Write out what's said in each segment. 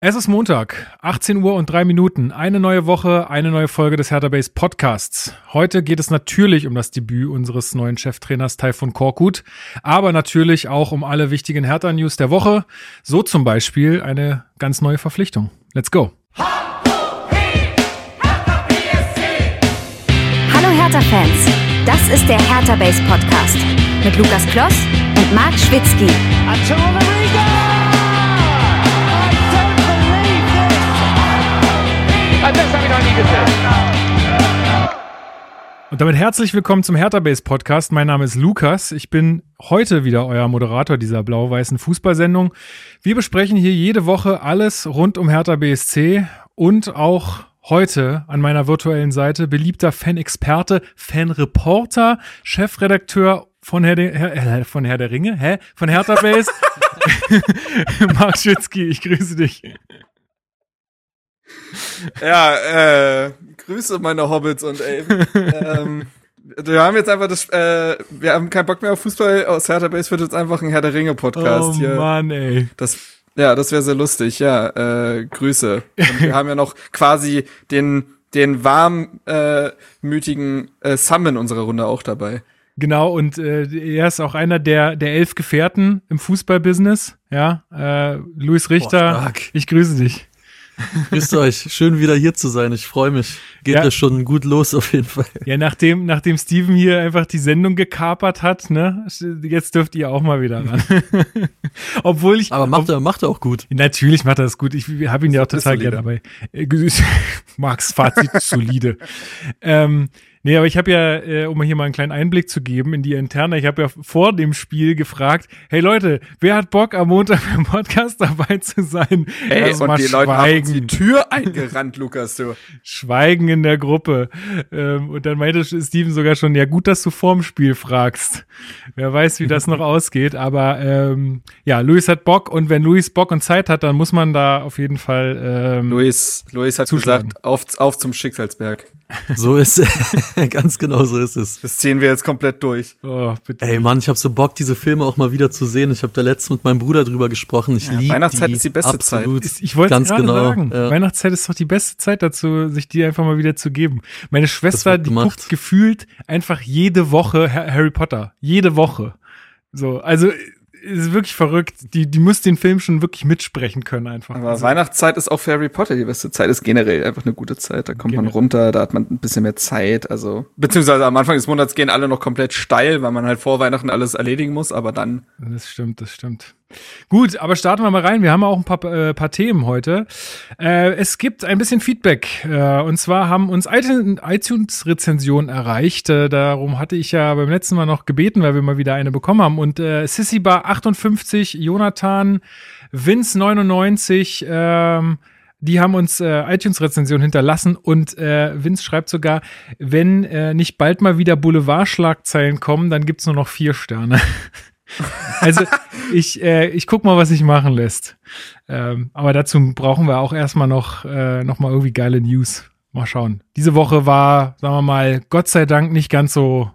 Es ist Montag, 18 Uhr und drei Minuten. Eine neue Woche, eine neue Folge des Hertha Base Podcasts. Heute geht es natürlich um das Debüt unseres neuen Cheftrainers Taifun Korkut, aber natürlich auch um alle wichtigen Hertha-News der Woche. So zum Beispiel eine ganz neue Verpflichtung. Let's go. Hallo Hertha-Fans, das ist der Hertha Base Podcast mit Lukas Kloss und Marc Schwitzky. Und damit herzlich willkommen zum Hertha Base Podcast. Mein Name ist Lukas. Ich bin heute wieder euer Moderator dieser blau-weißen Fußballsendung. Wir besprechen hier jede Woche alles rund um Hertha BSC und auch heute an meiner virtuellen Seite beliebter Fan-Experte, Fan-Reporter, Chefredakteur von Herr, de, Herr, äh, von Herr der Ringe, hä? Von Hertha Base. Marc Schwitzky, ich grüße dich. Ja, äh, Grüße meine Hobbits und Elben. ähm, wir haben jetzt einfach das, äh, wir haben keinen Bock mehr auf Fußball. Aus Hertha Base wird jetzt einfach ein Herr der Ringe Podcast oh, hier. Mann, ey. Das, ja, das wäre sehr lustig. Ja, äh, Grüße. Und wir haben ja noch quasi den, den warmmütigen äh, Sam in unserer Runde auch dabei. Genau, und äh, er ist auch einer der, der elf Gefährten im Fußballbusiness. Ja, äh, Luis Richter, Boah, ich grüße dich. Grüßt euch, schön wieder hier zu sein. Ich freue mich. Geht ja. das schon gut los auf jeden Fall. Ja, nachdem, nachdem Steven hier einfach die Sendung gekapert hat, ne, jetzt dürft ihr auch mal wieder ran. Obwohl ich. Aber macht er, macht er auch gut. Natürlich macht er das gut. Ich habe ihn ja auch total gerne dabei. Max Fazit solide. ähm, Nee, aber ich habe ja, äh, um hier mal einen kleinen Einblick zu geben in die Interne, ich habe ja vor dem Spiel gefragt, hey Leute, wer hat Bock am Montag beim Podcast dabei zu sein? Hey, und die Leute haben die Tür eingerannt, Lukas, du. Schweigen in der Gruppe. Ähm, und dann meinte Steven sogar schon, ja gut, dass du vorm Spiel fragst. Wer weiß, wie das noch ausgeht, aber ähm, ja, Luis hat Bock und wenn Luis Bock und Zeit hat, dann muss man da auf jeden Fall ähm, Luis, Luis hat zuschlagen. gesagt, auf, auf zum Schicksalsberg. So ist ganz genau so ist es. Das ziehen wir jetzt komplett durch. Oh, Ey Mann, ich habe so Bock, diese Filme auch mal wieder zu sehen. Ich habe da letztens mit meinem Bruder drüber gesprochen. Ich ja, liebe Weihnachtszeit die ist die beste absolut. Zeit. Ich wollte gerade genau. sagen, ja. Weihnachtszeit ist doch die beste Zeit dazu, sich die einfach mal wieder zu geben. Meine Schwester, die guckt gefühlt einfach jede Woche Harry Potter. Jede Woche. So, also ist wirklich verrückt. Die, die muss den Film schon wirklich mitsprechen können einfach. Aber also. Weihnachtszeit ist auch für Harry Potter die beste Zeit. Ist generell einfach eine gute Zeit. Da kommt generell. man runter, da hat man ein bisschen mehr Zeit. Also beziehungsweise am Anfang des Monats gehen alle noch komplett steil, weil man halt vor Weihnachten alles erledigen muss. Aber dann. Das stimmt, das stimmt. Gut, aber starten wir mal rein. Wir haben auch ein paar, äh, paar Themen heute. Äh, es gibt ein bisschen Feedback. Äh, und zwar haben uns iTunes-Rezensionen erreicht. Äh, darum hatte ich ja beim letzten Mal noch gebeten, weil wir mal wieder eine bekommen haben. Und äh, Sissy Bar 58, Jonathan, Vince 99, ähm, die haben uns äh, iTunes-Rezension hinterlassen und äh, Vince schreibt sogar, wenn äh, nicht bald mal wieder Boulevardschlagzeilen kommen, dann gibt's nur noch vier Sterne. Also ich, äh, ich guck mal, was sich machen lässt. Ähm, aber dazu brauchen wir auch erstmal noch, äh, noch mal irgendwie geile News. Mal schauen. Diese Woche war, sagen wir mal, Gott sei Dank nicht ganz so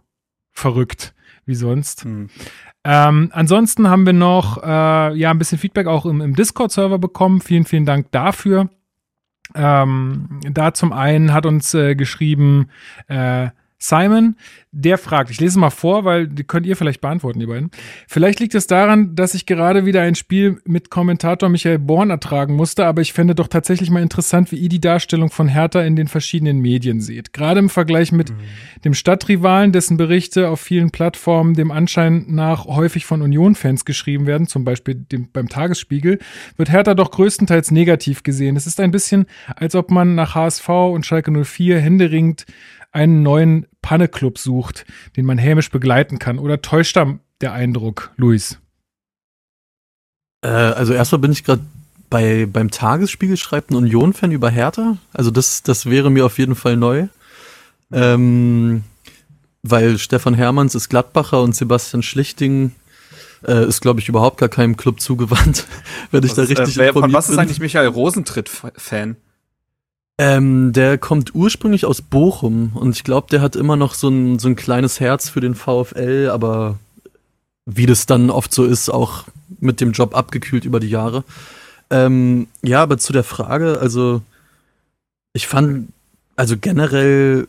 verrückt wie sonst. Hm. Ähm, ansonsten haben wir noch äh, ja ein bisschen Feedback auch im, im Discord-Server bekommen. Vielen, vielen Dank dafür. Ähm, da zum einen hat uns äh, geschrieben äh, Simon, der fragt, ich lese mal vor, weil die könnt ihr vielleicht beantworten, die beiden. Vielleicht liegt es daran, dass ich gerade wieder ein Spiel mit Kommentator Michael Born ertragen musste, aber ich fände doch tatsächlich mal interessant, wie ihr die Darstellung von Hertha in den verschiedenen Medien seht. Gerade im Vergleich mit mhm. dem Stadtrivalen, dessen Berichte auf vielen Plattformen dem Anschein nach häufig von Union-Fans geschrieben werden, zum Beispiel dem, beim Tagesspiegel, wird Hertha doch größtenteils negativ gesehen. Es ist ein bisschen, als ob man nach HSV und Schalke 04 händeringend einen neuen Panneclub sucht, den man hämisch begleiten kann. Oder täuscht da der Eindruck, Luis? Äh, also erstmal bin ich gerade bei, beim Tagesspiegel schreibt ein Union-Fan über Hertha. Also das, das wäre mir auf jeden Fall neu. Ähm, weil Stefan Hermanns ist Gladbacher und Sebastian Schlichting äh, ist, glaube ich, überhaupt gar keinem Club zugewandt, wenn ich da richtig äh, wer, Von was ist eigentlich Michael Rosentritt-Fan? Ähm, der kommt ursprünglich aus Bochum und ich glaube, der hat immer noch so ein, so ein kleines Herz für den VfL, aber wie das dann oft so ist, auch mit dem Job abgekühlt über die Jahre. Ähm, ja, aber zu der Frage, also ich fand, also generell,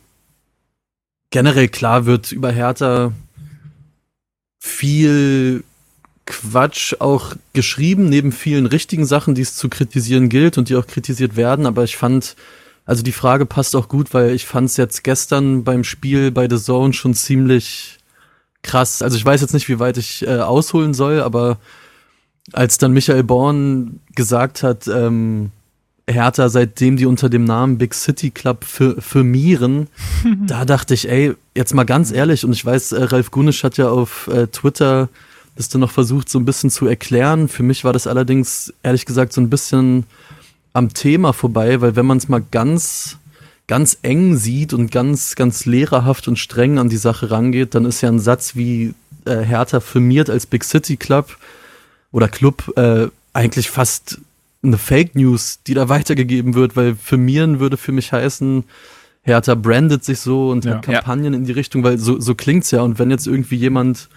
generell klar wird über Hertha viel Quatsch auch geschrieben, neben vielen richtigen Sachen, die es zu kritisieren gilt und die auch kritisiert werden. Aber ich fand, also die Frage passt auch gut, weil ich fand es jetzt gestern beim Spiel bei The Zone schon ziemlich krass. Also ich weiß jetzt nicht, wie weit ich äh, ausholen soll, aber als dann Michael Born gesagt hat, ähm, Hertha, seitdem die unter dem Namen Big City Club firmieren, da dachte ich, ey, jetzt mal ganz ehrlich, und ich weiß, äh, Ralf Gunisch hat ja auf äh, Twitter das dann noch versucht, so ein bisschen zu erklären. Für mich war das allerdings, ehrlich gesagt, so ein bisschen am Thema vorbei, weil wenn man es mal ganz, ganz eng sieht und ganz, ganz lehrerhaft und streng an die Sache rangeht, dann ist ja ein Satz wie äh, Hertha firmiert als Big City Club oder Club äh, eigentlich fast eine Fake News, die da weitergegeben wird, weil firmieren würde für mich heißen, Hertha brandet sich so und ja. hat Kampagnen ja. in die Richtung, weil so, so klingt's ja. Und wenn jetzt irgendwie jemand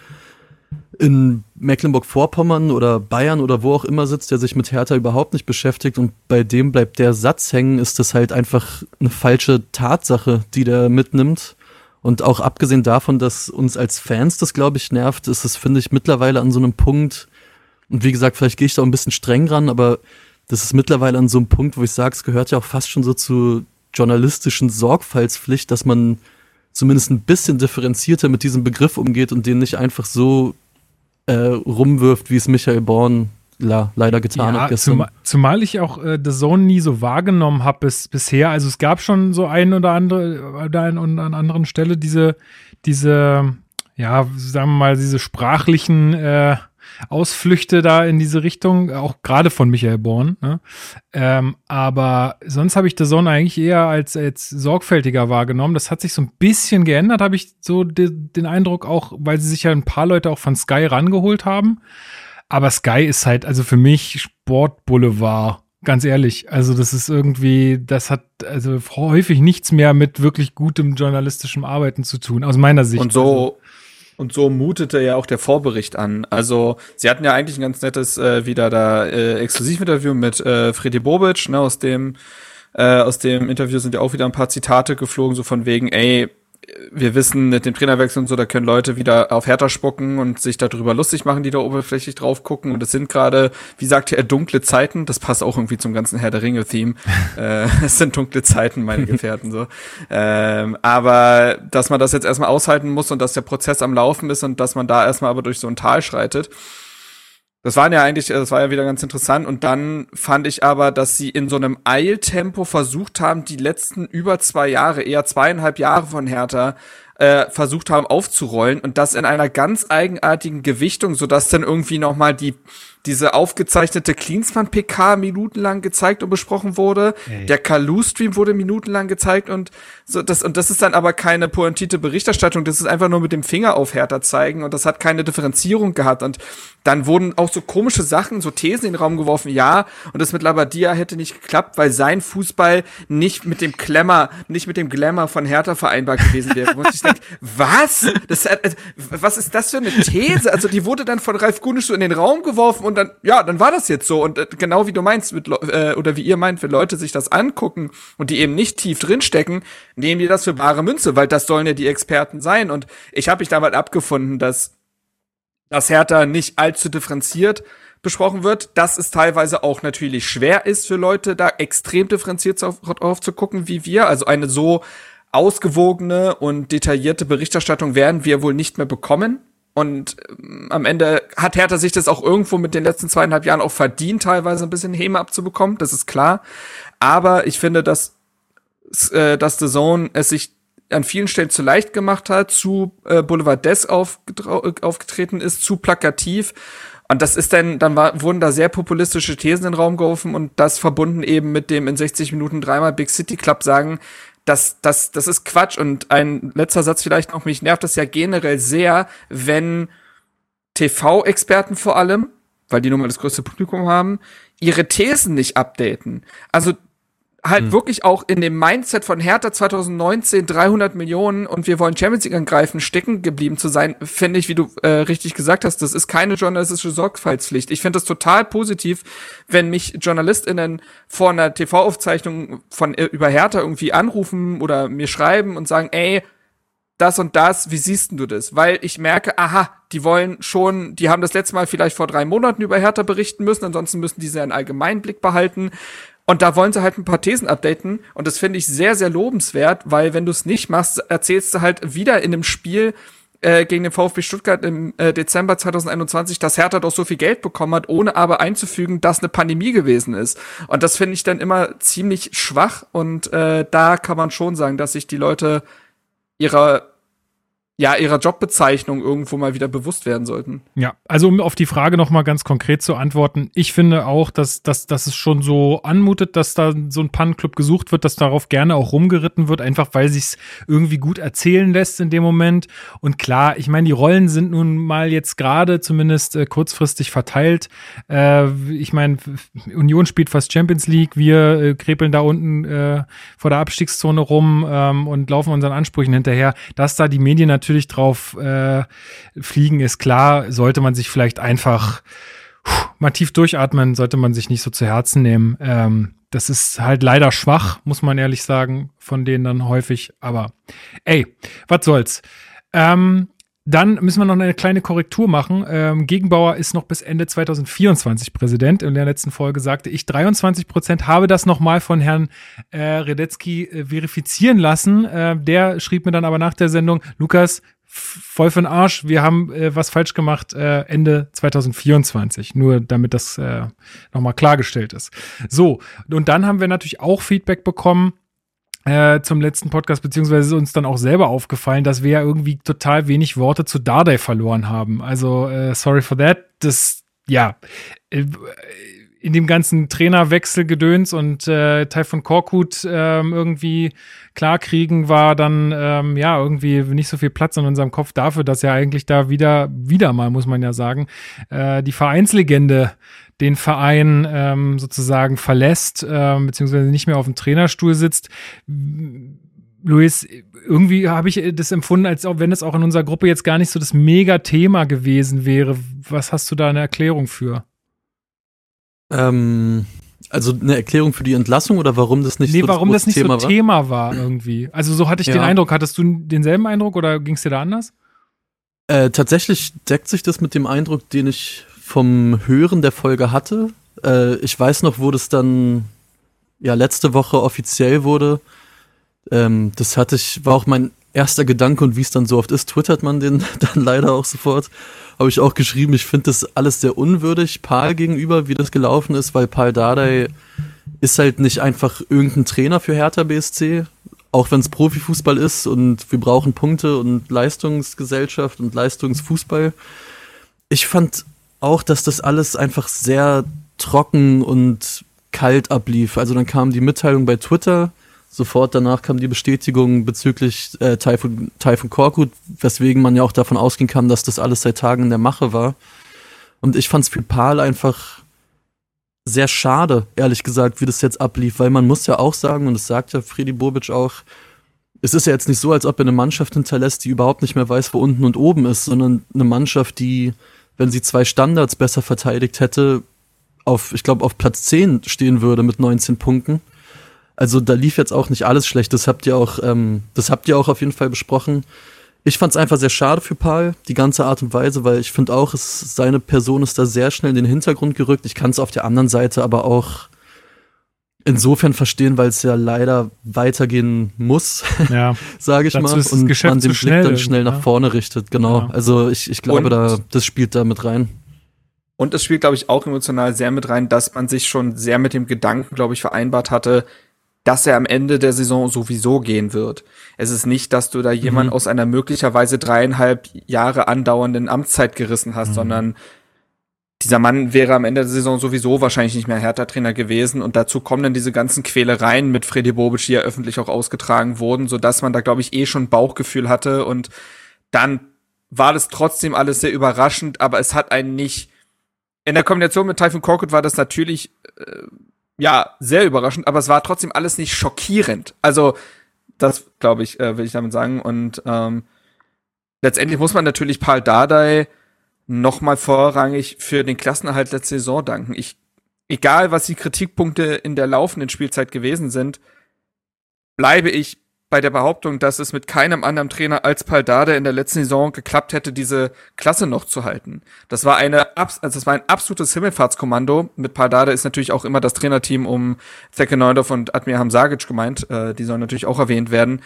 in Mecklenburg-Vorpommern oder Bayern oder wo auch immer sitzt, der sich mit Hertha überhaupt nicht beschäftigt und bei dem bleibt der Satz hängen, ist das halt einfach eine falsche Tatsache, die der mitnimmt. Und auch abgesehen davon, dass uns als Fans das, glaube ich, nervt, ist es, finde ich, mittlerweile an so einem Punkt, und wie gesagt, vielleicht gehe ich da ein bisschen streng ran, aber das ist mittlerweile an so einem Punkt, wo ich sage, es gehört ja auch fast schon so zu journalistischen Sorgfaltspflicht, dass man zumindest ein bisschen differenzierter mit diesem Begriff umgeht und den nicht einfach so äh, rumwirft, wie es Michael Born la, leider getan ja, hat gestern. Zumal, zumal ich auch äh, The Zone nie so wahrgenommen habe bis, bisher. Also es gab schon so ein oder andere, da an einer anderen Stelle diese, diese, ja, sagen wir mal, diese sprachlichen äh, Ausflüchte da in diese Richtung, auch gerade von Michael Born. Ne? Ähm, aber sonst habe ich The Zone eigentlich eher als, als sorgfältiger wahrgenommen. Das hat sich so ein bisschen geändert, habe ich so de, den Eindruck auch, weil sie sich ja ein paar Leute auch von Sky rangeholt haben. Aber Sky ist halt, also für mich Sportboulevard. Ganz ehrlich, also das ist irgendwie, das hat also häufig nichts mehr mit wirklich gutem journalistischem Arbeiten zu tun, aus meiner Sicht. Und so, also, und so mutete ja auch der Vorbericht an. Also sie hatten ja eigentlich ein ganz nettes äh, wieder da äh, Exklusivinterview mit äh, Freddy Bobic, ne, aus dem äh, aus dem Interview sind ja auch wieder ein paar Zitate geflogen, so von wegen, ey, wir wissen mit dem Trainerwechsel und so, da können Leute wieder auf Hertha spucken und sich darüber lustig machen, die da oberflächlich drauf gucken. Und es sind gerade, wie sagte er, dunkle Zeiten. Das passt auch irgendwie zum ganzen Herr der Ringe-Theme. äh, es sind dunkle Zeiten, meine Gefährten so. Ähm, aber dass man das jetzt erstmal aushalten muss und dass der Prozess am Laufen ist und dass man da erstmal aber durch so ein Tal schreitet. Das waren ja eigentlich, das war ja wieder ganz interessant. Und dann fand ich aber, dass sie in so einem Eiltempo versucht haben, die letzten über zwei Jahre, eher zweieinhalb Jahre von Hertha, äh, versucht haben aufzurollen und das in einer ganz eigenartigen Gewichtung, sodass dann irgendwie noch mal die diese aufgezeichnete Cleansman-PK minutenlang gezeigt und besprochen wurde. Hey. Der Kalu-Stream wurde minutenlang gezeigt und so das und das ist dann aber keine pointierte Berichterstattung. Das ist einfach nur mit dem Finger auf Hertha zeigen und das hat keine Differenzierung gehabt und dann wurden auch so komische Sachen, so Thesen in den Raum geworfen. Ja, und das mit Labadia hätte nicht geklappt, weil sein Fußball nicht mit dem Klemmer, nicht mit dem Glamour von Hertha vereinbar gewesen wäre. Und ich denke, was? Das, äh, was ist das für eine These? Also die wurde dann von Ralf Gunisch so in den Raum geworfen und dann, ja, dann war das jetzt so. Und äh, genau wie du meinst, mit, äh, oder wie ihr meint, wenn Leute sich das angucken und die eben nicht tief drinstecken, nehmen die das für bare Münze, weil das sollen ja die Experten sein. Und ich habe mich damit abgefunden, dass, dass Hertha nicht allzu differenziert besprochen wird, dass es teilweise auch natürlich schwer ist für Leute, da extrem differenziert drauf zu gucken wie wir. Also eine so ausgewogene und detaillierte Berichterstattung werden wir wohl nicht mehr bekommen. Und ähm, am Ende hat Hertha sich das auch irgendwo mit den letzten zweieinhalb Jahren auch verdient, teilweise ein bisschen Häme abzubekommen, das ist klar. Aber ich finde, dass, äh, dass The Zone es sich an vielen Stellen zu leicht gemacht hat, zu äh, Boulevardes aufgetreten ist, zu plakativ. Und das ist dann, dann war, wurden da sehr populistische Thesen in den Raum geworfen und das verbunden eben mit dem in 60 Minuten dreimal Big City Club sagen, das, das, das ist Quatsch. Und ein letzter Satz vielleicht noch, mich nervt das ja generell sehr, wenn TV-Experten vor allem, weil die nun mal das größte Publikum haben, ihre Thesen nicht updaten. Also halt mhm. wirklich auch in dem Mindset von Hertha 2019 300 Millionen und wir wollen Champions League angreifen, stecken geblieben zu sein, finde ich, wie du äh, richtig gesagt hast, das ist keine journalistische Sorgfaltspflicht. Ich finde das total positiv, wenn mich JournalistInnen vor einer TV-Aufzeichnung von äh, über Hertha irgendwie anrufen oder mir schreiben und sagen, ey, das und das, wie siehst du das? Weil ich merke, aha, die wollen schon, die haben das letzte Mal vielleicht vor drei Monaten über Hertha berichten müssen, ansonsten müssen diese einen allgemeinen Blick behalten. Und da wollen sie halt ein paar Thesen updaten. Und das finde ich sehr, sehr lobenswert, weil wenn du es nicht machst, erzählst du halt wieder in einem Spiel äh, gegen den VfB Stuttgart im äh, Dezember 2021, dass Hertha doch so viel Geld bekommen hat, ohne aber einzufügen, dass eine Pandemie gewesen ist. Und das finde ich dann immer ziemlich schwach. Und äh, da kann man schon sagen, dass sich die Leute ihrer ja, ihrer Jobbezeichnung irgendwo mal wieder bewusst werden sollten. Ja, also um auf die Frage nochmal ganz konkret zu antworten, ich finde auch, dass, dass, dass es schon so anmutet, dass da so ein Pannnclub gesucht wird, dass darauf gerne auch rumgeritten wird, einfach weil sich's irgendwie gut erzählen lässt in dem Moment. Und klar, ich meine, die Rollen sind nun mal jetzt gerade zumindest äh, kurzfristig verteilt. Äh, ich meine, Union spielt fast Champions League, wir äh, krepeln da unten äh, vor der Abstiegszone rum ähm, und laufen unseren Ansprüchen hinterher, dass da die Medien natürlich natürlich drauf äh, fliegen, ist klar, sollte man sich vielleicht einfach puh, mal tief durchatmen, sollte man sich nicht so zu Herzen nehmen. Ähm, das ist halt leider schwach, muss man ehrlich sagen, von denen dann häufig. Aber ey, was soll's. Ähm, dann müssen wir noch eine kleine Korrektur machen. Ähm, Gegenbauer ist noch bis Ende 2024 Präsident. In der letzten Folge sagte ich 23 Prozent, habe das nochmal von Herrn äh, Redetzky äh, verifizieren lassen. Äh, der schrieb mir dann aber nach der Sendung, Lukas, voll für Arsch, wir haben äh, was falsch gemacht, äh, Ende 2024. Nur damit das äh, nochmal klargestellt ist. So, und dann haben wir natürlich auch Feedback bekommen äh, zum letzten Podcast, beziehungsweise ist uns dann auch selber aufgefallen, dass wir ja irgendwie total wenig Worte zu Dardai verloren haben. Also, äh, sorry for that. Das, ja, äh, in dem ganzen Trainerwechselgedöns und äh, Taifun Korkut ähm, irgendwie klarkriegen, war dann ähm, ja irgendwie nicht so viel Platz in unserem Kopf dafür, dass ja eigentlich da wieder, wieder mal, muss man ja sagen, äh, die Vereinslegende den Verein ähm, sozusagen verlässt, äh, beziehungsweise nicht mehr auf dem Trainerstuhl sitzt. Luis, irgendwie habe ich das empfunden, als auch wenn es auch in unserer Gruppe jetzt gar nicht so das Mega-Thema gewesen wäre. Was hast du da eine Erklärung für? Ähm, also eine Erklärung für die Entlassung oder warum das nicht nee, so warum das, nicht Thema so war? Thema war irgendwie. Also so hatte ich ja. den Eindruck. Hattest du denselben Eindruck oder ging es dir da anders? Äh, tatsächlich deckt sich das mit dem Eindruck, den ich vom Hören der Folge hatte. Äh, ich weiß noch, wo das dann ja letzte Woche offiziell wurde. Ähm, das hatte ich, war auch mein erster Gedanke und wie es dann so oft ist, twittert man den dann leider auch sofort. Habe ich auch geschrieben, ich finde das alles sehr unwürdig Paul gegenüber, wie das gelaufen ist, weil Paul Dardai ist halt nicht einfach irgendein Trainer für Hertha BSC, auch wenn es Profifußball ist und wir brauchen Punkte und Leistungsgesellschaft und Leistungsfußball. Ich fand auch, dass das alles einfach sehr trocken und kalt ablief. Also dann kam die Mitteilung bei Twitter, sofort danach kam die Bestätigung bezüglich äh, Taifun, Taifun Korkut, weswegen man ja auch davon ausgehen kann, dass das alles seit Tagen in der Mache war. Und ich fand es für Paul einfach sehr schade, ehrlich gesagt, wie das jetzt ablief, weil man muss ja auch sagen, und das sagt ja Friedi Bobic auch, es ist ja jetzt nicht so, als ob er eine Mannschaft hinterlässt, die überhaupt nicht mehr weiß, wo unten und oben ist, sondern eine Mannschaft, die wenn sie zwei Standards besser verteidigt hätte, auf, ich glaube, auf Platz 10 stehen würde mit 19 Punkten. Also da lief jetzt auch nicht alles schlecht. Das habt ihr auch, ähm, das habt ihr auch auf jeden Fall besprochen. Ich fand es einfach sehr schade für Paul, die ganze Art und Weise, weil ich finde auch, es, seine Person ist da sehr schnell in den Hintergrund gerückt. Ich kann es auf der anderen Seite aber auch insofern verstehen, weil es ja leider weitergehen muss, ja. sage ich Dazu mal, und Geschäft man den Blick schnell, dann schnell ja. nach vorne richtet. Genau. Ja. Also ich, ich glaube, und, da das spielt da mit rein. Und es spielt, glaube ich, auch emotional sehr mit rein, dass man sich schon sehr mit dem Gedanken, glaube ich, vereinbart hatte, dass er am Ende der Saison sowieso gehen wird. Es ist nicht, dass du da jemand mhm. aus einer möglicherweise dreieinhalb Jahre andauernden Amtszeit gerissen hast, mhm. sondern dieser Mann wäre am Ende der Saison sowieso wahrscheinlich nicht mehr Hertha-Trainer gewesen und dazu kommen dann diese ganzen Quälereien mit Freddy Bobic, die ja öffentlich auch ausgetragen wurden, so dass man da glaube ich eh schon Bauchgefühl hatte und dann war das trotzdem alles sehr überraschend, aber es hat einen nicht in der Kombination mit Typhoon Korkut war das natürlich äh, ja, sehr überraschend, aber es war trotzdem alles nicht schockierend. Also, das, glaube ich, äh, will ich damit sagen. Und ähm, letztendlich muss man natürlich Paul Dardai noch mal vorrangig für den Klassenerhalt letzte Saison danken. Ich, egal was die Kritikpunkte in der laufenden Spielzeit gewesen sind, bleibe ich bei der Behauptung, dass es mit keinem anderen Trainer als Paldade in der letzten Saison geklappt hätte, diese Klasse noch zu halten. Das war eine, also das war ein absolutes Himmelfahrtskommando. Mit Paldade ist natürlich auch immer das Trainerteam um Zeke Neudorf und Admir Hamzagic gemeint. Äh, die sollen natürlich auch erwähnt werden.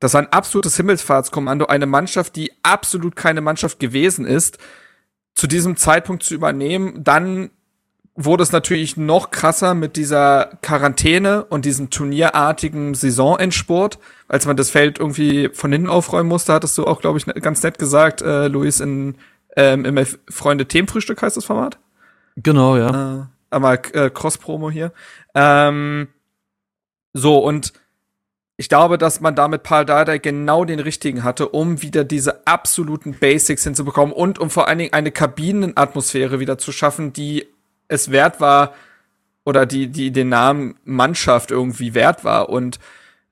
Das war ein absolutes Himmelsfahrtskommando, eine Mannschaft, die absolut keine Mannschaft gewesen ist, zu diesem Zeitpunkt zu übernehmen, dann wurde es natürlich noch krasser mit dieser Quarantäne und diesem turnierartigen Saisonendsport, als man das Feld irgendwie von hinten aufräumen musste, hattest du auch, glaube ich, ne, ganz nett gesagt, äh, Luis, in ähm, im Freunde Themenfrühstück heißt das Format. Genau, ja. Äh, aber äh, Cross-Promo hier. Ähm, so, und ich glaube, dass man damit Paul Dardai genau den richtigen hatte, um wieder diese absoluten Basics hinzubekommen und um vor allen Dingen eine Kabinenatmosphäre wieder zu schaffen, die es wert war oder die, die den Namen Mannschaft irgendwie wert war. Und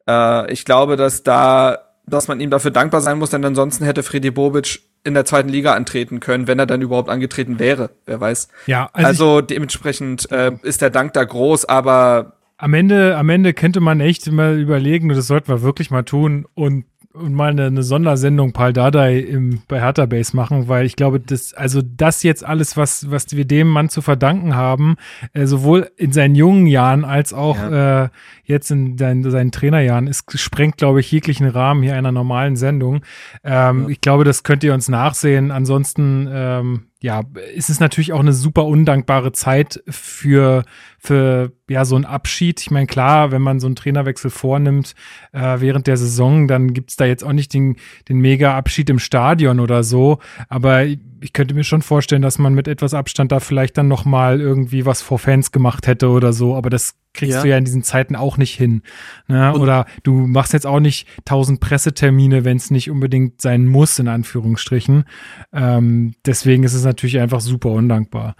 äh, ich glaube, dass da, dass man ihm dafür dankbar sein muss, denn ansonsten hätte Freddy Bobic in der zweiten Liga antreten können, wenn er dann überhaupt angetreten wäre. Wer weiß. Ja, also, also dementsprechend äh, ist der Dank da groß, aber am Ende, am Ende könnte man echt mal überlegen, und das sollten wir wirklich mal tun und und mal eine, eine Sondersendung Paul Dardai im, bei Hertha Base machen, weil ich glaube, das, also das jetzt alles, was, was wir dem Mann zu verdanken haben, äh, sowohl in seinen jungen Jahren als auch ja. äh, jetzt in seinen, seinen Trainerjahren, es sprengt, glaube ich, jeglichen Rahmen hier einer normalen Sendung. Ähm, ja. Ich glaube, das könnt ihr uns nachsehen. Ansonsten, ähm, ja, ist es natürlich auch eine super undankbare Zeit für, für ja, so ein Abschied. Ich meine, klar, wenn man so einen Trainerwechsel vornimmt äh, während der Saison, dann gibt's da jetzt auch nicht den, den Mega-Abschied im Stadion oder so. Aber ich könnte mir schon vorstellen, dass man mit etwas Abstand da vielleicht dann noch mal irgendwie was vor Fans gemacht hätte oder so, aber das kriegst ja. du ja in diesen Zeiten auch nicht hin. Ne? Oder du machst jetzt auch nicht tausend Pressetermine, wenn es nicht unbedingt sein muss, in Anführungsstrichen. Ähm, deswegen ist es natürlich einfach super undankbar.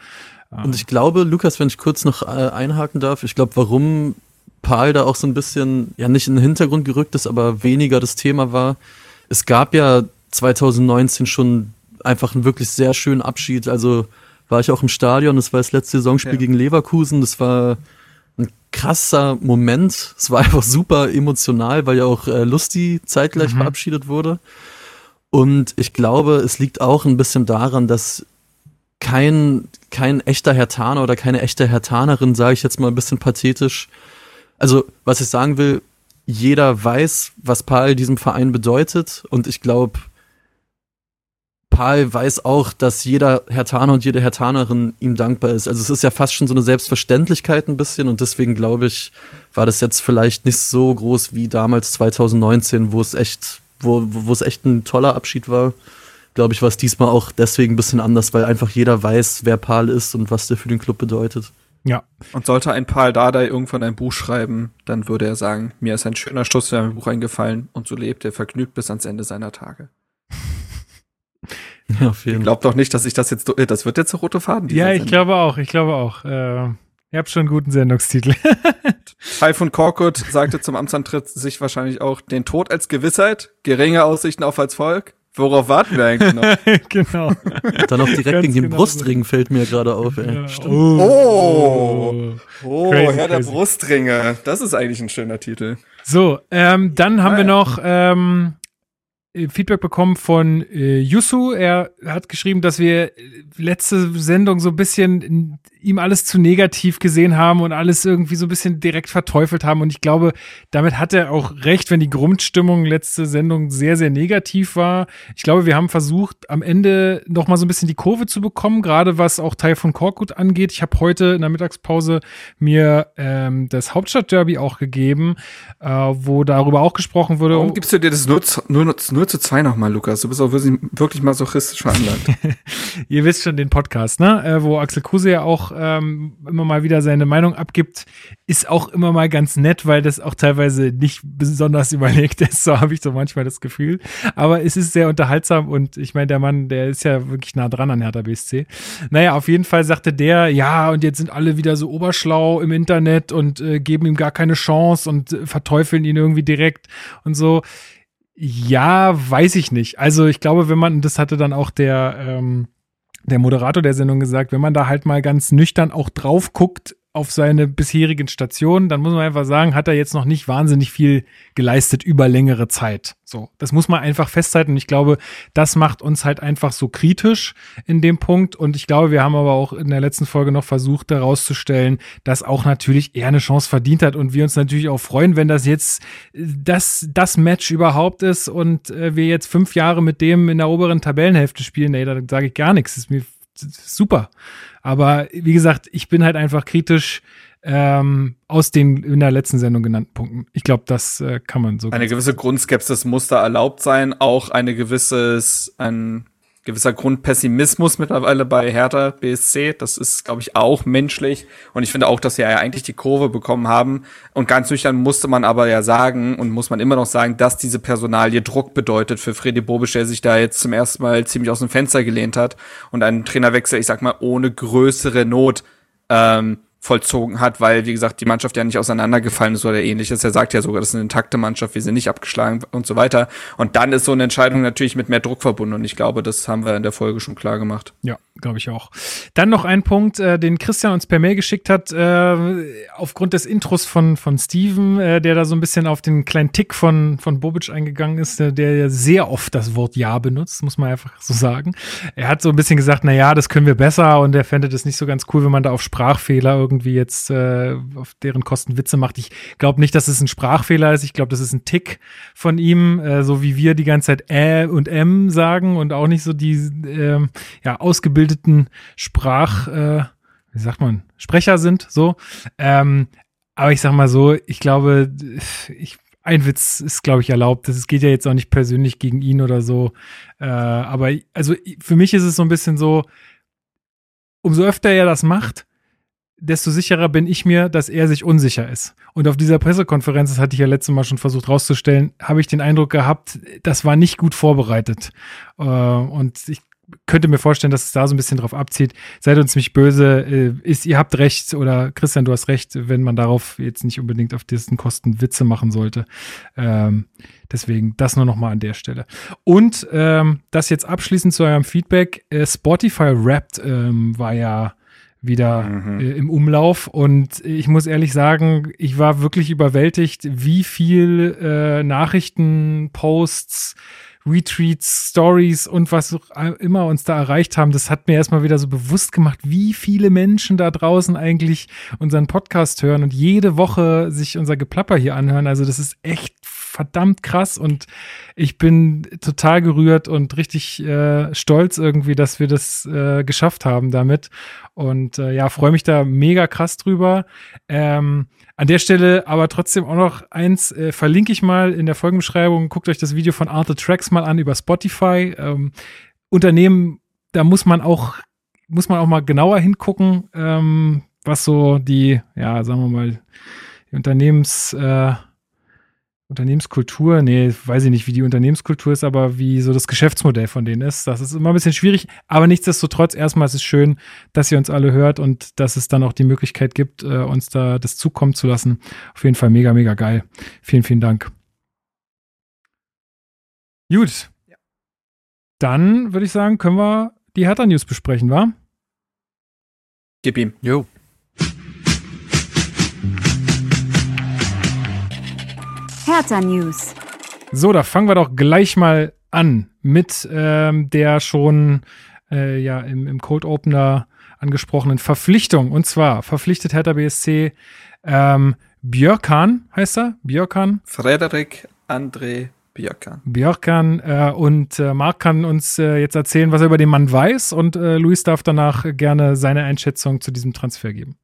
Und ich glaube, Lukas, wenn ich kurz noch äh, einhaken darf, ich glaube, warum Paul da auch so ein bisschen, ja nicht in den Hintergrund gerückt ist, aber weniger das Thema war, es gab ja 2019 schon einfach einen wirklich sehr schönen Abschied. Also war ich auch im Stadion, das war das letzte Saisonspiel ja. gegen Leverkusen, das war ein krasser Moment. Es war einfach super emotional, weil ja auch äh, Lusti zeitgleich mhm. verabschiedet wurde. Und ich glaube, es liegt auch ein bisschen daran, dass kein, kein echter Hertaner oder keine echte Hertanerin, sage ich jetzt mal ein bisschen pathetisch. Also, was ich sagen will, jeder weiß, was Paul diesem Verein bedeutet. Und ich glaube, Paul weiß auch, dass jeder Hertaner und jede Hertanerin ihm dankbar ist. Also es ist ja fast schon so eine Selbstverständlichkeit ein bisschen und deswegen glaube ich, war das jetzt vielleicht nicht so groß wie damals 2019, wo es echt, wo, wo es echt ein toller Abschied war. Glaube ich, war es diesmal auch deswegen ein bisschen anders, weil einfach jeder weiß, wer Paul ist und was der für den Club bedeutet. Ja. Und sollte ein Paul Dardai irgendwann ein Buch schreiben, dann würde er sagen, mir ist ein schöner Schluss für ein Buch eingefallen und so lebt er vergnügt bis ans Ende seiner Tage. Ja, auf jeden. Glaubt doch nicht, dass ich das jetzt, äh, das wird jetzt der rote Faden. Ja, ich Sendung. glaube auch, ich glaube auch. Äh, ihr habt schon einen guten Sendungstitel. Taifun Korkut sagte zum Amtsantritt sich wahrscheinlich auch den Tod als Gewissheit, geringe Aussichten auf als Volk. Worauf warten wir eigentlich noch? genau. Dann auch direkt Ganz gegen den genau Brustring so. fällt mir gerade auf, ey. Ja. Oh, oh, oh crazy, Herr der Brustringe. Das ist eigentlich ein schöner Titel. So, ähm, dann haben ah, wir noch ähm, äh, Feedback bekommen von äh, Yusu. Er hat geschrieben, dass wir äh, letzte Sendung so ein bisschen ihm alles zu negativ gesehen haben und alles irgendwie so ein bisschen direkt verteufelt haben. Und ich glaube, damit hat er auch recht, wenn die Grundstimmung letzte Sendung sehr, sehr negativ war. Ich glaube, wir haben versucht, am Ende noch mal so ein bisschen die Kurve zu bekommen, gerade was auch Teil von Korkut angeht. Ich habe heute in der Mittagspause mir ähm, das Hauptstadtderby auch gegeben, äh, wo darüber auch gesprochen wurde. Warum gibst du dir das nur, nur, nur zu zwei nochmal, Lukas? Du bist auch wirklich, wirklich masochistisch veranlagt. Ihr wisst schon den Podcast, ne? Äh, wo Axel Kruse ja auch ähm, immer mal wieder seine Meinung abgibt, ist auch immer mal ganz nett, weil das auch teilweise nicht besonders überlegt ist. So habe ich so manchmal das Gefühl. Aber es ist sehr unterhaltsam und ich meine, der Mann, der ist ja wirklich nah dran an Hertha BSC. Naja, auf jeden Fall sagte der, ja, und jetzt sind alle wieder so oberschlau im Internet und äh, geben ihm gar keine Chance und äh, verteufeln ihn irgendwie direkt und so. Ja, weiß ich nicht. Also ich glaube, wenn man, das hatte dann auch der, ähm, der Moderator der Sendung gesagt, wenn man da halt mal ganz nüchtern auch drauf guckt, auf seine bisherigen Stationen, dann muss man einfach sagen, hat er jetzt noch nicht wahnsinnig viel geleistet über längere Zeit. So, das muss man einfach festhalten. Und ich glaube, das macht uns halt einfach so kritisch in dem Punkt. Und ich glaube, wir haben aber auch in der letzten Folge noch versucht, herauszustellen, dass auch natürlich er eine Chance verdient hat. Und wir uns natürlich auch freuen, wenn das jetzt das, das Match überhaupt ist und äh, wir jetzt fünf Jahre mit dem in der oberen Tabellenhälfte spielen. Nee, da sage ich gar nichts. Ist mir super. Aber wie gesagt, ich bin halt einfach kritisch ähm, aus den in der letzten Sendung genannten Punkten. Ich glaube, das äh, kann man so. Eine gewisse Grundskepsis muss da erlaubt sein, auch eine gewisses, ein gewisser Grundpessimismus mittlerweile bei Hertha BSC. Das ist, glaube ich, auch menschlich. Und ich finde auch, dass sie ja eigentlich die Kurve bekommen haben. Und ganz nüchtern musste man aber ja sagen und muss man immer noch sagen, dass diese Personalie Druck bedeutet für Freddy Bobisch, der sich da jetzt zum ersten Mal ziemlich aus dem Fenster gelehnt hat und einen Trainerwechsel, ich sag mal, ohne größere Not ähm, vollzogen hat, weil, wie gesagt, die Mannschaft ja nicht auseinandergefallen ist oder ähnliches. Er sagt ja sogar, das ist eine intakte Mannschaft, wir sind nicht abgeschlagen und so weiter. Und dann ist so eine Entscheidung natürlich mit mehr Druck verbunden und ich glaube, das haben wir in der Folge schon klar gemacht. Ja, glaube ich auch. Dann noch ein Punkt, äh, den Christian uns per Mail geschickt hat, äh, aufgrund des Intros von, von Steven, äh, der da so ein bisschen auf den kleinen Tick von, von Bobic eingegangen ist, der, der ja sehr oft das Wort Ja benutzt, muss man einfach so sagen. Er hat so ein bisschen gesagt, na ja, das können wir besser und er fände das nicht so ganz cool, wenn man da auf Sprachfehler irgendwie irgendwie jetzt äh, auf deren Kosten Witze macht. Ich glaube nicht, dass es ein Sprachfehler ist. Ich glaube, das ist ein Tick von ihm, äh, so wie wir die ganze Zeit Ä und M sagen und auch nicht so die äh, ja, ausgebildeten Sprach, äh, wie sagt man, Sprecher sind. So. Ähm, aber ich sag mal so, ich glaube, ich ein Witz ist, glaube ich, erlaubt. Das geht ja jetzt auch nicht persönlich gegen ihn oder so. Äh, aber also für mich ist es so ein bisschen so, umso öfter er das macht, desto sicherer bin ich mir, dass er sich unsicher ist. Und auf dieser Pressekonferenz, das hatte ich ja letztes Mal schon versucht rauszustellen, habe ich den Eindruck gehabt, das war nicht gut vorbereitet. Äh, und ich könnte mir vorstellen, dass es da so ein bisschen drauf abzieht. Seid uns nicht böse, äh, ist, ihr habt recht oder Christian, du hast recht, wenn man darauf jetzt nicht unbedingt auf diesen Kosten Witze machen sollte. Ähm, deswegen das nur noch mal an der Stelle. Und ähm, das jetzt abschließend zu eurem Feedback. Äh, Spotify Wrapped ähm, war ja wieder mhm. äh, im Umlauf. Und ich muss ehrlich sagen, ich war wirklich überwältigt, wie viel äh, Nachrichten, Posts, Retweets, Stories und was immer uns da erreicht haben, das hat mir erstmal wieder so bewusst gemacht, wie viele Menschen da draußen eigentlich unseren Podcast hören und jede Woche sich unser Geplapper hier anhören. Also das ist echt verdammt krass und ich bin total gerührt und richtig äh, stolz irgendwie, dass wir das äh, geschafft haben damit. Und äh, ja, freue mich da mega krass drüber. Ähm, an der Stelle aber trotzdem auch noch eins, äh, verlinke ich mal in der Folgenbeschreibung. Guckt euch das Video von Arthur Tracks mal an über Spotify. Ähm, Unternehmen, da muss man auch, muss man auch mal genauer hingucken, ähm, was so die, ja, sagen wir mal, Unternehmens, äh, Unternehmenskultur, nee, weiß ich nicht, wie die Unternehmenskultur ist, aber wie so das Geschäftsmodell von denen ist. Das ist immer ein bisschen schwierig, aber nichtsdestotrotz, erstmal ist es schön, dass ihr uns alle hört und dass es dann auch die Möglichkeit gibt, äh, uns da das zukommen zu lassen. Auf jeden Fall mega, mega geil. Vielen, vielen Dank. Gut. Ja. Dann würde ich sagen, können wir die Hertha News besprechen, wa? Gib ihm. Jo. Hertha News. So, da fangen wir doch gleich mal an mit ähm, der schon äh, ja im, im Cold Opener angesprochenen Verpflichtung. Und zwar verpflichtet Hertha BSC ähm, Björkan, heißt er? Björkan? Frederik André Björkan. Björkan äh, und äh, Marc kann uns äh, jetzt erzählen, was er über den Mann weiß und äh, Luis darf danach gerne seine Einschätzung zu diesem Transfer geben.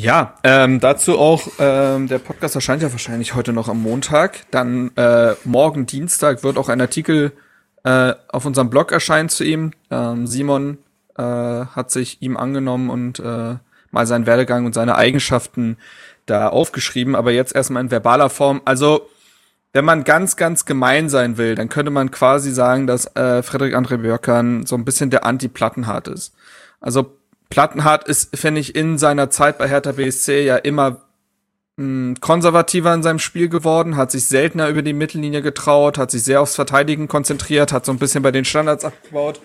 Ja, ähm, dazu auch, ähm, der Podcast erscheint ja wahrscheinlich heute noch am Montag. Dann äh, morgen Dienstag wird auch ein Artikel äh, auf unserem Blog erscheinen zu ihm. Ähm, Simon äh, hat sich ihm angenommen und äh, mal seinen Werdegang und seine Eigenschaften da aufgeschrieben, aber jetzt erstmal in verbaler Form. Also, wenn man ganz, ganz gemein sein will, dann könnte man quasi sagen, dass äh, Frederik André Björkan so ein bisschen der Anti-Plattenhardt ist. Also Plattenhardt ist, finde ich, in seiner Zeit bei Hertha BSC ja immer mh, hm, konservativer in seinem Spiel geworden, hat sich seltener über die Mittellinie getraut, hat sich sehr aufs Verteidigen konzentriert, hat so ein bisschen bei den Standards abgebaut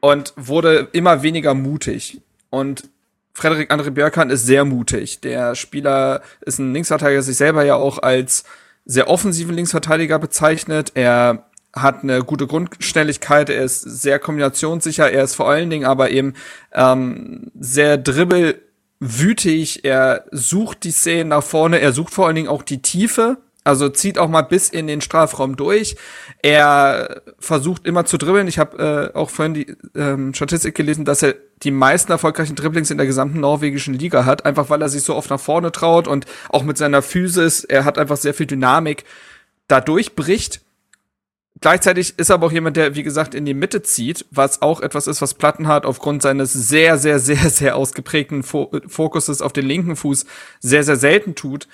und wurde immer weniger mutig. Und Frederik André Björkan ist sehr mutig. Der Spieler ist ein Linksverteidiger, sich selber ja auch als sehr offensiven Linksverteidiger bezeichnet. Er hat eine gute Grundschnelligkeit, er ist sehr kombinationssicher, er ist vor allen Dingen aber eben ähm, sehr dribbelwütig, er sucht die Szenen nach vorne, er sucht vor allen Dingen auch die Tiefe, also zieht auch mal bis in den Strafraum durch. Er versucht immer zu dribbeln. Ich habe äh, auch vorhin die ähm, Statistik gelesen, dass er die meisten erfolgreichen Dribblings in der gesamten norwegischen Liga hat, einfach weil er sich so oft nach vorne traut und auch mit seiner Physis, er hat einfach sehr viel Dynamik, dadurch bricht. Gleichzeitig ist er aber auch jemand, der, wie gesagt, in die Mitte zieht, was auch etwas ist, was Plattenhardt aufgrund seines sehr, sehr, sehr, sehr ausgeprägten Fokuses auf den linken Fuß sehr, sehr selten tut.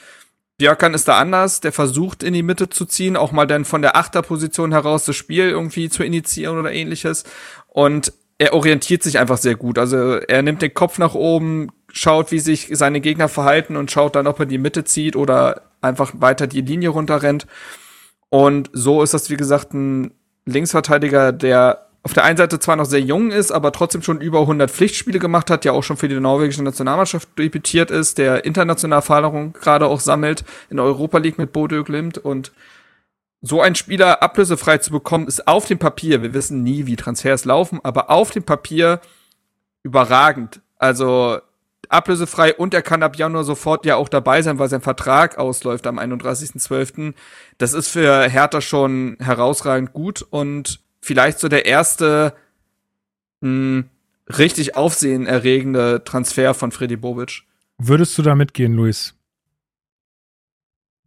Björkan ist da anders, der versucht in die Mitte zu ziehen, auch mal dann von der Achterposition heraus das Spiel irgendwie zu initiieren oder ähnliches. Und er orientiert sich einfach sehr gut. Also er nimmt den Kopf nach oben, schaut, wie sich seine Gegner verhalten und schaut dann, ob er die Mitte zieht oder einfach weiter die Linie runterrennt. Und so ist das, wie gesagt, ein Linksverteidiger, der auf der einen Seite zwar noch sehr jung ist, aber trotzdem schon über 100 Pflichtspiele gemacht hat, ja auch schon für die norwegische Nationalmannschaft debütiert ist, der international Erfahrung gerade auch sammelt in der Europa League mit Bodø Glimt und so ein Spieler ablösefrei zu bekommen, ist auf dem Papier, wir wissen nie, wie Transfers laufen, aber auf dem Papier überragend. Also ablösefrei und er kann ab Januar sofort ja auch dabei sein, weil sein Vertrag ausläuft am 31.12. Das ist für Hertha schon herausragend gut und vielleicht so der erste mh, hm, richtig aufsehenerregende Transfer von Freddy Bobic. Würdest du da mitgehen, Luis?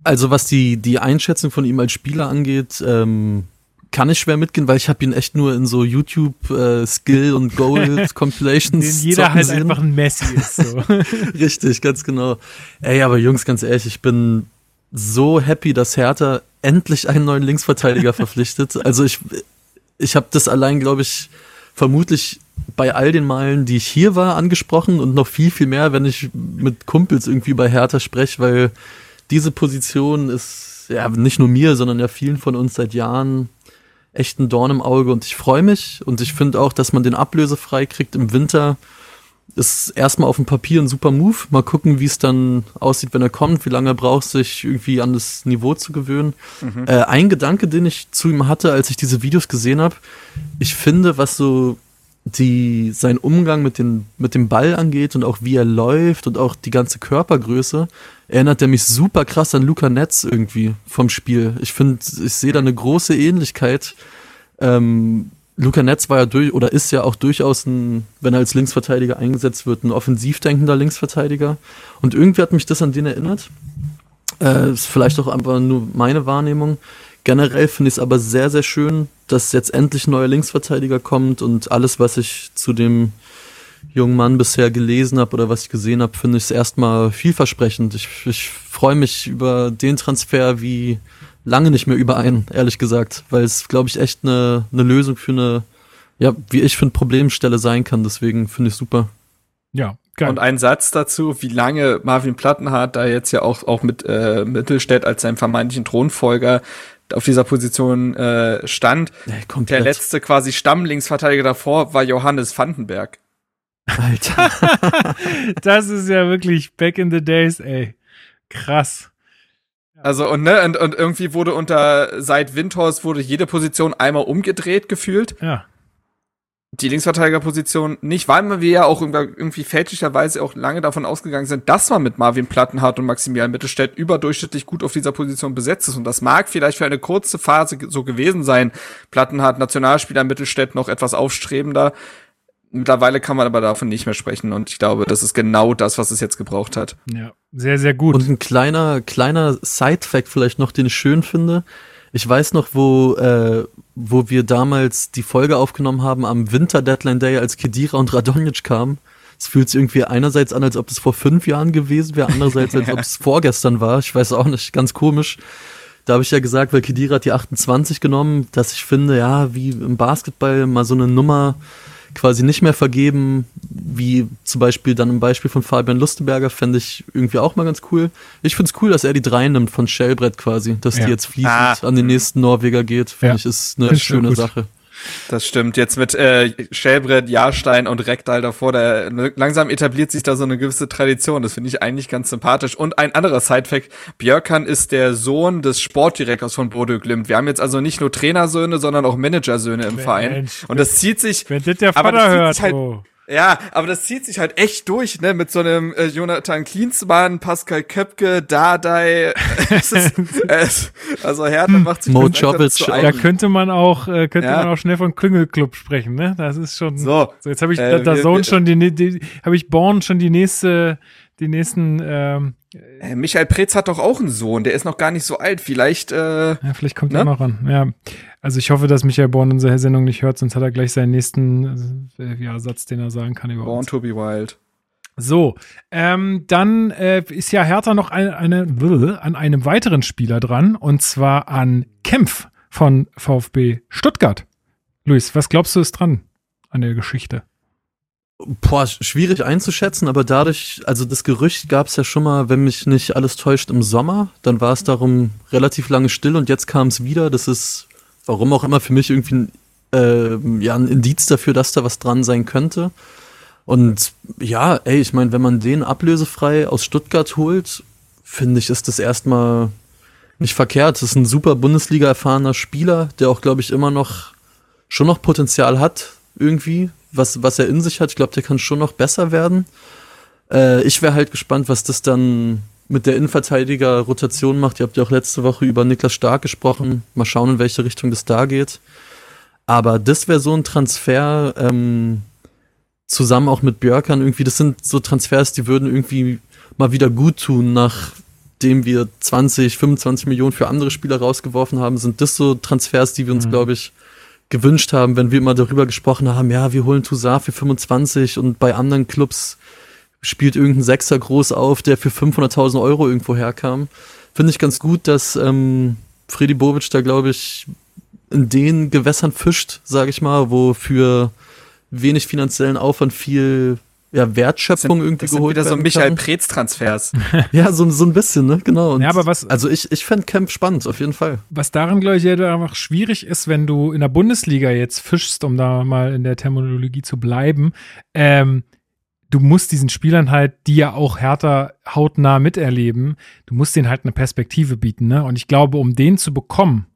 Also was die, die Einschätzung von ihm als Spieler angeht, ähm, kann ich schwer mitgehen, weil ich habe ihn echt nur in so YouTube äh, Skill und Goal Compilations. Den jeder halt sehen. einfach ein Messi ist. So. Richtig, ganz genau. Ey, aber Jungs, ganz ehrlich, ich bin so happy, dass Hertha endlich einen neuen Linksverteidiger verpflichtet. Also ich ich habe das allein, glaube ich, vermutlich bei all den Malen, die ich hier war, angesprochen und noch viel, viel mehr, wenn ich mit Kumpels irgendwie bei Hertha spreche, weil diese Position ist ja nicht nur mir, sondern ja vielen von uns seit Jahren echt ein Dorn im Auge und ich freue mich und ich finde auch, dass man den ablösefrei kriegt im Winter ist erstmal auf dem Papier ein super Move. Mal gucken, wie es dann aussieht, wenn er kommt, wie lange er braucht, sich irgendwie an das Niveau zu gewöhnen. Mhm. Äh, ein Gedanke, den ich zu ihm hatte, als ich diese Videos gesehen habe, ich finde, was so die, sein Umgang mit, den, mit dem Ball angeht und auch wie er läuft und auch die ganze Körpergröße, erinnert er mich super krass an Luca Netz irgendwie vom Spiel. Ich finde, ich sehe da eine große Ähnlichkeit. Ähm, Luca Netz war ja durch oder ist ja auch durchaus ein, wenn er als Linksverteidiger eingesetzt wird, ein offensiv denkender Linksverteidiger. Und irgendwie hat mich das an den erinnert. Äh, ist vielleicht auch einfach nur meine Wahrnehmung. Generell finde ich es aber sehr, sehr schön, dass jetzt endlich ein neuer Linksverteidiger kommt und alles, was ich zu dem jungen Mann bisher gelesen habe oder was ich gesehen habe, finde ich es erstmal vielversprechend. Ich, ich freue mich über den Transfer wie lange nicht mehr überein, ehrlich gesagt, weil es, glaube ich, echt eine, eine Lösung für eine, ja, wie ich finde, Problemstelle sein kann. Deswegen finde ich super. Ja, geil. Und ein Satz dazu, wie lange Marvin Plattenhardt da jetzt ja auch, auch mit äh, Mittelstädt als seinem vermeintlichen Thronfolger auf dieser Position äh, stand. Ja, Der letzte quasi Stammlinksverteidiger davor war Johannes Vandenberg. Alter. das ist ja wirklich back in the days, ey. Krass. Also und ne und, und irgendwie wurde unter seit Windhorst wurde jede Position einmal umgedreht gefühlt. Ja. Die Linksverteidigerposition nicht, weil wir ja auch irgendwie fälschlicherweise auch lange davon ausgegangen sind, dass man mit Marvin Plattenhardt und Maximilian Mittelstädt überdurchschnittlich gut auf dieser Position besetzt ist. Und das mag vielleicht für eine kurze Phase so gewesen sein. Plattenhardt, Nationalspieler, Mittelstädt noch etwas aufstrebender. Mittlerweile kann man aber davon nicht mehr sprechen und ich glaube, das ist genau das, was es jetzt gebraucht hat. Ja, sehr, sehr gut. Und ein kleiner, kleiner Side-Fact vielleicht noch, den ich schön finde. Ich weiß noch, wo, äh, wo wir damals die Folge aufgenommen haben am Winter Deadline Day, als Kedira und Radonjic kamen. Es fühlt sich irgendwie einerseits an, als ob das vor fünf Jahren gewesen wäre, andererseits, als ob es vorgestern war. Ich weiß auch nicht, ganz komisch. Da habe ich ja gesagt, weil Kedira hat die 28 genommen, dass ich finde, ja, wie im Basketball mal so eine Nummer quasi nicht mehr vergeben, wie zum Beispiel dann im Beispiel von Fabian Lustenberger, fände ich irgendwie auch mal ganz cool. Ich finde es cool, dass er die drei nimmt von Shellbrett quasi, dass Ja. die jetzt fließend Ah. an den nächsten Norweger geht, finde Ja. ich, ist eine schöne gut. Sache. Das stimmt. Jetzt mit äh, Schellbrett, Jahrstein und Rektal davor, da langsam etabliert sich da so eine gewisse Tradition. Das finde ich eigentlich ganz sympathisch. Und ein anderer Sidefact, Björkan ist der Sohn des Sportdirektors von Bodø Glimt. Wir haben jetzt also nicht nur Trainersöhne, sondern auch Managersöhne im Mensch. Verein. Und das zieht sich, Wenn das der Vater hört, halt- oh. Ja, aber das zieht sich halt echt durch, ne, mit so einem äh, Jonathan Klinsmann, Pascal Köpke, Dardai. es ist, es, also Hertha macht sich Mo auch. Da könnte man auch, äh, könnte Ja. man auch schnell von Klüngelclub sprechen, ne? Das ist schon. So. jetzt habe ich Äh, da, Zone schon die, die habe ich Born schon die nächste, die nächsten, ähm, Äh, Michael Preetz hat doch auch einen Sohn, der ist noch gar nicht so alt. Vielleicht, äh, ja, vielleicht kommt Ne? er noch ran. Ja. Also ich hoffe, dass Michael Born unsere Sendung nicht hört, sonst hat er gleich seinen nächsten äh, ja, Satz, den er sagen kann über Born uns. to be wild. So, ähm, dann äh, ist ja Hertha noch eine, eine, an einem weiteren Spieler dran, und zwar an Kempf von VfB Stuttgart. Luis, was glaubst du ist dran an der Geschichte? Boah, schwierig einzuschätzen, aber dadurch, also das Gerücht gab es ja schon mal, wenn mich nicht alles täuscht, im Sommer. Dann war es darum relativ lange still und jetzt kam es wieder. Das ist, warum auch immer, für mich irgendwie ein, äh, ja, ein Indiz dafür, dass da was dran sein könnte. Und ja, ey, ich meine, wenn man den ablösefrei aus Stuttgart holt, finde ich, ist das erstmal nicht verkehrt. Das ist ein super Bundesliga-erfahrener Spieler, der auch, glaube ich, immer noch schon noch Potenzial hat, irgendwie, was, was er in sich hat. Ich glaube, der kann schon noch besser werden. Äh, ich wäre halt gespannt, was das dann mit der Innenverteidiger-Rotation macht. Ihr habt ja auch letzte Woche über Niklas Stark gesprochen. Mal schauen, in welche Richtung das da geht. Aber das wäre so ein Transfer, ähm, zusammen auch mit Björkern irgendwie, das sind so Transfers, die würden irgendwie mal wieder gut tun, nachdem wir 20, 25 Millionen für andere Spieler rausgeworfen haben, sind das so Transfers, die wir uns, Mhm. glaube ich, gewünscht haben, wenn wir immer darüber gesprochen haben, ja, wir holen Toussaint für 25 und bei anderen Clubs spielt irgendein Sechser groß auf, der für 500.000 Euro irgendwo herkam. Finde ich ganz gut, dass ähm, Freddy Bobic da, glaube ich, in den Gewässern fischt, sage ich mal, wo für wenig finanziellen Aufwand viel ja, Wertschöpfung irgendwie Das sind geholt wieder so werden Michael kann. Preetz-Transfers. Ja, so, so ein bisschen, ne? Genau. Und Ja, aber was- Also ich, ich fände Camp spannend, auf jeden Fall. Was daran, glaube ich, ja einfach schwierig ist, wenn du in der Bundesliga jetzt fischst, um da mal in der Terminologie zu bleiben, ähm, du musst diesen Spielern halt, die ja auch härter hautnah miterleben, du musst denen halt eine Perspektive bieten, ne? Und ich glaube, um den zu bekommen,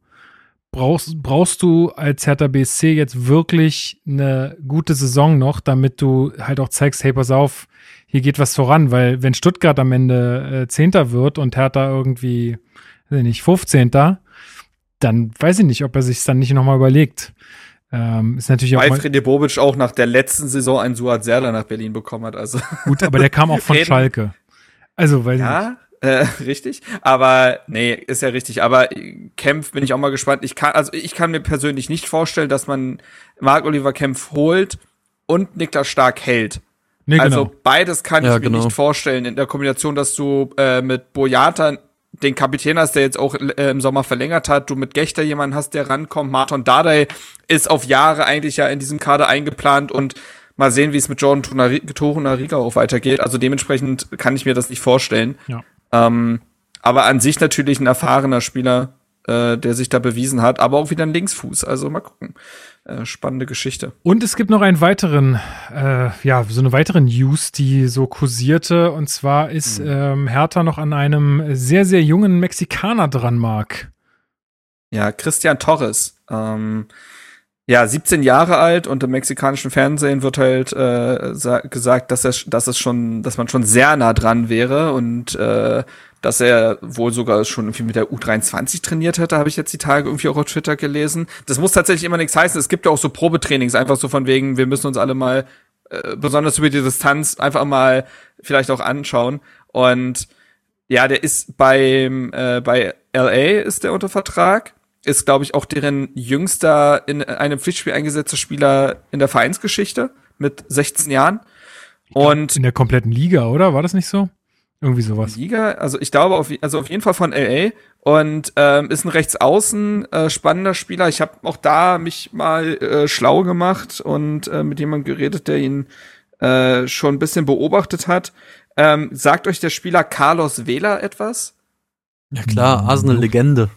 brauchst, brauchst du als Hertha BSC jetzt wirklich eine gute Saison noch, damit du halt auch zeigst, hey, pass auf, hier geht was voran, weil wenn Stuttgart am Ende äh, Zehnter wird und Hertha irgendwie, weiß ich nicht, 15. Dann weiß ich nicht, ob er sich dann nicht nochmal überlegt. Ähm, ist natürlich auch Weil mal, Freddy Bobic auch nach der letzten Saison einen Suat Serda nach Berlin bekommen hat. Also gut, aber der kam auch von Reden. Schalke. Also, nicht. ja, äh, richtig. Aber nee, ist ja richtig. Aber Kempf bin ich auch mal gespannt. Ich kann, also ich kann mir persönlich nicht vorstellen, dass man Marc Oliver Kempf holt und Niklas Stark hält. Nee, also genau. beides kann Ja, ich mir genau. nicht vorstellen in der Kombination, dass du äh, mit Boyata den Kapitän hast, der jetzt auch äh, im Sommer verlängert hat, du mit Gechter jemanden hast, der rankommt. Martin Dardai ist auf Jahre eigentlich ja in diesem Kader eingeplant und mal sehen, wie es mit Jordan Torunari- Torunariga auch weitergeht. Also dementsprechend kann ich mir das nicht vorstellen. Ja. Ähm, aber an sich natürlich ein erfahrener Spieler, äh, der sich da bewiesen hat, aber auch wieder ein Linksfuß. Also mal gucken. Äh, spannende Geschichte. Und es gibt noch einen weiteren, äh, ja, so eine weitere News, die so kursierte. Und zwar ist ähm, Hertha noch an einem sehr, sehr jungen Mexikaner dran, Marc. Ja, Christian Torres. Ähm, ja, 17 Jahre alt und im mexikanischen Fernsehen wird halt äh, sa- gesagt, dass er, dass es schon, dass man schon sehr nah dran wäre und äh, dass er wohl sogar schon irgendwie mit der U23 trainiert hätte, habe ich jetzt die Tage irgendwie auch auf Twitter gelesen. Das muss tatsächlich immer nichts heißen. Es gibt ja auch so Probetrainings, einfach so von wegen, wir müssen uns alle mal äh, besonders über die Distanz einfach mal vielleicht auch anschauen. Und ja, der ist beim äh, bei LA ist der unter Vertrag ist, glaube ich, auch deren jüngster in einem Pflichtspiel eingesetzter Spieler in der Vereinsgeschichte mit 16 Jahren. Und in der kompletten Liga, oder? War das nicht so? Irgendwie sowas. Liga, also ich glaube, auf, also auf jeden Fall von LA und ähm, ist ein Rechtsaußen äh, spannender Spieler. Ich habe auch da mich mal äh, schlau gemacht und äh, mit jemandem geredet, der ihn äh, schon ein bisschen beobachtet hat. Ähm, sagt euch der Spieler Carlos Vela etwas? Ja klar, Arsenal-Legende.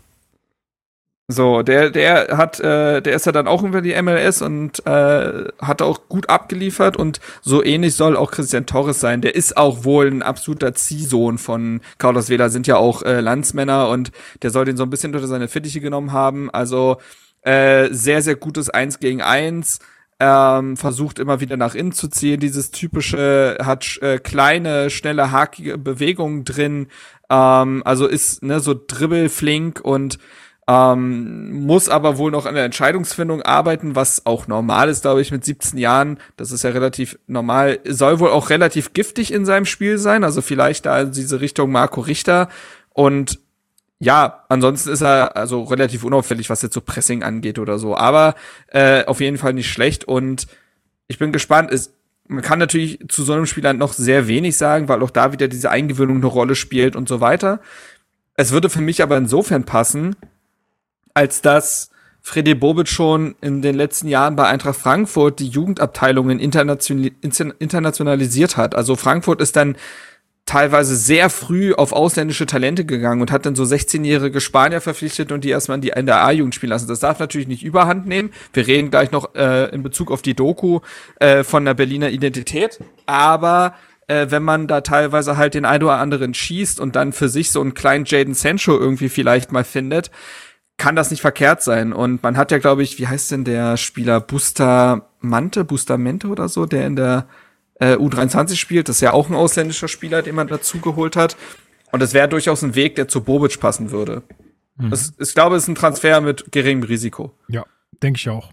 So, der, der hat, äh, der ist ja dann auch über die MLS und äh, hat auch gut abgeliefert und so ähnlich soll auch Christian Torres sein. Der ist auch wohl ein absoluter Ziehsohn von Carlos Vela, sind ja auch äh, Landsmänner und der soll den so ein bisschen unter seine Fittiche genommen haben. Also äh, sehr, sehr gutes Eins gegen Eins. Ähm, versucht immer wieder nach innen zu ziehen. Dieses typische hat äh, kleine, schnelle, hakige Bewegungen drin. Ähm, also ist ne, so dribbelflink und ähm, muss aber wohl noch an der Entscheidungsfindung arbeiten, was auch normal ist, glaube ich, mit 17 Jahren. Das ist ja relativ normal. Soll wohl auch relativ giftig in seinem Spiel sein, also vielleicht da diese Richtung Marco Richter. Und ja, ansonsten ist er also relativ unauffällig, was jetzt so Pressing angeht oder so. Aber äh, auf jeden Fall nicht schlecht. Und ich bin gespannt. Es, man kann natürlich zu so einem Spieler noch sehr wenig sagen, weil auch da wieder diese Eingewöhnung eine Rolle spielt und so weiter. Es würde für mich aber insofern passen, als dass Freddy Bobic schon in den letzten Jahren bei Eintracht Frankfurt die Jugendabteilungen internationalisiert hat. Also Frankfurt ist dann teilweise sehr früh auf ausländische Talente gegangen und hat dann so 16-jährige Spanier verpflichtet und die erstmal in, die, A-Jugend spielen lassen. Das darf natürlich nicht überhand nehmen. Wir reden gleich noch äh, in Bezug auf die Doku äh, von der Berliner Identität. Aber äh, wenn man da teilweise halt den ein oder anderen schießt und dann für sich so einen kleinen Jaden Sancho irgendwie vielleicht mal findet, kann das nicht verkehrt sein. Und man hat ja, glaube ich, wie heißt denn der Spieler Bustamante, Bustamante oder so, der in der äh, U23 spielt. Das ist ja auch ein ausländischer Spieler, den man dazu geholt hat. Und es wäre durchaus ein Weg, der zu Bobic passen würde. Mhm. Das, ich glaube, es ist ein Transfer mit geringem Risiko. Ja, denke ich auch.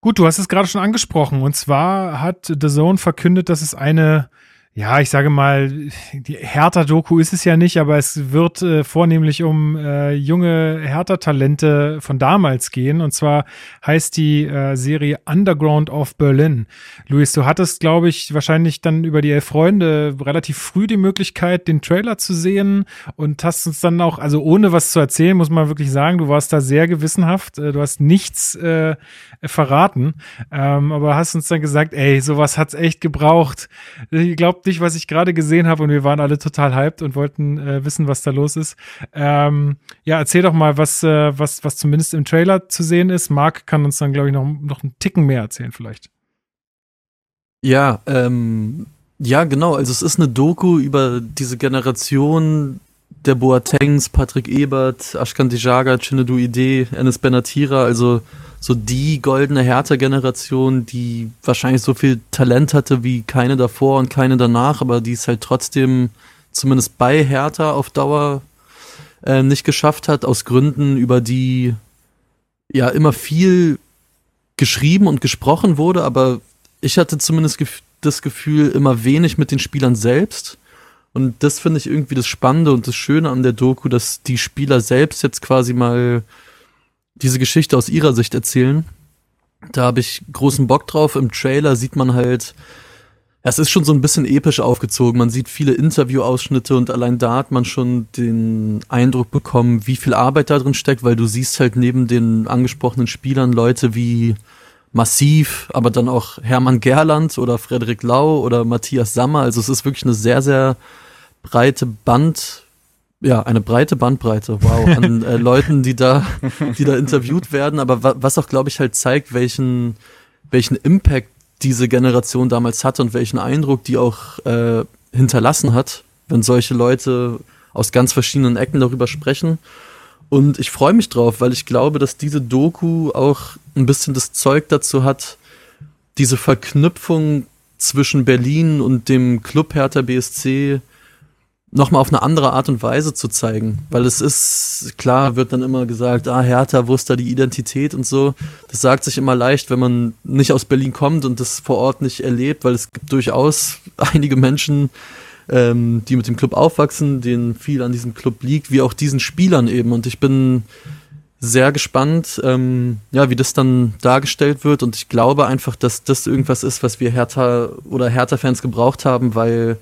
Gut, du hast es gerade schon angesprochen. Und zwar hat The Zone verkündet, dass es eine ja, ich sage mal, die Hertha-Doku ist es ja nicht, aber es wird äh, vornehmlich um äh, junge Hertha-Talente von damals gehen. Und zwar heißt die äh, Serie Underground of Berlin. Luis, du hattest, glaube ich, wahrscheinlich dann über die Elf Freunde relativ früh die Möglichkeit, den Trailer zu sehen und hast uns dann auch, also ohne was zu erzählen, muss man wirklich sagen, du warst da sehr gewissenhaft. Äh, du hast nichts äh, verraten, ähm, aber hast uns dann gesagt, ey, sowas hat's echt gebraucht. Ich glaube, nicht, was ich gerade gesehen habe und wir waren alle total hyped und wollten äh, wissen, was da los ist. Ähm, ja, erzähl doch mal, was, äh, was, was zumindest im Trailer zu sehen ist. Marc kann uns dann, glaube ich, noch, noch einen Ticken mehr erzählen, vielleicht. Ja, ähm, ja, genau. Also es ist eine Doku über diese Generation der Boatengs, Patrick Ebert, Ashkan Dijaga, Chinedu Ide, Enes Benatira, also so die goldene Hertha-Generation, die wahrscheinlich so viel Talent hatte wie keine davor und keine danach, aber die es halt trotzdem zumindest bei Hertha auf Dauer äh, nicht geschafft hat, aus Gründen, über die ja immer viel geschrieben und gesprochen wurde, aber ich hatte zumindest gef das Gefühl, immer wenig mit den Spielern selbst. Und das finde ich irgendwie das Spannende und das Schöne an der Doku, dass die Spieler selbst jetzt quasi mal diese Geschichte aus ihrer Sicht erzählen. Da habe ich großen Bock drauf. Im Trailer sieht man halt, es ist schon so ein bisschen episch aufgezogen. Man sieht viele Interviewausschnitte und allein da hat man schon den Eindruck bekommen, wie viel Arbeit da drin steckt, weil du siehst halt neben den angesprochenen Spielern Leute wie Massiv, aber dann auch Hermann Gerland oder Frederik Lau oder Matthias Sammer. Also es ist wirklich eine sehr, sehr breite Band ja, eine breite Bandbreite, wow, an äh, Leuten, die da, die da interviewt werden, aber wa was auch, glaube ich, halt zeigt, welchen, welchen Impact diese Generation damals hatte und welchen Eindruck die auch äh, hinterlassen hat, wenn solche Leute aus ganz verschiedenen Ecken darüber sprechen. Und ich freue mich drauf, weil ich glaube, dass diese Doku auch ein bisschen das Zeug dazu hat, diese Verknüpfung zwischen Berlin und dem Club Hertha BSC nochmal auf eine andere Art und Weise zu zeigen. Weil es ist, klar wird dann immer gesagt, ah, Hertha, wo ist da die Identität und so. Das sagt sich immer leicht, wenn man nicht aus Berlin kommt und das vor Ort nicht erlebt, weil es gibt durchaus einige Menschen, ähm, die mit dem Club aufwachsen, denen viel an diesem Club liegt, wie auch diesen Spielern eben. Und ich bin sehr gespannt, ähm, ja, wie das dann dargestellt wird. Und ich glaube einfach, dass das irgendwas ist, was wir Hertha oder Hertha-Fans gebraucht haben, weil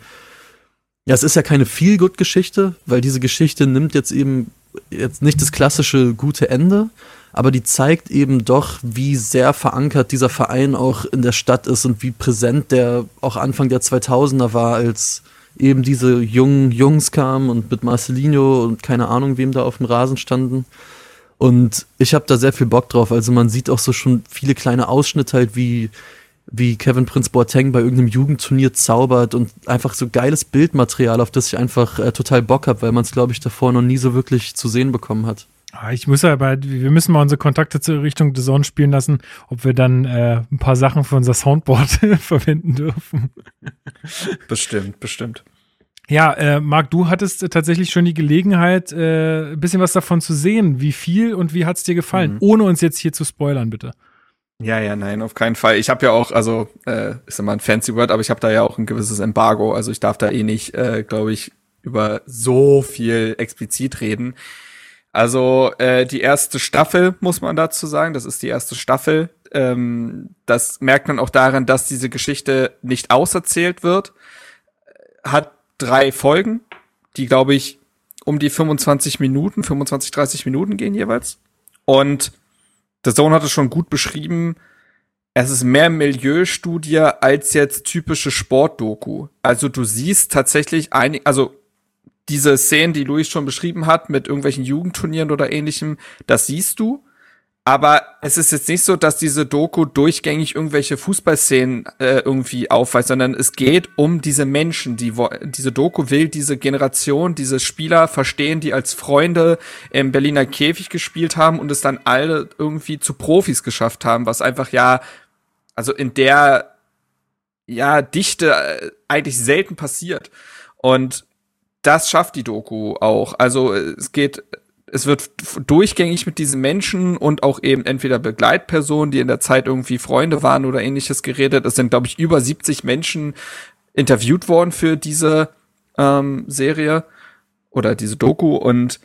ja, es ist ja keine Feel-Good-Geschichte, weil diese Geschichte nimmt jetzt eben jetzt nicht das klassische gute Ende, aber die zeigt eben doch, wie sehr verankert dieser Verein auch in der Stadt ist und wie präsent der auch Anfang der 2000er war, als eben diese jungen Jungs kamen und mit Marcelinho und keine Ahnung, wem da auf dem Rasen standen. Und ich habe da sehr viel Bock drauf. Also man sieht auch so schon viele kleine Ausschnitte halt, wie, wie Kevin Prince Boateng bei irgendeinem Jugendturnier zaubert und einfach so geiles Bildmaterial, auf das ich einfach äh, total Bock habe, weil man es, glaube ich, davor noch nie so wirklich zu sehen bekommen hat. Ah, ich muss aber, wir müssen mal unsere Kontakte zur Richtung The Zone spielen lassen, ob wir dann äh, ein paar Sachen für unser Soundboard verwenden dürfen. Bestimmt, bestimmt. Ja, äh, Marc, du hattest äh, tatsächlich schon die Gelegenheit, äh, ein bisschen was davon zu sehen. Wie viel und wie hat es dir gefallen? Mhm. Ohne uns jetzt hier zu spoilern, bitte. Ja, ja, nein, auf keinen Fall. Ich habe ja auch, also äh, ist immer ein fancy Word, aber ich habe da ja auch ein gewisses Embargo. Also ich darf da eh nicht, äh, glaube ich, über so viel explizit reden. Also äh, die erste Staffel muss man dazu sagen. Das ist die erste Staffel. Ähm, das merkt man auch daran, dass diese Geschichte nicht auserzählt wird. Hat drei Folgen, die, glaube ich, um die 25 Minuten, 25, 30 Minuten gehen jeweils. Und der Zone hat es schon gut beschrieben. Es ist mehr Milieustudie als jetzt typische Sportdoku. Also du siehst tatsächlich einig, also diese Szenen, die Luis schon beschrieben hat, mit irgendwelchen Jugendturnieren oder ähnlichem, das siehst du. Aber es ist jetzt nicht so, dass diese Doku durchgängig irgendwelche Fußballszenen äh, irgendwie aufweist, sondern es geht um diese Menschen, die diese Doku will diese Generation, diese Spieler verstehen, die als Freunde im Berliner Käfig gespielt haben und es dann alle irgendwie zu Profis geschafft haben, was einfach ja, also in der ja Dichte äh, eigentlich selten passiert. Und das schafft die Doku auch. Also es geht es wird durchgängig mit diesen Menschen und auch eben entweder Begleitpersonen, die in der Zeit irgendwie Freunde waren oder ähnliches geredet. Es sind, glaube ich, über 70 Menschen interviewt worden für diese ähm, Serie oder diese Doku und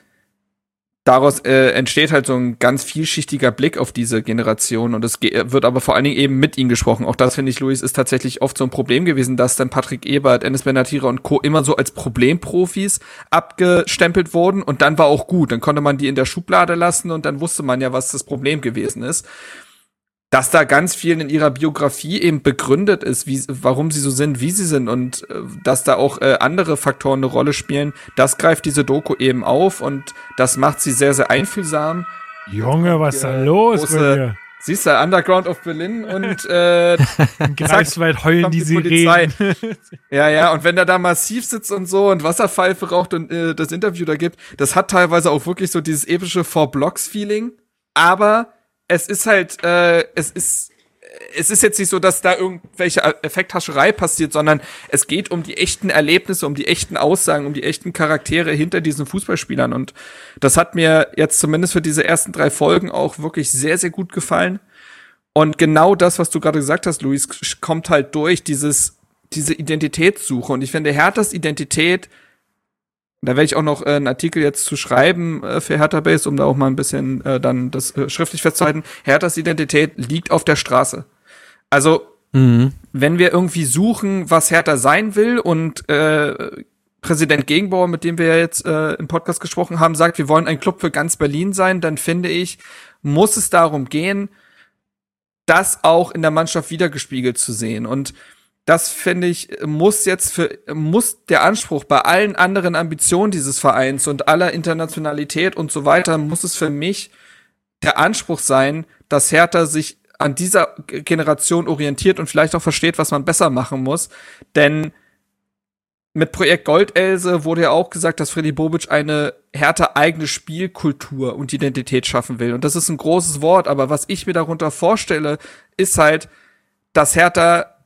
daraus äh, entsteht halt so ein ganz vielschichtiger Blick auf diese Generation und es wird aber vor allen Dingen eben mit ihnen gesprochen. Auch das finde ich, Luis, ist tatsächlich oft so ein Problem gewesen, dass dann Patrick Ebert, Ennis Benatira und Co. immer so als Problemprofis abgestempelt wurden und dann war auch gut. Dann konnte man die in der Schublade lassen und dann wusste man ja, was das Problem gewesen ist dass da ganz viel in ihrer Biografie eben begründet ist, wie, warum sie so sind, wie sie sind und äh, dass da auch äh, andere Faktoren eine Rolle spielen, das greift diese Doku eben auf und das macht sie sehr, sehr einfühlsam. Junge, was ist da los große, Siehst du, Underground of Berlin und äh, Greifswald heulen die, die Sirenen. ja, ja, und wenn der da massiv sitzt und so und Wasserpfeife raucht und äh, das Interview da gibt, das hat teilweise auch wirklich so dieses epische Four-Blocks-Feeling, aber es ist halt, äh, es ist, es ist jetzt nicht so, dass da irgendwelche Effekthascherei passiert, sondern es geht um die echten Erlebnisse, um die echten Aussagen, um die echten Charaktere hinter diesen Fußballspielern. Und das hat mir jetzt zumindest für diese ersten drei Folgen auch wirklich sehr, sehr gut gefallen. Und genau das, was du gerade gesagt hast, Luis, kommt halt durch dieses, diese Identitätssuche. Und ich finde, Herthas Identität da werde ich auch noch äh, einen Artikel jetzt zu schreiben äh, für Hertha Base, um da auch mal ein bisschen äh, dann das äh, schriftlich festzuhalten. Herthas Identität liegt auf der Straße. Also, mhm. wenn wir irgendwie suchen, was Hertha sein will und äh, Präsident Gegenbauer, mit dem wir ja jetzt äh, im Podcast gesprochen haben, sagt, wir wollen ein Club für ganz Berlin sein, dann finde ich, muss es darum gehen, das auch in der Mannschaft wiedergespiegelt zu sehen. Und das finde ich, muss jetzt für, muss der Anspruch bei allen anderen Ambitionen dieses Vereins und aller Internationalität und so weiter, muss es für mich der Anspruch sein, dass Hertha sich an dieser Generation orientiert und vielleicht auch versteht, was man besser machen muss. Denn mit Projekt Goldelse wurde ja auch gesagt, dass Freddy Bobic eine härter eigene Spielkultur und Identität schaffen will. Und das ist ein großes Wort, aber was ich mir darunter vorstelle, ist halt, dass Hertha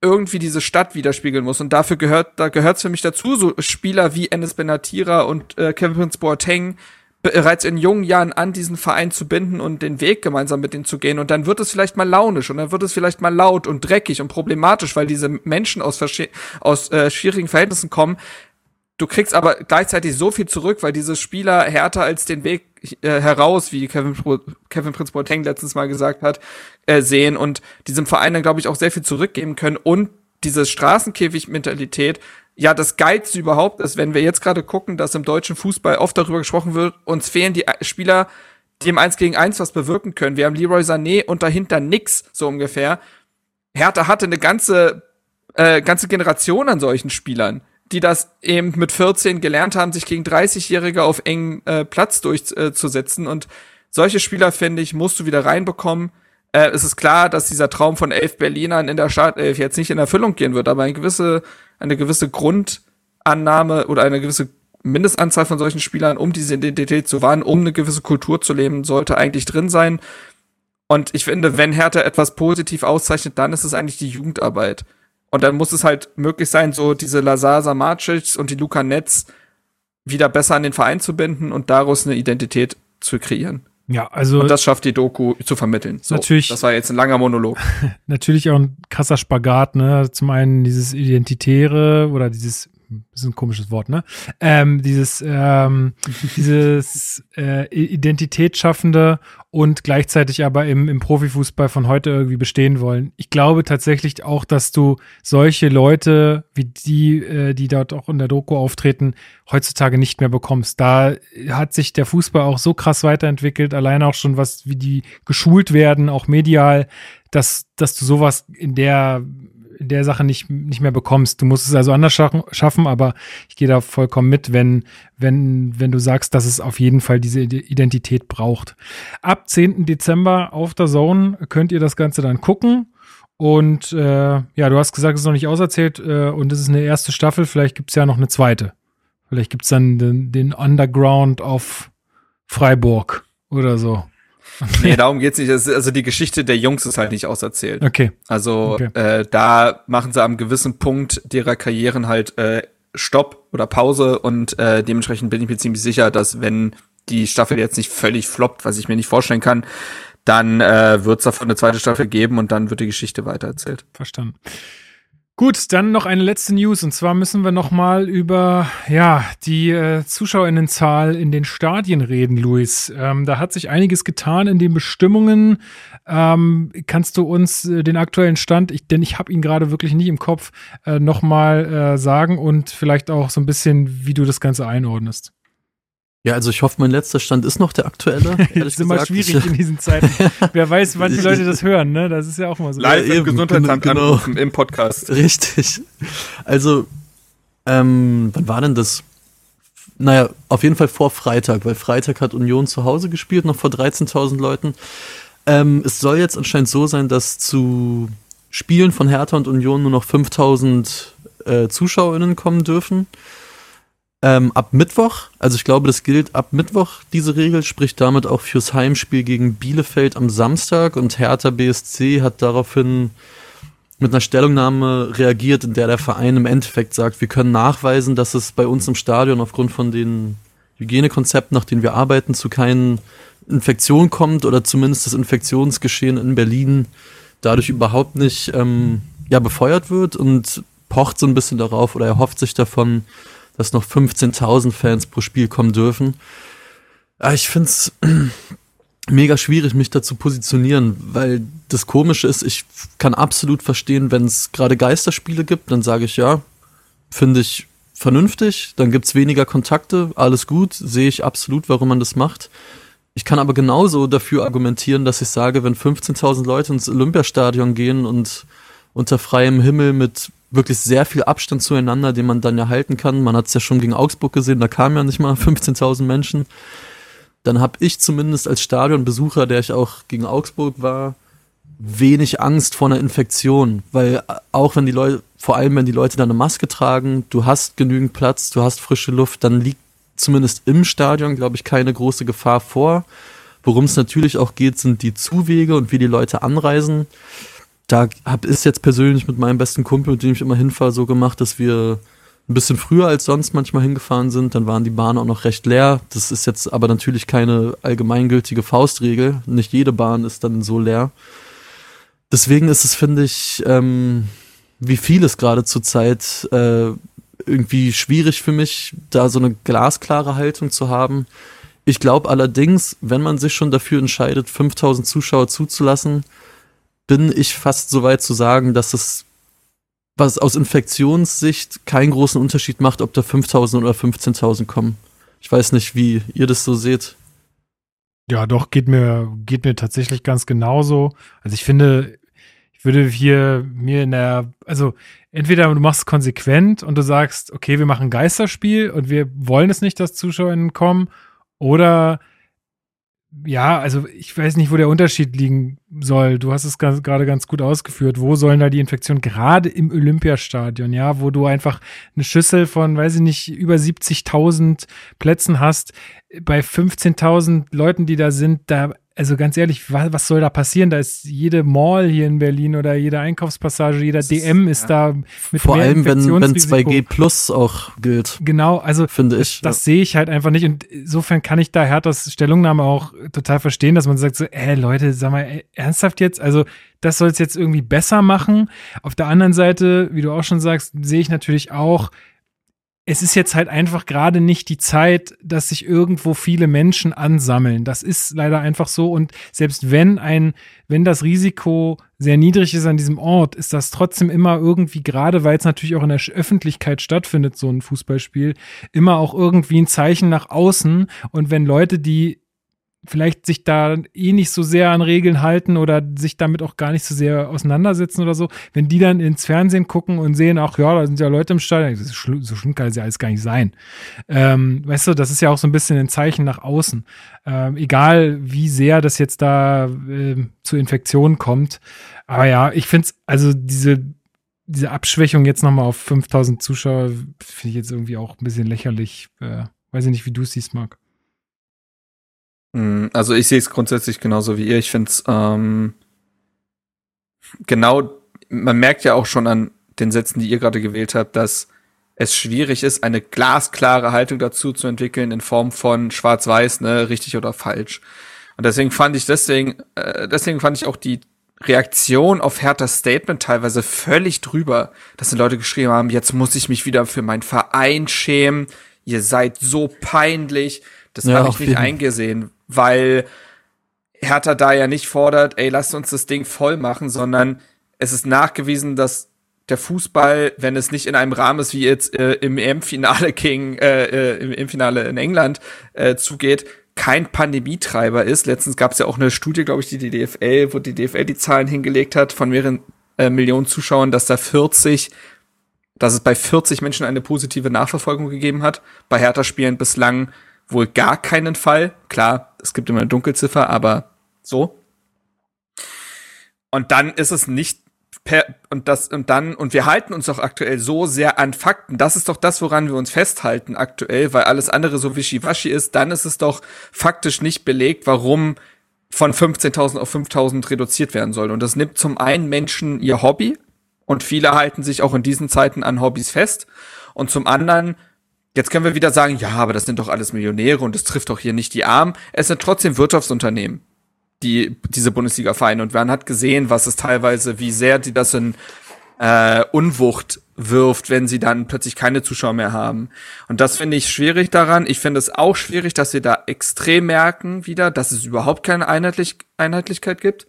irgendwie diese Stadt widerspiegeln muss. Und dafür gehört, da gehört's für mich dazu, so Spieler wie Enes Benatira und äh, Kevin Boateng bereits in jungen Jahren an diesen Verein zu binden und den Weg gemeinsam mit denen zu gehen. Und dann wird es vielleicht mal launisch und dann wird es vielleicht mal laut und dreckig und problematisch, weil diese Menschen aus, aus äh, schwierigen Verhältnissen kommen. Du kriegst aber gleichzeitig so viel zurück, weil diese Spieler härter als den Weg äh, heraus, wie Kevin, Kevin Prince Boateng letztens mal gesagt hat, äh, sehen und diesem Verein dann, glaube ich, auch sehr viel zurückgeben können und diese Straßenkäfig-Mentalität ja das Geilste überhaupt ist, wenn wir jetzt gerade gucken, dass im deutschen Fußball oft darüber gesprochen wird, uns fehlen die Spieler, die im 1 gegen 1 was bewirken können. Wir haben Leroy Sané und dahinter nix, so ungefähr. Hertha hatte eine ganze, äh, ganze Generation an solchen Spielern, die das eben mit 14 gelernt haben, sich gegen 30-Jährige auf engen äh, Platz durchzusetzen. Äh, und solche Spieler, finde ich, musst du wieder reinbekommen. Äh, es ist klar, dass dieser Traum von elf Berlinern in der Startelf jetzt nicht in Erfüllung gehen wird, aber eine gewisse eine gewisse Grundannahme oder eine gewisse Mindestanzahl von solchen Spielern, um diese Identität zu wahren, um eine gewisse Kultur zu leben, sollte eigentlich drin sein. Und ich finde, wenn Hertha etwas positiv auszeichnet, dann ist es eigentlich die Jugendarbeit. Und dann muss es halt möglich sein, so diese Lazar Samacic und die Luca Netz wieder besser an den Verein zu binden und daraus eine Identität zu kreieren. Ja, also. Und das schafft die Doku zu vermitteln. So, natürlich. Das war jetzt ein langer Monolog. natürlich auch ein krasser Spagat, ne? Zum einen dieses Identitäre oder dieses ist ein komisches Wort, ne? Ähm, dieses ähm, dieses äh, Identitätsschaffende und gleichzeitig aber im, im Profifußball von heute irgendwie bestehen wollen. Ich glaube tatsächlich auch, dass du solche Leute wie die, äh, die dort auch in der Doku auftreten, heutzutage nicht mehr bekommst. Da hat sich der Fußball auch so krass weiterentwickelt, allein auch schon was, wie die geschult werden, auch medial, dass, dass du sowas in der in der Sache nicht, nicht mehr bekommst. Du musst es also anders schaffen, aber ich gehe da vollkommen mit, wenn, wenn, wenn du sagst, dass es auf jeden Fall diese Identität braucht. Ab 10. Dezember auf der Zone könnt ihr das Ganze dann gucken. Und äh, ja, du hast gesagt, es ist noch nicht auserzählt äh, und es ist eine erste Staffel. Vielleicht gibt es ja noch eine zweite. Vielleicht gibt es dann den, den Underground auf Freiburg oder so. Nee, darum geht's nicht. Also die Geschichte der Jungs ist halt nicht auserzählt. Okay. Also okay. Äh, da machen sie am gewissen Punkt ihrer Karrieren halt äh, Stopp oder Pause und äh, dementsprechend bin ich mir ziemlich sicher, dass wenn die Staffel jetzt nicht völlig floppt, was ich mir nicht vorstellen kann, dann äh, wird es davon eine zweite Staffel geben und dann wird die Geschichte weitererzählt. Verstanden. Gut, dann noch eine letzte News und zwar müssen wir noch mal über ja die äh, Zuschauerinnenzahl in den Stadien reden, Luis. Ähm, da hat sich einiges getan in den Bestimmungen. Ähm, kannst du uns äh, den aktuellen Stand, ich, denn ich habe ihn gerade wirklich nicht im Kopf, äh, noch mal äh, sagen und vielleicht auch so ein bisschen, wie du das Ganze einordnest? Ja, also ich hoffe, mein letzter Stand ist noch der aktuelle. das ist immer schwierig in diesen Zeiten. Wer weiß, wann die Leute das hören, ne? Das ist ja auch mal so. Live im Gesundheitsamt genau. im Podcast. Richtig. Also, ähm, wann war denn das? Naja, auf jeden Fall vor Freitag, weil Freitag hat Union zu Hause gespielt, noch vor 13.000 Leuten. Ähm, es soll jetzt anscheinend so sein, dass zu Spielen von Hertha und Union nur noch 5.000 äh, ZuschauerInnen kommen dürfen. Ähm, ab Mittwoch, also ich glaube, das gilt ab Mittwoch, diese Regel, spricht damit auch fürs Heimspiel gegen Bielefeld am Samstag und Hertha BSC hat daraufhin mit einer Stellungnahme reagiert, in der der Verein im Endeffekt sagt, wir können nachweisen, dass es bei uns im Stadion aufgrund von den Hygienekonzepten, nach denen wir arbeiten, zu keinen Infektionen kommt oder zumindest das Infektionsgeschehen in Berlin dadurch überhaupt nicht ähm, ja, befeuert wird. Und pocht so ein bisschen darauf oder erhofft sich davon, dass noch 15.000 Fans pro Spiel kommen dürfen. Ah, ich finde es mega schwierig, mich da zu positionieren, weil das Komische ist, ich kann absolut verstehen, wenn es gerade Geisterspiele gibt, dann sage ich ja, finde ich vernünftig, dann gibt es weniger Kontakte, alles gut, sehe ich absolut, warum man das macht. Ich kann aber genauso dafür argumentieren, dass ich sage, wenn 15.000 Leute ins Olympiastadion gehen und unter freiem Himmel mit wirklich sehr viel Abstand zueinander, den man dann ja halten kann. Man hat es ja schon gegen Augsburg gesehen, da kamen ja nicht mal 15.000 Menschen. Dann habe ich zumindest als Stadionbesucher, der ich auch gegen Augsburg war, wenig Angst vor einer Infektion, weil auch wenn die Leute, vor allem wenn die Leute dann eine Maske tragen, du hast genügend Platz, du hast frische Luft, dann liegt zumindest im Stadion, glaube ich, keine große Gefahr vor. Worum es natürlich auch geht, sind die Zuwege und wie die Leute anreisen da habe ich jetzt persönlich mit meinem besten Kumpel, mit dem ich immer hinfahre, so gemacht, dass wir ein bisschen früher als sonst manchmal hingefahren sind. Dann waren die Bahnen auch noch recht leer. Das ist jetzt aber natürlich keine allgemeingültige Faustregel. Nicht jede Bahn ist dann so leer. Deswegen ist es, finde ich, ähm, wie vieles gerade zur Zeit, äh, irgendwie schwierig für mich, da so eine glasklare Haltung zu haben. Ich glaube allerdings, wenn man sich schon dafür entscheidet, 5000 Zuschauer zuzulassen, bin ich fast so weit zu sagen, dass es was aus Infektionssicht keinen großen Unterschied macht, ob da 5000 oder 15.000 kommen. Ich weiß nicht, wie ihr das so seht. Ja, doch, geht mir, geht mir tatsächlich ganz genauso. Also ich finde, ich würde hier mir in der, also entweder du machst es konsequent und du sagst, okay, wir machen Geisterspiel und wir wollen es nicht, dass ZuschauerInnen kommen, oder ja, also ich weiß nicht, wo der Unterschied liegen soll. Du hast es gerade ganz gut ausgeführt. Wo sollen da die Infektionen? Gerade im Olympiastadion, ja, wo du einfach eine Schüssel von, weiß ich nicht, über 70.000 Plätzen hast. Bei 15.000 Leuten, die da sind, da also ganz ehrlich, was, was, soll da passieren? Da ist jede Mall hier in Berlin oder jede Einkaufspassage, jeder das DM ist, ja. da mit Vor allem, wenn, wenn 2G Plus auch gilt. Genau, also finde ich. Das, ja. sehe ich halt einfach nicht. Und insofern kann ich da Herthas Stellungnahme auch total verstehen, dass man sagt so, ey Leute, sag mal, ernsthaft jetzt? Also das soll es jetzt irgendwie besser machen. Auf der anderen Seite, wie du auch schon sagst, sehe ich natürlich auch, es ist jetzt halt einfach gerade nicht die Zeit, dass sich irgendwo viele Menschen ansammeln. Das ist leider einfach so. Und selbst wenn ein, wenn das Risiko sehr niedrig ist an diesem Ort, ist das trotzdem immer irgendwie, gerade weil es natürlich auch in der Öffentlichkeit stattfindet, so ein Fußballspiel, immer auch irgendwie ein Zeichen nach außen. Und wenn Leute, die vielleicht sich da eh nicht so sehr an Regeln halten oder sich damit auch gar nicht so sehr auseinandersetzen oder so, wenn die dann ins Fernsehen gucken und sehen, ach ja, da sind ja Leute im Stadion, so schlimm kann es ja alles gar nicht sein. Ähm, weißt du, das ist ja auch so ein bisschen ein Zeichen nach außen. Ähm, egal, wie sehr das jetzt da äh, zu Infektionen kommt. Aber ja, ich finde es, also diese diese Abschwächung jetzt nochmal auf 5000 Zuschauer finde ich jetzt irgendwie auch ein bisschen lächerlich. Äh, weiß ich nicht, wie du es siehst, Marc. Mm, also ich sehe es grundsätzlich genauso wie ihr. Ich finde es ähm, genau, man merkt ja auch schon an den Sätzen, die ihr gerade gewählt habt, dass es schwierig ist, eine glasklare Haltung dazu zu entwickeln in Form von Schwarz-Weiß, ne, richtig oder falsch. Und deswegen fand ich deswegen, äh, deswegen fand ich auch die Reaktion auf Herthas Statement teilweise völlig drüber, dass die Leute geschrieben haben, jetzt muss ich mich wieder für meinen Verein schämen, ihr seid so peinlich. Das ja, habe ich nicht eingesehen, weil Hertha da ja nicht fordert, ey, lasst uns das Ding voll machen, sondern es ist nachgewiesen, dass der Fußball, wenn es nicht in einem Rahmen ist, wie jetzt äh, im EM-Finale gegen äh, äh, im EM-Finale in England äh, zugeht, kein Pandemietreiber ist. Letztens gab es ja auch eine Studie, glaube ich, die die DFL, wo die DFL die Zahlen hingelegt hat von mehreren äh, Millionen Zuschauern, dass da 40, dass es bei 40 Menschen eine positive Nachverfolgung gegeben hat. Bei Hertha-Spielen bislang wohl gar keinen Fall. Klar, es gibt immer eine Dunkelziffer, aber so. Und dann ist es nicht per, und das, und dann, und wir halten uns doch aktuell so sehr an Fakten. Das ist doch das, woran wir uns festhalten aktuell, weil alles andere so wischiwaschi ist. Dann ist es doch faktisch nicht belegt, warum von 15.000 auf 5.000 reduziert werden soll. Und das nimmt zum einen Menschen ihr Hobby und viele halten sich auch in diesen Zeiten an Hobbys fest. Und zum anderen Jetzt können wir wieder sagen, ja, aber das sind doch alles Millionäre und das trifft doch hier nicht die Armen. Es sind trotzdem Wirtschaftsunternehmen, die diese Bundesliga-Vereine. Und man hat gesehen, was es teilweise, wie sehr die das in äh, Unwucht wirft, wenn sie dann plötzlich keine Zuschauer mehr haben. Und das finde ich schwierig daran. Ich finde es auch schwierig, dass wir da extrem merken wieder, dass es überhaupt keine Einheitlich Einheitlichkeit gibt.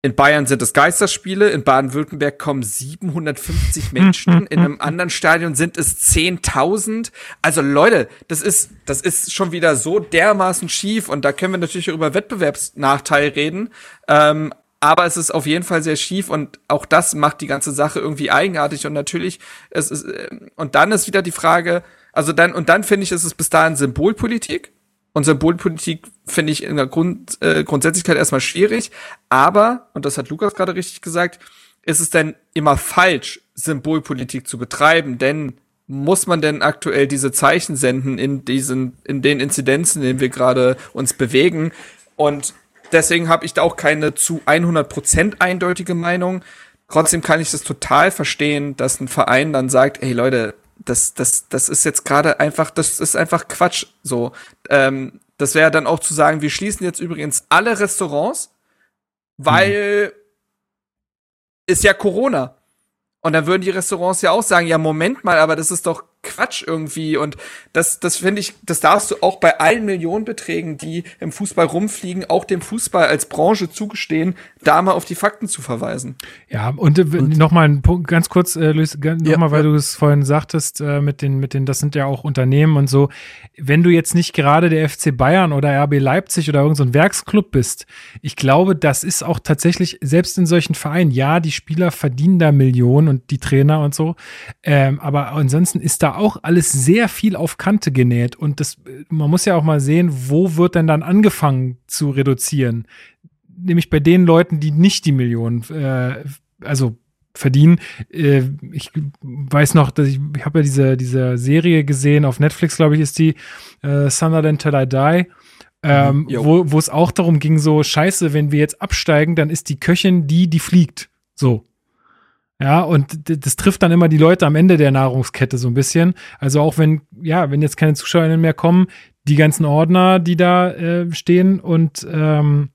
In Bayern sind es Geisterspiele, in Baden-Württemberg kommen 750 Menschen, in einem anderen Stadion sind es 10.000. Also Leute, das ist, das ist schon wieder so dermaßen schief und da können wir natürlich über Wettbewerbsnachteil reden. Ähm, aber es ist auf jeden Fall sehr schief und auch das macht die ganze Sache irgendwie eigenartig und natürlich, es ist, äh, und dann ist wieder die Frage, also dann, und dann finde ich, ist es bis dahin Symbolpolitik und Symbolpolitik finde ich in der Grund, äh, Grundsätzlichkeit erstmal schwierig. Aber, und das hat Lukas gerade richtig gesagt, ist es denn immer falsch, Symbolpolitik zu betreiben? Denn muss man denn aktuell diese Zeichen senden in diesen, in den Inzidenzen, in denen wir gerade uns bewegen? Und deswegen habe ich da auch keine zu 100% eindeutige Meinung. Trotzdem kann ich das total verstehen, dass ein Verein dann sagt, hey Leute, das, das, das ist jetzt gerade einfach, das ist einfach Quatsch. So, ähm, das wäre dann auch zu sagen, wir schließen jetzt übrigens alle Restaurants, weil mhm. ist ja Corona. Und dann würden die Restaurants ja auch sagen, ja, Moment mal, aber das ist doch Quatsch irgendwie. Und das, das finde ich, das darfst du auch bei allen Millionenbeträgen, die im Fußball rumfliegen, auch dem Fußball als Branche zugestehen, da mal auf die Fakten zu verweisen. Ja, und, äh, und nochmal ein Punkt, ganz kurz, äh, Luis, nochmal, ja, weil ja. du es vorhin sagtest, äh, mit den, mit den, das sind ja auch Unternehmen und so. Wenn du jetzt nicht gerade der FC Bayern oder RB Leipzig oder irgendein so Werksclub bist, ich glaube, das ist auch tatsächlich, selbst in solchen Vereinen, ja, die Spieler verdienen da Millionen und die Trainer und so. Ähm, aber ansonsten ist da auch alles sehr viel auf Kante genäht. Und das, man muss ja auch mal sehen, wo wird denn dann angefangen zu reduzieren? Nämlich bei den Leuten, die nicht die Millionen, äh, also verdienen. Äh, ich weiß noch, dass ich, ich habe ja diese, diese Serie gesehen, auf Netflix, glaube ich, ist die äh, Sunderland Till I Die. Ähm, mhm, wo, wo es auch darum ging, so, scheiße, wenn wir jetzt absteigen, dann ist die Köchin die, die fliegt. So. Ja, und das trifft dann immer die Leute am Ende der Nahrungskette so ein bisschen. Also auch wenn, ja, wenn jetzt keine Zuschauerinnen mehr kommen, die ganzen Ordner, die da äh, stehen und ähm,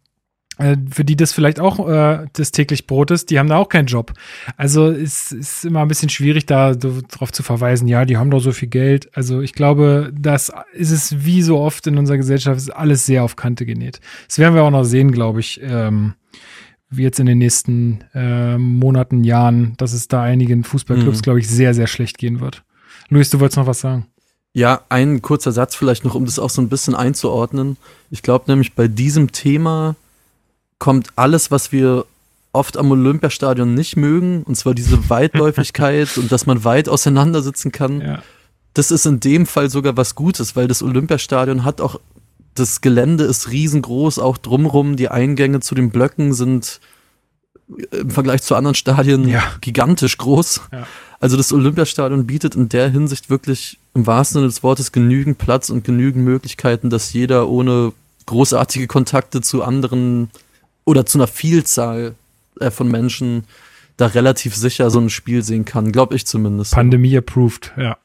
äh, für die das vielleicht auch äh, das täglich Brot ist, die haben da auch keinen Job. Also es ist immer ein bisschen schwierig, da so drauf zu verweisen, ja, die haben doch so viel Geld. Also ich glaube, das ist es wie so oft in unserer Gesellschaft, ist alles sehr auf Kante genäht. Das werden wir auch noch sehen, glaube ich. Ähm, wie jetzt in den nächsten äh, Monaten, Jahren, dass es da einigen Fußballclubs, mhm. glaube ich, sehr, sehr schlecht gehen wird. Luis, du wolltest noch was sagen? Ja, ein kurzer Satz vielleicht noch, um das auch so ein bisschen einzuordnen. Ich glaube nämlich, bei diesem Thema kommt alles, was wir oft am Olympiastadion nicht mögen, und zwar diese Weitläufigkeit und dass man weit auseinandersitzen kann. Ja. Das ist in dem Fall sogar was Gutes, weil das Olympiastadion hat auch das Gelände ist riesengroß, auch drumrum. Die Eingänge zu den Blöcken sind im Vergleich zu anderen Stadien ja. gigantisch groß. Ja. Also das Olympiastadion bietet in der Hinsicht wirklich im wahrsten Sinne des Wortes genügend Platz und genügend Möglichkeiten, dass jeder ohne großartige Kontakte zu anderen oder zu einer Vielzahl äh, von Menschen da relativ sicher so ein Spiel sehen kann, glaube ich zumindest. Pandemie approved, ja.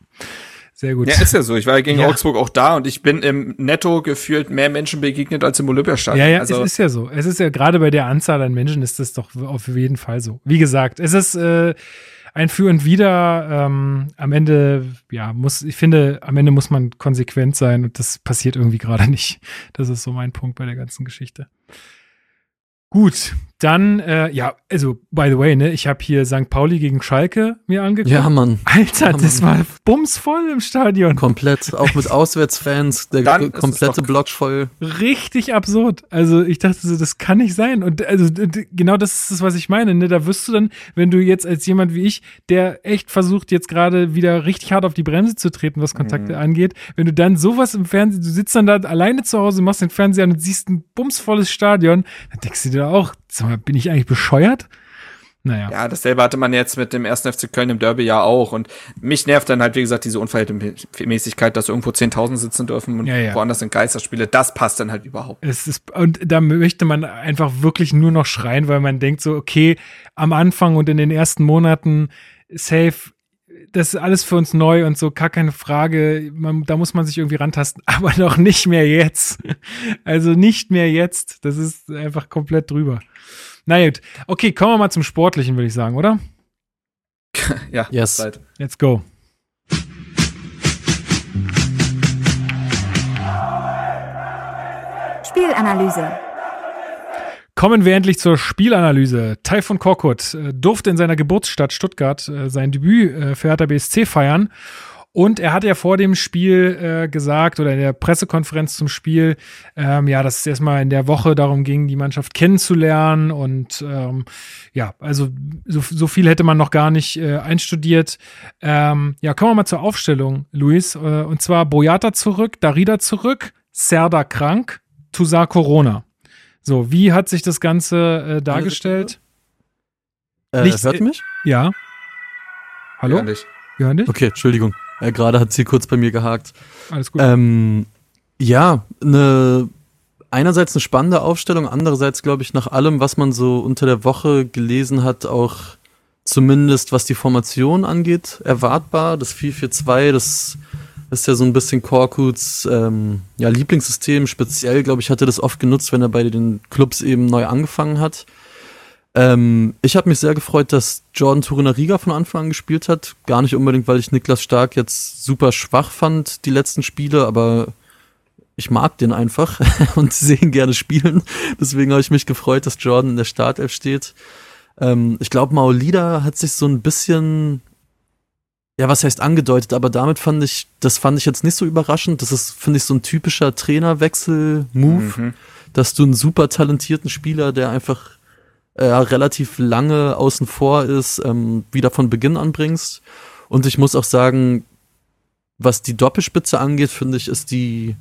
Sehr gut. Ja, ist ja so. Ich war ja gegen ja. Augsburg auch da und ich bin im Netto gefühlt mehr Menschen begegnet als im Olympiastadion. Ja, ja, also es ist ja so. Es ist ja gerade bei der Anzahl an Menschen ist das doch auf jeden Fall so. Wie gesagt, es ist äh, ein Für und Wider. Ähm, am Ende, ja, muss, ich finde, am Ende muss man konsequent sein und das passiert irgendwie gerade nicht. Das ist so mein Punkt bei der ganzen Geschichte. Gut, dann, äh, ja, also, by the way, ne, ich habe hier St. Pauli gegen Schalke mir angeguckt. Ja, Mann. Alter, ja, das war bumsvoll im Stadion. Komplett, auch mit Auswärtsfans, der dann komplette Block voll. Richtig absurd. Also, ich dachte so, das kann nicht sein. Und also, genau das ist das, was ich meine, ne, da wirst du dann, wenn du jetzt als jemand wie ich, der echt versucht, jetzt gerade wieder richtig hart auf die Bremse zu treten, was Kontakte mhm. angeht, wenn du dann sowas im Fernsehen, du sitzt dann da alleine zu Hause, machst den Fernseher an und siehst ein bumsvolles Stadion, dann denkst du dir auch, sag mal, bin ich eigentlich bescheuert? Naja. Ja, dasselbe hatte man jetzt mit dem ersten FC Köln im Derby ja auch. Und mich nervt dann halt, wie gesagt, diese Unverhältnismäßigkeit, dass irgendwo 10.000 sitzen dürfen und ja, ja. woanders sind Geisterspiele. Das passt dann halt überhaupt. Es ist, und da möchte man einfach wirklich nur noch schreien, weil man denkt so, okay, am Anfang und in den ersten Monaten safe das ist alles für uns neu und so, gar keine Frage. Man, da muss man sich irgendwie rantasten, aber doch nicht mehr jetzt. Also nicht mehr jetzt. Das ist einfach komplett drüber. Na gut. Okay, kommen wir mal zum Sportlichen, würde ich sagen, oder? ja, yes. Zeit. Let's go. Spielanalyse. Kommen wir endlich zur Spielanalyse. Taifun Korkut äh, durfte in seiner Geburtsstadt Stuttgart äh, sein Debüt äh, für Hertha BSC feiern. Und er hat ja vor dem Spiel äh, gesagt oder in der Pressekonferenz zum Spiel, ähm, ja, dass es erstmal in der Woche darum ging, die Mannschaft kennenzulernen. Und ähm, ja, also so, so viel hätte man noch gar nicht äh, einstudiert. Ähm, ja, kommen wir mal zur Aufstellung, Luis. Äh, und zwar Boyata zurück, Darida zurück, Serda krank, Tusar Corona. So, wie hat sich das Ganze äh, dargestellt? Äh, Nichts, hört mich? Ja. Hallo? Ja, nicht. Ja, nicht? Okay, Entschuldigung. Äh, Gerade hat sie kurz bei mir gehakt. Alles gut. Ähm, ja, eine einerseits eine spannende Aufstellung, andererseits glaube ich nach allem, was man so unter der Woche gelesen hat, auch zumindest was die Formation angeht, erwartbar. Das 4-4-2, das das ist ja so ein bisschen Korkuts ähm, ja, Lieblingssystem. Speziell, glaube ich, hatte das oft genutzt, wenn er bei den Clubs eben neu angefangen hat. Ähm, ich habe mich sehr gefreut, dass Jordan Turinariga von Anfang an gespielt hat. Gar nicht unbedingt, weil ich Niklas Stark jetzt super schwach fand, die letzten Spiele, aber ich mag den einfach und sehe ihn gerne spielen. Deswegen habe ich mich gefreut, dass Jordan in der Startelf steht. Ähm, ich glaube, Maolida hat sich so ein bisschen, ja, was heißt angedeutet, aber damit fand ich, das fand ich jetzt nicht so überraschend. Das ist, finde ich, so ein typischer Trainerwechsel-Move, mhm. dass du einen super talentierten Spieler, der einfach äh, relativ lange außen vor ist, ähm, wieder von Beginn anbringst. Und ich muss auch sagen, was die Doppelspitze angeht, finde ich, ist die,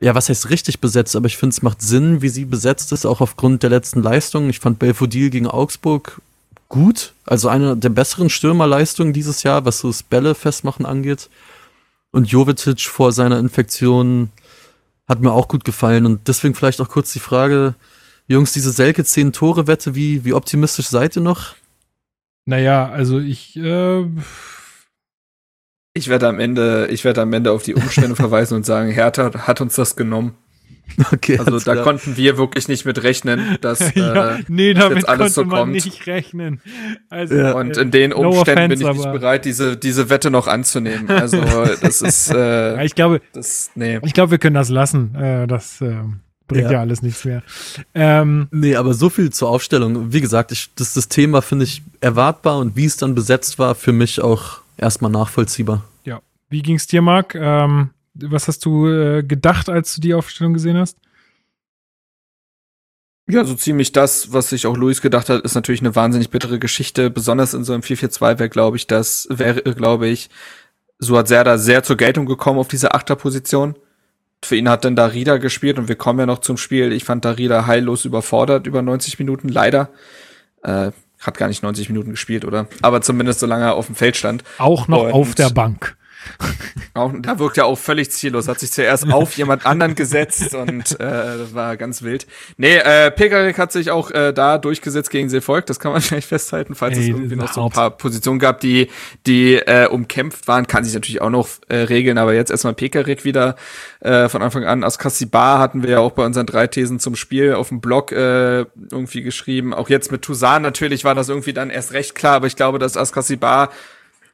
ja, was heißt richtig besetzt, aber ich finde, es macht Sinn, wie sie besetzt ist, auch aufgrund der letzten Leistungen. Ich fand Belfodil gegen Augsburg gut, also eine der besseren Stürmerleistungen dieses Jahr, was so das Bälle festmachen angeht. Und Jovetic vor seiner Infektion hat mir auch gut gefallen und deswegen vielleicht auch kurz die Frage, Jungs, diese Selke 10 Tore Wette, wie, wie optimistisch seid ihr noch? Naja, also ich, äh, ich werde am Ende, ich werde am Ende auf die Umstände verweisen und sagen, Hertha hat uns das genommen. Okay, also da klar. konnten wir wirklich nicht mit rechnen, dass ja, äh, nee, damit jetzt alles so kommt. nicht rechnen. Also, ja. Und in den Umständen no offense, bin ich nicht bereit, diese diese Wette noch anzunehmen. Also das ist. Äh, ich glaube, das, nee. ich glaube, wir können das lassen. Äh, das äh, bringt ja. ja. alles nichts mehr. Ähm, nee, aber so viel zur Aufstellung. Wie gesagt, ich, das, das Thema finde ich erwartbar und wie es dann besetzt war, für mich auch erstmal nachvollziehbar. Ja. Wie ging es dir, Marc? Ähm, was hast du äh, gedacht, als du die Aufstellung gesehen hast? Ja, so ziemlich das, was sich auch Luis gedacht hat, ist natürlich eine wahnsinnig bittere Geschichte. Besonders in so einem 4-4-2 wäre, glaube ich, das wäre, glaube ich, Suat Serda sehr zur Geltung gekommen auf dieser Achterposition. Für ihn hat dann Darida gespielt und wir kommen ja noch zum Spiel. Ich fand Darida heillos überfordert über 90 Minuten, leider. Äh, hat gar nicht 90 Minuten gespielt, oder? Aber zumindest solange er auf dem Feld stand. Auch noch und auf der Bank. Auch, da wirkt ja auch völlig ziellos. Hat sich zuerst auf jemand anderen gesetzt und äh, das war ganz wild. Nee, äh, Pekarik hat sich auch äh, da durchgesetzt gegen Seevolk. Das kann man vielleicht festhalten, falls Ey, es irgendwie noch so ein paar Positionen gab, die die äh, umkämpft waren. Kann sich natürlich auch noch äh, regeln, aber jetzt erstmal Pekarik wieder äh, von Anfang an. Askasibar hatten wir ja auch bei unseren drei Thesen zum Spiel auf dem Blog äh, irgendwie geschrieben. Auch jetzt mit Tusan natürlich war das irgendwie dann erst recht klar, aber ich glaube, dass Askasibar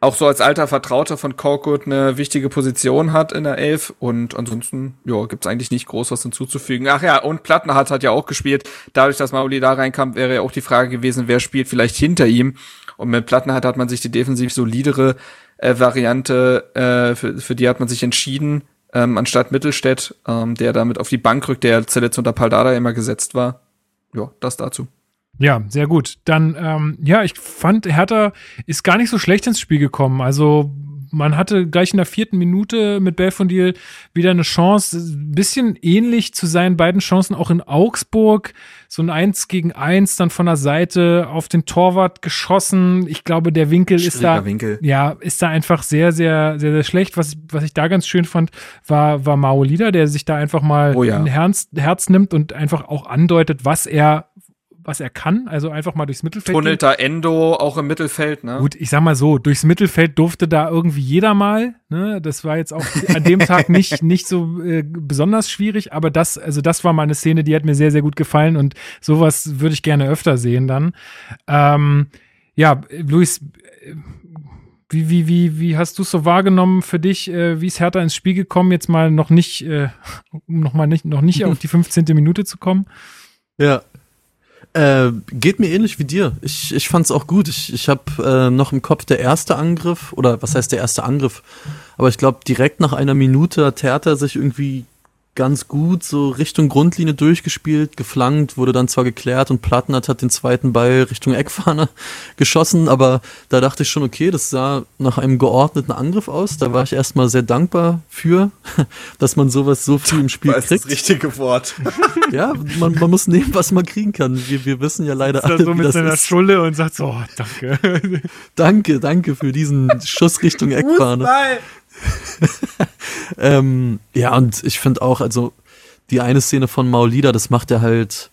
auch so als alter Vertrauter von Korkut eine wichtige Position hat in der Elf. Und ansonsten, ja, gibt's eigentlich nicht groß was hinzuzufügen. Ach ja, und Plattner hat, ja auch gespielt. Dadurch, dass Mauli da reinkam, wäre ja auch die Frage gewesen, wer spielt vielleicht hinter ihm. Und mit Plattner hat, hat man sich die defensiv solidere äh, Variante, äh, für, für die hat man sich entschieden, ähm, anstatt Mittelstädt, ähm, der damit auf die Bank rückt, der zuletzt unter Paldada immer gesetzt war. Ja, das dazu. Ja, sehr gut. Dann, ähm, ja, ich fand, Hertha ist gar nicht so schlecht ins Spiel gekommen. Also man hatte gleich in der vierten Minute mit Belfondil wieder eine Chance, ein bisschen ähnlich zu seinen beiden Chancen auch in Augsburg. So ein Eins gegen Eins dann von der Seite auf den Torwart geschossen. Ich glaube, der Winkel ist da, Winkel. ja, ist da einfach sehr, sehr, sehr, sehr schlecht. Was, was ich da ganz schön fand, war, war Maolida, der sich da einfach mal oh ja. ein Herz, Herz nimmt und einfach auch andeutet, was er was er kann, also einfach mal durchs Mittelfeld. Tunnelt da Endo auch im Mittelfeld, ne? Gut, ich sag mal so, durchs Mittelfeld durfte da irgendwie jeder mal, ne? Das war jetzt auch an dem Tag nicht, nicht so äh, besonders schwierig, aber das, also das war mal eine Szene, die hat mir sehr, sehr gut gefallen und sowas würde ich gerne öfter sehen dann. Ähm, ja, Luis, äh, wie, wie, wie, wie hast du es so wahrgenommen für dich? Äh, wie ist Hertha ins Spiel gekommen? Jetzt mal noch nicht, äh, um noch mal nicht, noch nicht auf die 15. Minute zu kommen. Ja, äh, geht mir ähnlich wie dir. Ich, ich fand es auch gut. Ich, ich habe äh, noch im Kopf der erste Angriff, oder was heißt der erste Angriff? Aber ich glaube, direkt nach einer Minute hat Hertha sich irgendwie ganz gut so Richtung Grundlinie durchgespielt, geflankt, wurde dann zwar geklärt und Plattnert hat den zweiten Ball Richtung Eckfahne geschossen, aber da dachte ich schon, okay, das sah nach einem geordneten Angriff aus. Da war ich erstmal sehr dankbar für, dass man sowas so viel im Spiel das kriegt. Das richtige Wort. Ja, man, man muss nehmen, was man kriegen kann. Wir, wir wissen ja leider alle, so mit das seiner ist. Schulle und sagt so, oh, danke. danke, danke für diesen Schuss Richtung Eckfahne. Fußball. ähm, ja, und ich finde auch, also die eine Szene von Maulida, das macht er halt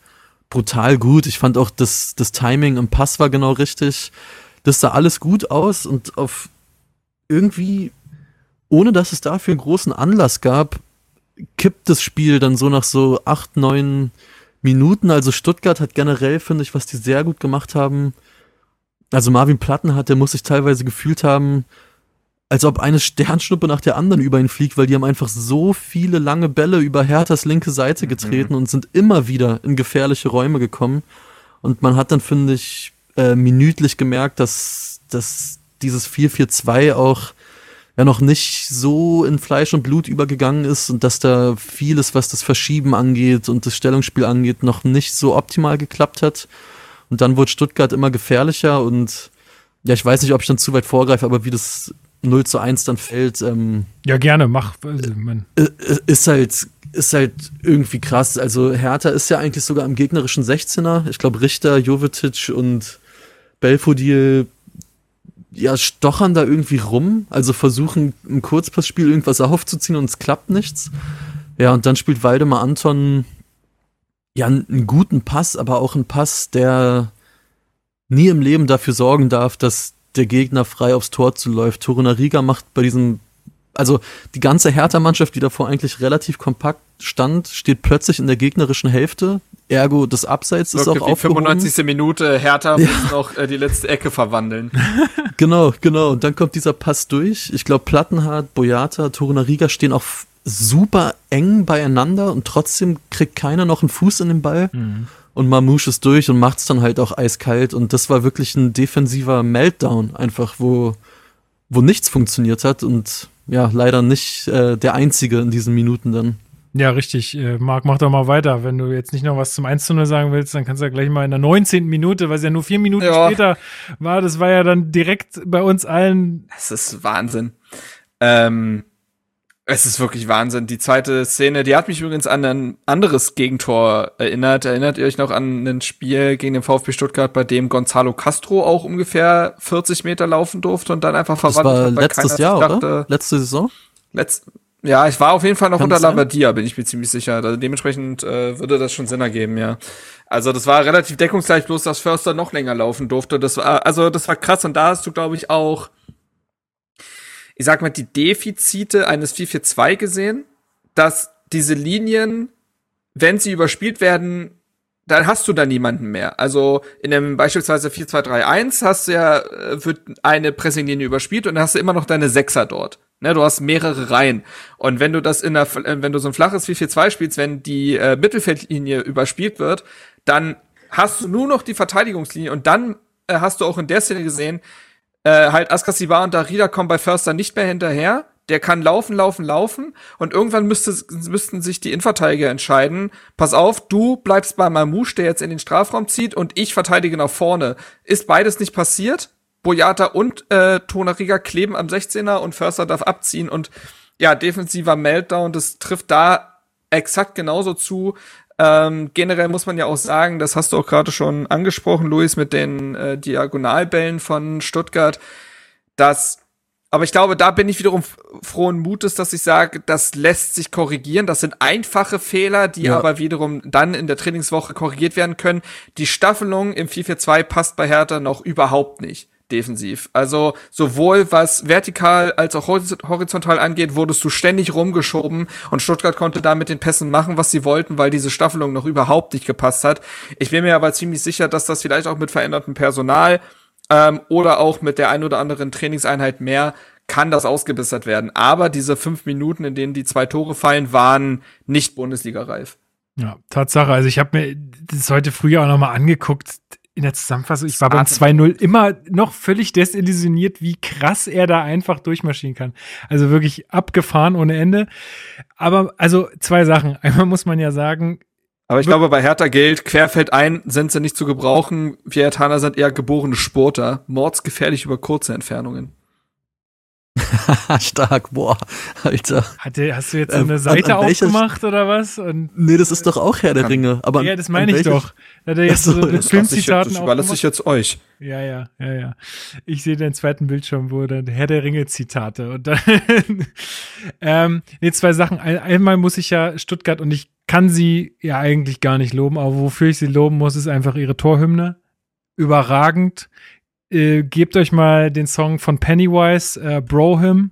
brutal gut. Ich fand auch, das, das Timing im Pass war genau richtig. Das sah alles gut aus und auf irgendwie, ohne dass es dafür einen großen Anlass gab, kippt das Spiel dann so nach so acht, neun Minuten. Also Stuttgart hat generell, finde ich, was die sehr gut gemacht haben. Also Marvin Platten hat, der muss sich teilweise gefühlt haben, als ob eine Sternschnuppe nach der anderen über ihn fliegt, weil die haben einfach so viele lange Bälle über Herthas linke Seite getreten mhm. und sind immer wieder in gefährliche Räume gekommen. Und man hat dann, finde ich, äh, minütlich gemerkt, dass, dass dieses 4-4-2 auch ja noch nicht so in Fleisch und Blut übergegangen ist und dass da vieles, was das Verschieben angeht und das Stellungsspiel angeht, noch nicht so optimal geklappt hat. Und dann wurde Stuttgart immer gefährlicher und ja, ich weiß nicht, ob ich dann zu weit vorgreife, aber wie das 0 zu 1 dann fällt. Ähm, ja, gerne, mach. Also, ist halt ist halt irgendwie krass. Also Hertha ist ja eigentlich sogar im gegnerischen 16er. Ich glaube, Richter, Jovetic und Belfodil ja, stochern da irgendwie rum, also versuchen im Kurzpassspiel irgendwas aufzuziehen und es klappt nichts. Ja, und dann spielt Waldemar Anton ja einen guten Pass, aber auch einen Pass, der nie im Leben dafür sorgen darf, dass der Gegner frei aufs Tor zuläuft. Torunariga macht bei diesem, also die ganze Hertha-Mannschaft, die davor eigentlich relativ kompakt stand, steht plötzlich in der gegnerischen Hälfte. Ergo, das Abseits ist auch aufgehoben. 95. Minute, Hertha ja. muss noch äh, die letzte Ecke verwandeln. genau, genau. Und dann kommt dieser Pass durch. Ich glaube, Plattenhardt, Boyata, Torunariga stehen auch super eng beieinander und trotzdem kriegt keiner noch einen Fuß in den Ball. Mhm. Und Mamouche ist durch und macht es dann halt auch eiskalt. Und das war wirklich ein defensiver Meltdown, einfach, wo, wo nichts funktioniert hat und ja, leider nicht äh, der einzige in diesen Minuten dann. Ja, richtig. Äh, Marc, mach doch mal weiter. Wenn du jetzt nicht noch was zum 1 zu 0 sagen willst, dann kannst du ja gleich mal in der 19. Minute, weil es ja nur vier Minuten ja. später war, das war ja dann direkt bei uns allen. Es ist Wahnsinn. Ähm, es ist wirklich Wahnsinn. Die zweite Szene, die hat mich übrigens an ein anderes Gegentor erinnert. Erinnert ihr euch noch an ein Spiel gegen den VfB Stuttgart, bei dem Gonzalo Castro auch ungefähr 40 Meter laufen durfte und dann einfach verwandelt? Das war letztes Jahr, dachte, oder? Letzte Saison? Letzt, ja, ich war auf jeden Fall noch Kann unter Labadia, bin ich mir ziemlich sicher. Also dementsprechend äh, würde das schon Sinn ergeben, ja. Also das war relativ deckungsgleich, bloß dass Förster noch länger laufen durfte. Das war, also das war krass und da hast du, glaube ich, auch, ich sag mal, die Defizite eines 442 gesehen, dass diese Linien, wenn sie überspielt werden, dann hast du da niemanden mehr. Also in dem beispielsweise 4-2-3-1 hast du ja, äh, wird eine Pressinglinie überspielt und dann hast du immer noch deine Sechser dort. Ne, du hast mehrere Reihen. Und wenn du das in der, äh, wenn du so ein flaches 4-4-2 spielst, wenn die äh, Mittelfeldlinie überspielt wird, dann hast du nur noch die Verteidigungslinie und dann äh, hast du auch in der Szene gesehen, äh, halt Askasibar und Darida kommen bei Förster nicht mehr hinterher. Der kann laufen, laufen, laufen und irgendwann müsste, müssten sich die Innenverteidiger entscheiden. Pass auf, du bleibst bei Mamouche, der jetzt in den Strafraum zieht und ich verteidige nach vorne. Ist beides nicht passiert? Boyata und äh, Tonariga kleben am 16er und Förster darf abziehen und ja, defensiver Meltdown, das trifft da exakt genauso zu. Ähm, generell muss man ja auch sagen, das hast du auch gerade schon angesprochen, Luis, mit den äh, Diagonalbällen von Stuttgart, dass aber ich glaube, da bin ich wiederum frohen Mutes, dass ich sage, das lässt sich korrigieren. Das sind einfache Fehler, die ja. aber wiederum dann in der Trainingswoche korrigiert werden können. Die Staffelung im 4-4-2 passt bei Hertha noch überhaupt nicht defensiv. Also sowohl was vertikal als auch horizontal angeht, wurdest du ständig rumgeschoben und Stuttgart konnte da mit den Pässen machen, was sie wollten, weil diese Staffelung noch überhaupt nicht gepasst hat. Ich bin mir aber ziemlich sicher, dass das vielleicht auch mit verändertem Personal ähm, oder auch mit der ein oder anderen Trainingseinheit mehr kann das ausgebessert werden. Aber diese fünf Minuten, in denen die zwei Tore fallen, waren nicht Bundesliga-reif. Ja, Tatsache. Also ich habe mir das heute früh auch nochmal angeguckt in der Zusammenfassung, ich war beim 2-0 immer noch völlig desillusioniert, wie krass er da einfach durchmarschieren kann. Also wirklich abgefahren ohne Ende. Aber also zwei Sachen. Einmal muss man ja sagen, aber ich glaube, bei Hertha gilt, querfeld ein sind sie nicht zu gebrauchen. Wir Hertaner sind eher geborene Sporter. Mordsgefährlich über kurze Entfernungen. Stark, boah, Alter. Hatte, hast du jetzt so eine ähm, Seite an, an aufgemacht oder was? Und nee, das ist doch auch Herr der Ringe. Aber ja, das meine ich doch. Hat er jetzt so, so Filmzitaten Das überlasse ich jetzt euch. Ja, ja, ja, ja. Ich sehe den zweiten Bildschirm, wo dann Herr der Ringe Zitate und dann ähm, nee, zwei Sachen. Einmal muss ich ja Stuttgart und ich kann sie ja eigentlich gar nicht loben, aber wofür ich sie loben muss, ist einfach ihre Torhymne. Überragend äh, gebt euch mal den Song von Pennywise, äh, Bro Him.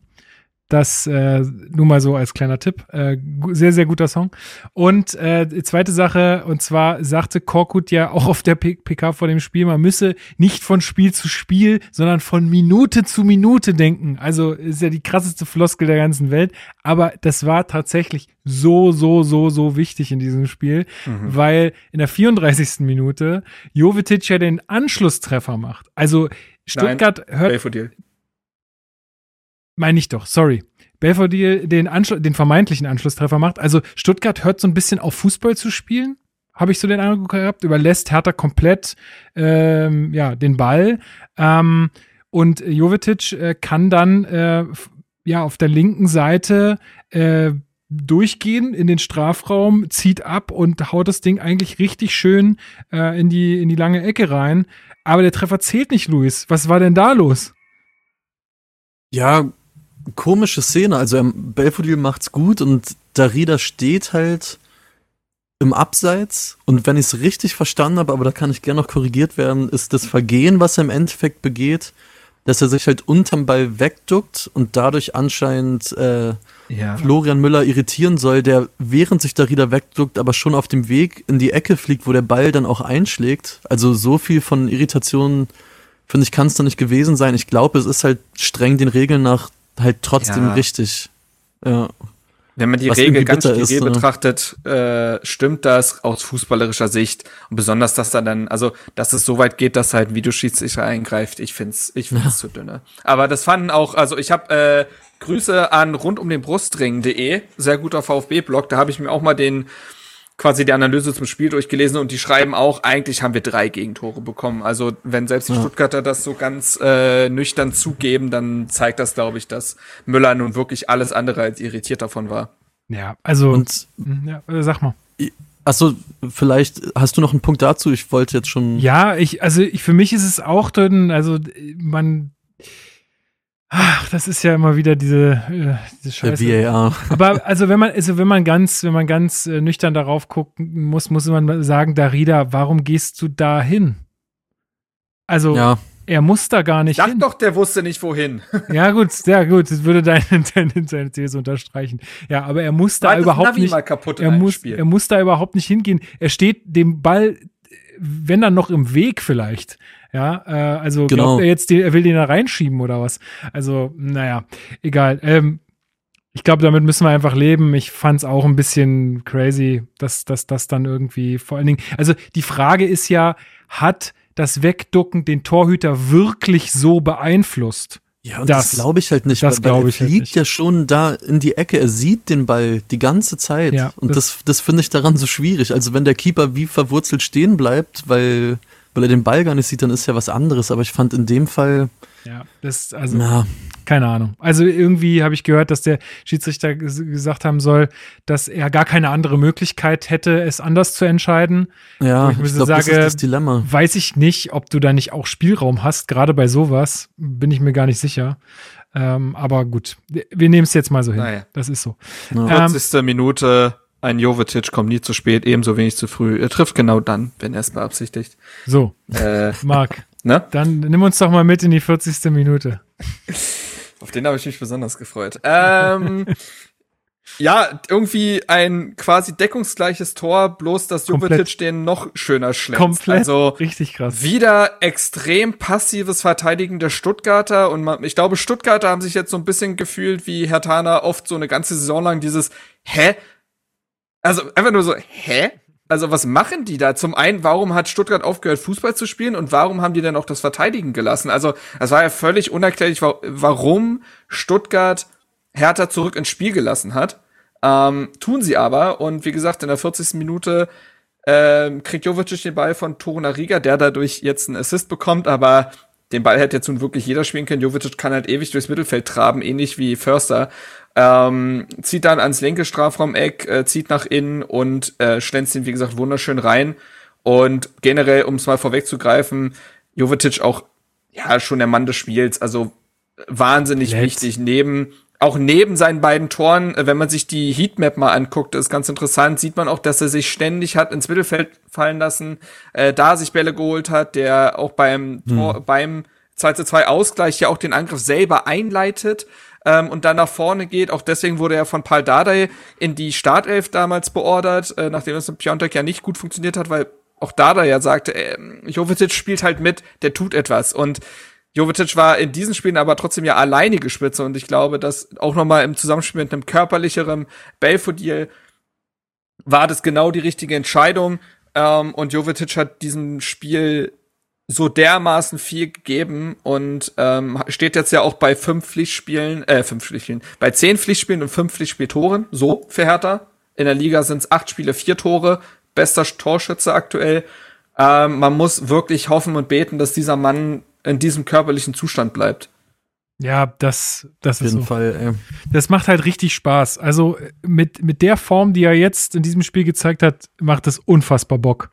Das äh, nur mal so als kleiner Tipp. Äh, sehr, sehr guter Song. Und äh, zweite Sache, und zwar sagte Korkut ja auch auf der PK vor dem Spiel, man müsse nicht von Spiel zu Spiel, sondern von Minute zu Minute denken. Also ist ja die krasseste Floskel der ganzen Welt. Aber das war tatsächlich so, so, so, so wichtig in diesem Spiel, mhm. weil in der 34. Minute Jovetic ja den Anschlusstreffer macht. Also Stuttgart Nein, hört. Belfodil. Meine ich doch, sorry. Belfodil den, Anschlu den vermeintlichen Anschlusstreffer macht. Also Stuttgart hört so ein bisschen auf Fußball zu spielen, habe ich so den Eindruck gehabt, überlässt Hertha komplett ähm, ja, den Ball. Ähm, und Jovetic äh, kann dann äh, ja auf der linken Seite äh, durchgehen in den Strafraum, zieht ab und haut das Ding eigentlich richtig schön äh, in, die, in die lange Ecke rein. Aber der Treffer zählt nicht, Luis. Was war denn da los? Ja, komische Szene. Also ähm, Belfodil macht's gut und Darida steht halt im Abseits. Und wenn ich es richtig verstanden habe, aber da kann ich gerne noch korrigiert werden, ist das Vergehen, was er im Endeffekt begeht, dass er sich halt unterm Ball wegduckt und dadurch anscheinend äh, ja. Florian Müller irritieren soll, der während sich Darida wegduckt, aber schon auf dem Weg in die Ecke fliegt, wo der Ball dann auch einschlägt. Also so viel von Irritationen, finde ich, kann es da nicht gewesen sein. Ich glaube, es ist halt streng den Regeln nach halt trotzdem ja. richtig. Ja. Wenn man die Was Regel ganz steriil ist, betrachtet, äh, stimmt das aus fußballerischer Sicht. Und besonders, dass da dann, also, dass es so weit geht, dass halt ein Videoschiedsrichter eingreift. Ich find's, ich find's ja. zu dünne. Aber das fanden auch, also ich habe äh, Grüße an rund um den Brustring.de, sehr guter VfB-Blog. Da habe ich mir auch mal den quasi die Analyse zum Spiel durchgelesen und die schreiben auch, eigentlich haben wir drei Gegentore bekommen. Also wenn selbst die ja. Stuttgarter das so ganz äh, nüchtern zugeben, dann zeigt das, glaube ich, dass Müller nun wirklich alles andere als irritiert davon war. Ja, also und, hm, ja, äh, sag mal. Achso, vielleicht hast du noch einen Punkt dazu? Ich wollte jetzt schon. Ja, ich, also ich, für mich ist es auch drin, also man Ach, das ist ja immer wieder diese, äh, diese Scheiße. Der VAR. Aber also wenn man, also wenn man ganz, wenn man ganz äh, nüchtern darauf gucken muss, muss man sagen, Darida, warum gehst du da hin? Also ja. er muss da gar nicht Sag hin. doch, der wusste nicht wohin. Ja gut, sehr gut, das würde deine, deine, deine These unterstreichen. Ja, aber er muss da überhaupt nicht. er muss, er muss da überhaupt nicht hingehen. Er steht dem Ball, wenn dann noch im Weg vielleicht. Ja, äh, also genau. glaubt er jetzt, er will den da reinschieben oder was? Also, naja, egal. Ähm, ich glaube, damit müssen wir einfach leben. Ich fand es auch ein bisschen crazy, dass das dann irgendwie vor allen Dingen. Also die Frage ist ja, hat das Wegducken den Torhüter wirklich so beeinflusst? Ja, und das, das glaube ich halt nicht. Das glaube ich halt nicht. ja schon da in die Ecke. Er sieht den Ball die ganze Zeit. Ja, und das, das, das finde ich daran so schwierig. Also wenn der Keeper wie verwurzelt stehen bleibt, weil weil er den Ball gar nicht sieht, dann ist ja was anderes. Aber ich fand in dem Fall. Ja, das, also, na. keine Ahnung. Also irgendwie habe ich gehört, dass der Schiedsrichter gesagt haben soll, dass er gar keine andere Möglichkeit hätte, es anders zu entscheiden. Ja, ich, ich glaube, das ist das Dilemma. Weiß ich nicht, ob du da nicht auch Spielraum hast, gerade bei sowas, bin ich mir gar nicht sicher. Ähm, aber gut, wir nehmen es jetzt mal so hin. Naja. Das ist so. Ja. 40. Ähm, Minute ein Jovetic kommt nie zu spät, ebenso wenig zu früh. Er trifft genau dann, wenn er es beabsichtigt. So, äh, Marc, ne? dann nimm uns doch mal mit in die 40. Minute. Auf den habe ich mich besonders gefreut. Ähm, ja, irgendwie ein quasi deckungsgleiches Tor, bloß dass Jovetic den noch schöner schlägt. Komplett. Also richtig krass. Wieder extrem passives Verteidigen der Stuttgarter und man, ich glaube, Stuttgarter haben sich jetzt so ein bisschen gefühlt wie Herr Tana oft so eine ganze Saison lang dieses Hä, also einfach nur so, hä? Also was machen die da? Zum einen, warum hat Stuttgart aufgehört, Fußball zu spielen und warum haben die denn auch das Verteidigen gelassen? Also es war ja völlig unerklärlich, warum Stuttgart Hertha zurück ins Spiel gelassen hat. Ähm, tun sie aber und wie gesagt, in der 40. Minute ähm, kriegt Jovic den Ball von Torunariga, der dadurch jetzt einen Assist bekommt, aber den Ball hätte jetzt nun wirklich jeder spielen können. Jovic kann halt ewig durchs Mittelfeld traben, ähnlich wie Förster. Ähm, zieht dann ans linke Strafraumeck, äh, zieht nach innen und äh, schlänzt ihn, wie gesagt, wunderschön rein. Und generell, um es mal vorwegzugreifen, Jovetic auch ja schon der Mann des Spiels, also wahnsinnig Let's. wichtig. Neben auch neben seinen beiden Toren, äh, wenn man sich die Heatmap mal anguckt, ist ganz interessant, sieht man auch, dass er sich ständig hat ins Mittelfeld fallen lassen, äh, da sich Bälle geholt hat, der auch beim hm. Tor, beim 2 zu 2 Ausgleich ja auch den Angriff selber einleitet. Ähm, und dann nach vorne geht. Auch deswegen wurde er von Paul Dardai in die Startelf damals beordert, äh, nachdem es mit Piontek ja nicht gut funktioniert hat, weil auch Dardai ja sagte, äh, Jovetic spielt halt mit, der tut etwas. Und Jovetic war in diesen Spielen aber trotzdem ja alleinige Spitze und ich glaube, dass auch nochmal im Zusammenspiel mit einem körperlicheren Belfodil war das genau die richtige Entscheidung. Ähm, und Jovetic hat diesem Spiel so dermaßen viel gegeben und ähm, steht jetzt ja auch bei fünf Pflichtspielen, äh, fünf Pflichtspielen, bei zehn Pflichtspielen und fünf Pflichtspieltoren, so für Hertha. In der Liga sind es acht Spiele, vier Tore, bester Torschütze aktuell. Ähm, man muss wirklich hoffen und beten, dass dieser Mann in diesem körperlichen Zustand bleibt. Ja, das, das Auf ist jeden so. Fall, ey. Das macht halt richtig Spaß. Also mit, mit der Form, die er jetzt in diesem Spiel gezeigt hat, macht es unfassbar Bock.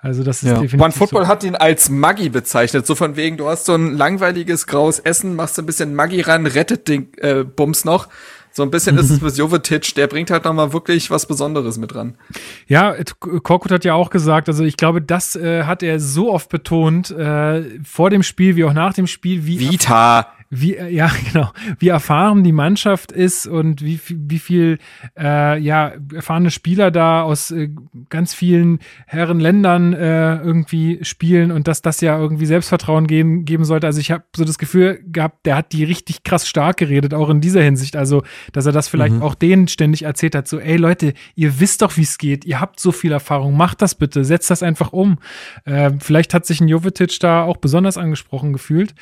Also das ist Ja. definitiv One Football so. hat ihn als Maggi bezeichnet, so von wegen, du hast so ein langweiliges graues Essen, machst ein bisschen Maggi ran, rettet den äh, Bums noch. So ein bisschen ist es mit Jovetic, der bringt halt noch mal wirklich was Besonderes mit ran. Ja, Korkut hat ja auch gesagt, also ich glaube, das äh, hat er so oft betont, äh, vor dem Spiel wie auch nach dem Spiel, wie Vita. Wie äh, ja genau wie erfahren die Mannschaft ist und wie viel- wie viel äh, ja erfahrene Spieler da aus äh, ganz vielen Herrenländern äh, irgendwie spielen und dass das ja irgendwie Selbstvertrauen geben, geben sollte. Also ich habe so das Gefühl gehabt, der hat die richtig krass stark geredet, auch in dieser Hinsicht. Also dass er das vielleicht auch denen ständig erzählt hat, so ey Leute, ihr wisst doch, wie es geht, ihr habt so viel Erfahrung, macht das bitte, setzt das einfach um. Äh, vielleicht hat sich ein Jovetic da auch besonders angesprochen gefühlt.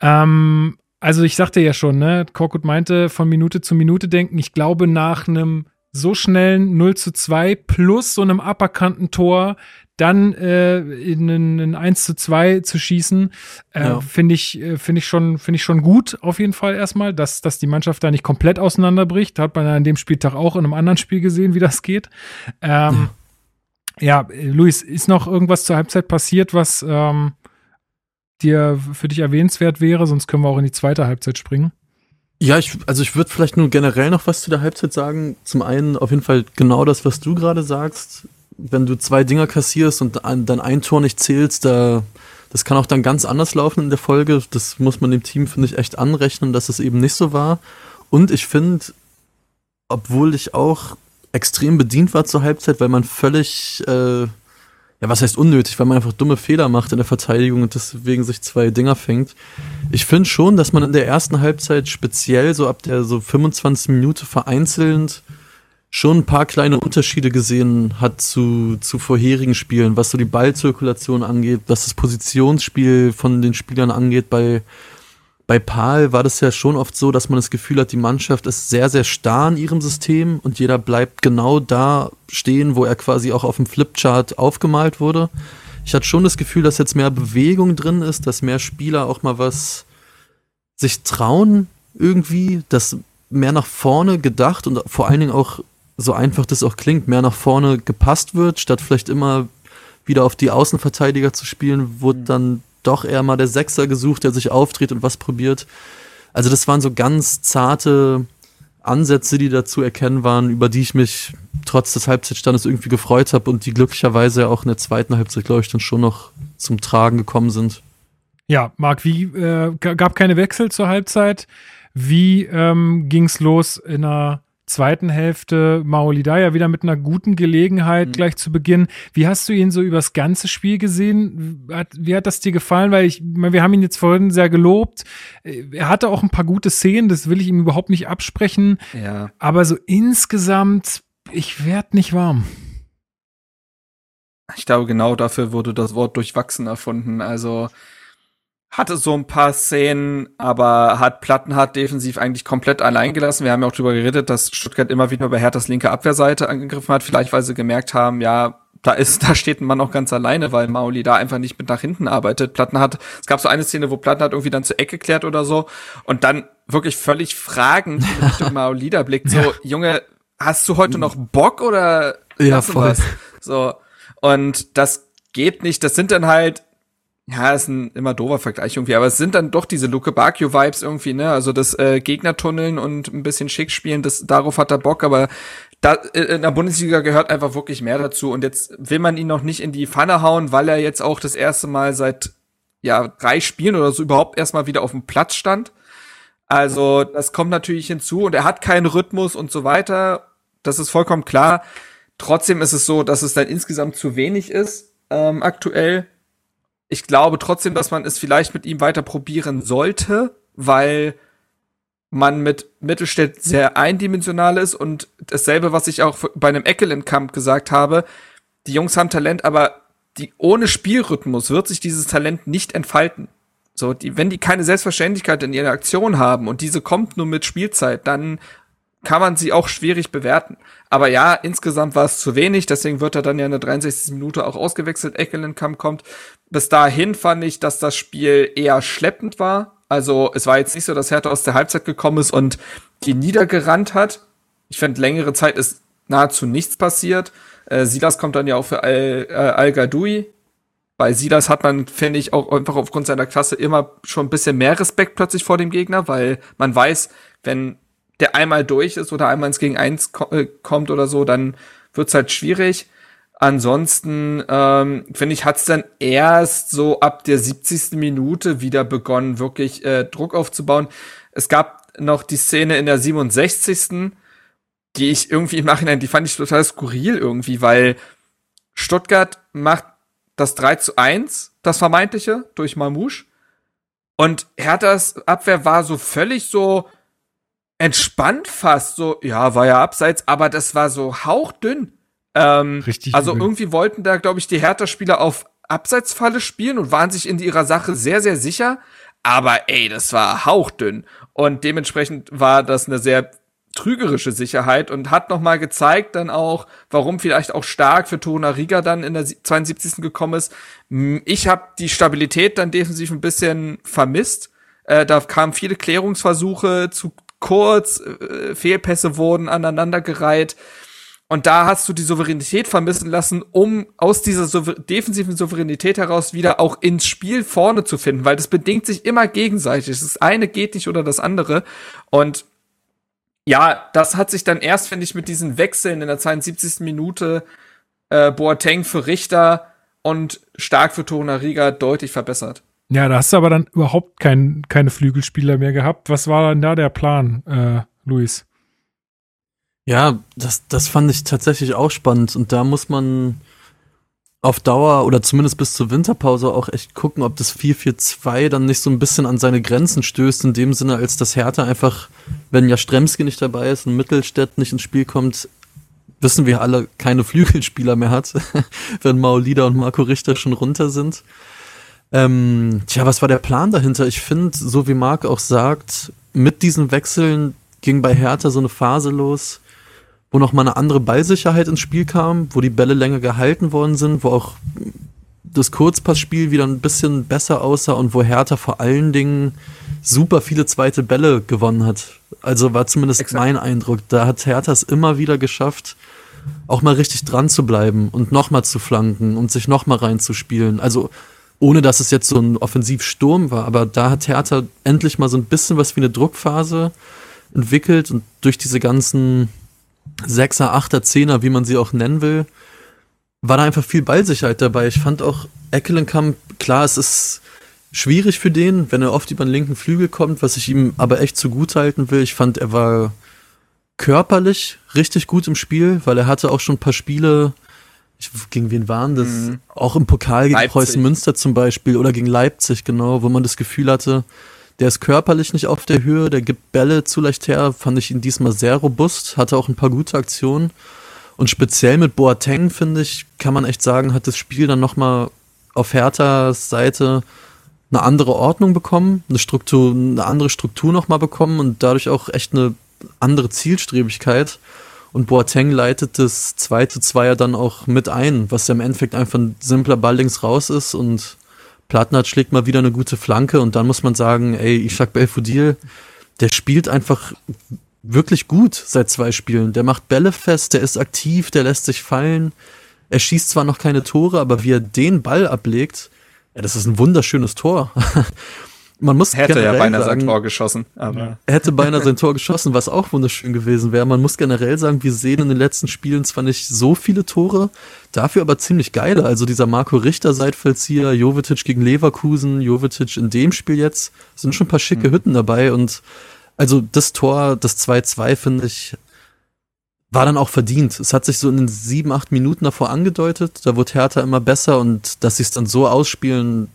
Ähm, also ich sagte ja schon, ne, Korkut meinte von Minute zu Minute denken. Ich glaube, nach einem so schnellen 0 zu 2 plus so einem aberkannten Tor dann äh, in ein, ein 1 zu 2 zu schießen, äh, Ja. finde ich, äh, finde ich schon, finde ich schon gut, auf jeden Fall erstmal, dass, dass die Mannschaft da nicht komplett auseinanderbricht. Hat man ja an dem Spieltag auch in einem anderen Spiel gesehen, wie das geht. Ähm, ja, äh, Luis, ist noch irgendwas zur Halbzeit passiert, was ähm, dir für dich erwähnenswert wäre? Sonst können wir auch in die zweite Halbzeit springen. Ja, ich, also ich würde vielleicht nur generell noch was zu der Halbzeit sagen. Zum einen auf jeden Fall genau das, was du gerade sagst. Wenn du zwei Dinger kassierst und dann ein Tor nicht zählst, da, das kann auch dann ganz anders laufen in der Folge. Das muss man dem Team, finde ich, echt anrechnen, dass es eben nicht so war. Und ich finde, obwohl ich auch extrem bedient war zur Halbzeit, weil man völlig, äh, ja, was heißt unnötig, weil man einfach dumme Fehler macht in der Verteidigung und deswegen sich zwei Dinger fängt. Ich finde schon, dass man in der ersten Halbzeit speziell so ab der so 25 Minute vereinzelt schon ein paar kleine Unterschiede gesehen hat zu, zu vorherigen Spielen, was so die Ballzirkulation angeht, was das Positionsspiel von den Spielern angeht. Bei, bei Paul war das ja schon oft so, dass man das Gefühl hat, die Mannschaft ist sehr, sehr starr in ihrem System und jeder bleibt genau da stehen, wo er quasi auch auf dem Flipchart aufgemalt wurde. Ich hatte schon das Gefühl, dass jetzt mehr Bewegung drin ist, dass mehr Spieler auch mal was sich trauen irgendwie, dass mehr nach vorne gedacht und vor allen Dingen auch, so einfach das auch klingt, mehr nach vorne gepasst wird, statt vielleicht immer wieder auf die Außenverteidiger zu spielen, wurde dann doch eher mal der Sechser gesucht, der sich auftritt und was probiert. Also das waren so ganz zarte Ansätze, die dazu erkennen waren, über die ich mich trotz des Halbzeitstandes irgendwie gefreut habe und die glücklicherweise auch in der zweiten Halbzeit, glaube ich, dann schon noch zum Tragen gekommen sind. Ja, Marc, wie äh, gab keine Wechsel zur Halbzeit? Wie ähm, ging's los in der zweiten Hälfte? Maolidaya wieder mit einer guten Gelegenheit Mhm. gleich zu Beginn. Wie hast du ihn so übers ganze Spiel gesehen? Hat, wie hat das dir gefallen? Weil ich, wir haben ihn jetzt vorhin sehr gelobt. Äh, Er hatte auch ein paar gute Szenen, das will ich ihm überhaupt nicht absprechen. Ja. Aber so insgesamt, ich werd nicht warm. Ich glaube, genau dafür wurde das Wort durchwachsen erfunden. Also hatte so ein paar Szenen, aber hat Plattenhardt defensiv eigentlich komplett allein gelassen. Wir haben ja auch drüber geredet, dass Stuttgart immer wieder bei Herthas linke Abwehrseite angegriffen hat. Vielleicht, weil sie gemerkt haben, ja, da ist, da steht ein Mann auch ganz alleine, weil Mauli da einfach nicht mit nach hinten arbeitet. Plattenhardt, es gab so eine Szene, wo Plattenhardt irgendwie dann zur Ecke klärt oder so und dann wirklich völlig fragend in Richtung Mauli da blickt. So, Junge, hast du heute noch Bock oder Ja, voll. So. Und das geht nicht. Das sind dann halt, ja, ist ein immer doofer Vergleich irgendwie, aber es sind dann doch diese Luke Bakio-Vibes irgendwie, ne? Also das äh, Gegnertunneln und ein bisschen schick spielen, das, darauf hat er Bock, aber da, äh, in der Bundesliga gehört einfach wirklich mehr dazu. Und jetzt will man ihn noch nicht in die Pfanne hauen, weil er jetzt auch das erste Mal seit ja, drei Spielen oder so überhaupt erstmal wieder auf dem Platz stand. Also das kommt natürlich hinzu und er hat keinen Rhythmus und so weiter. Das ist vollkommen klar. Trotzdem ist es so, dass es dann insgesamt zu wenig ist ähm, aktuell. Ich glaube trotzdem, dass man es vielleicht mit ihm weiter probieren sollte, weil man mit Mittelstädt sehr eindimensional ist und dasselbe, was ich auch bei einem Eckelenkamp gesagt habe. Die Jungs haben Talent, aber die ohne Spielrhythmus wird sich dieses Talent nicht entfalten. So, die, wenn die keine Selbstverständlichkeit in ihrer Aktion haben und diese kommt nur mit Spielzeit, dann kann man sie auch schwierig bewerten. Aber ja, insgesamt war es zu wenig, deswegen wird er dann ja in der 63. Minute auch ausgewechselt, Eckelenkamp kommt. Bis dahin fand ich, dass das Spiel eher schleppend war. Also es war jetzt nicht so, dass Hertha aus der Halbzeit gekommen ist und die niedergerannt hat. Ich finde, längere Zeit ist nahezu nichts passiert. Äh, Silas kommt dann ja auch für Al, äh, Al Gadoui. Bei Silas hat man, finde ich, auch einfach aufgrund seiner Klasse immer schon ein bisschen mehr Respekt plötzlich vor dem Gegner, weil man weiß, wenn der einmal durch ist oder einmal ins Gegen eins äh, kommt oder so, dann wird's halt schwierig. Ansonsten, ähm, finde ich, hat's dann erst so ab der 70. Minute wieder begonnen, wirklich äh, Druck aufzubauen. Es gab noch die Szene in der 67. Die ich irgendwie im Nachhinein, die fand ich total skurril irgendwie, weil Stuttgart macht das 3 zu 1, das vermeintliche, durch Mamouche. Und Herthas Abwehr war so völlig so, entspannt fast so, ja, war ja abseits, aber das war so hauchdünn. Ähm, Richtig. also übel. irgendwie wollten da, glaube ich, die Hertha-Spieler auf Abseitsfalle spielen und waren sich in ihrer Sache sehr, sehr sicher. Aber ey, das war hauchdünn. Und dementsprechend war das eine sehr trügerische Sicherheit und hat nochmal gezeigt dann auch, warum vielleicht auch stark für Toruna Riga dann in der 72. gekommen ist. Ich habe die Stabilität dann defensiv ein bisschen vermisst. Äh, da kamen viele Klärungsversuche zu kurz, äh, Fehlpässe wurden aneinandergereiht. Und da hast du die Souveränität vermissen lassen, um aus dieser souver defensiven Souveränität heraus wieder auch ins Spiel vorne zu finden, weil das bedingt sich immer gegenseitig. Das eine geht nicht oder das andere. Und ja, das hat sich dann erst, finde ich, mit diesen Wechseln in der 72. Minute äh, Boateng für Richter und stark für Toruna Riga deutlich verbessert. Ja, da hast du aber dann überhaupt kein, keine Flügelspieler mehr gehabt. Was war dann da der Plan, äh, Luis? Ja, das, das fand ich tatsächlich auch spannend. Und da muss man auf Dauer oder zumindest bis zur Winterpause auch echt gucken, ob das 4-4-2 dann nicht so ein bisschen an seine Grenzen stößt, in dem Sinne, als das Hertha einfach, wenn ja Stremski nicht dabei ist und Mittelstädt nicht ins Spiel kommt, wissen wir alle, keine Flügelspieler mehr hat, wenn Maulida und Marco Richter schon runter sind. Ähm, tja, was war der Plan dahinter? Ich finde, so wie Marc auch sagt, mit diesen Wechseln ging bei Hertha so eine Phase los, wo noch mal eine andere Ballsicherheit ins Spiel kam, wo die Bälle länger gehalten worden sind, wo auch das Kurzpassspiel wieder ein bisschen besser aussah und wo Hertha vor allen Dingen super viele zweite Bälle gewonnen hat. Also war zumindest Exakt. mein Eindruck. Da hat Hertha es immer wieder geschafft, auch mal richtig dran zu bleiben und noch mal zu flanken und sich noch mal reinzuspielen. Also ohne dass es jetzt so ein Offensivsturm war, aber da hat Hertha endlich mal so ein bisschen was wie eine Druckphase entwickelt und durch diese ganzen Sechser, Achter, Zehner, wie man sie auch nennen will, war da einfach viel Ballsicherheit dabei. Ich fand auch Eckelenkamp, klar, es ist schwierig für den, wenn er oft über den linken Flügel kommt, was ich ihm aber echt zugutehalten will. Ich fand, er war körperlich richtig gut im Spiel, weil er hatte auch schon ein paar Spiele, ich, gegen wen waren das? Mhm. Auch im Pokal gegen Leipzig. Preußen Münster zum Beispiel oder gegen Leipzig, genau, wo man das Gefühl hatte, der ist körperlich nicht auf der Höhe, der gibt Bälle zu leicht her, fand ich ihn diesmal sehr robust, hatte auch ein paar gute Aktionen. Und speziell mit Boateng, finde ich, kann man echt sagen, hat das Spiel dann nochmal auf Herthas Seite eine andere Ordnung bekommen, eine Struktur, eine andere Struktur nochmal bekommen und dadurch auch echt eine andere Zielstrebigkeit. Und Boateng leitet das zweite Zweier dann auch mit ein, was ja im Endeffekt einfach ein simpler Ball links raus ist und Plattenhardt schlägt mal wieder eine gute Flanke und dann muss man sagen, ey, Ishak Belfodil, der spielt einfach wirklich gut seit zwei Spielen. Der macht Bälle fest, der ist aktiv, der lässt sich fallen. Er schießt zwar noch keine Tore, aber wie er den Ball ablegt, ja, das ist ein wunderschönes Tor. Man muss Hätte ja generell beinahe sein sagen, Tor geschossen, aber er hätte beinahe sein Tor geschossen, was auch wunderschön gewesen wäre. Man muss generell sagen, wir sehen in den letzten Spielen zwar nicht so viele Tore, dafür aber ziemlich geile. Also dieser Marco Richter Seitfallzieher, Jovetic gegen Leverkusen, Jovetic in dem Spiel jetzt, sind schon ein paar schicke Hütten dabei und Also das Tor, das 2-2, finde ich, war dann auch verdient. Es hat sich so in den sieben, acht Minuten davor angedeutet. Da wurde Hertha immer besser und dass sie es dann so ausspielen,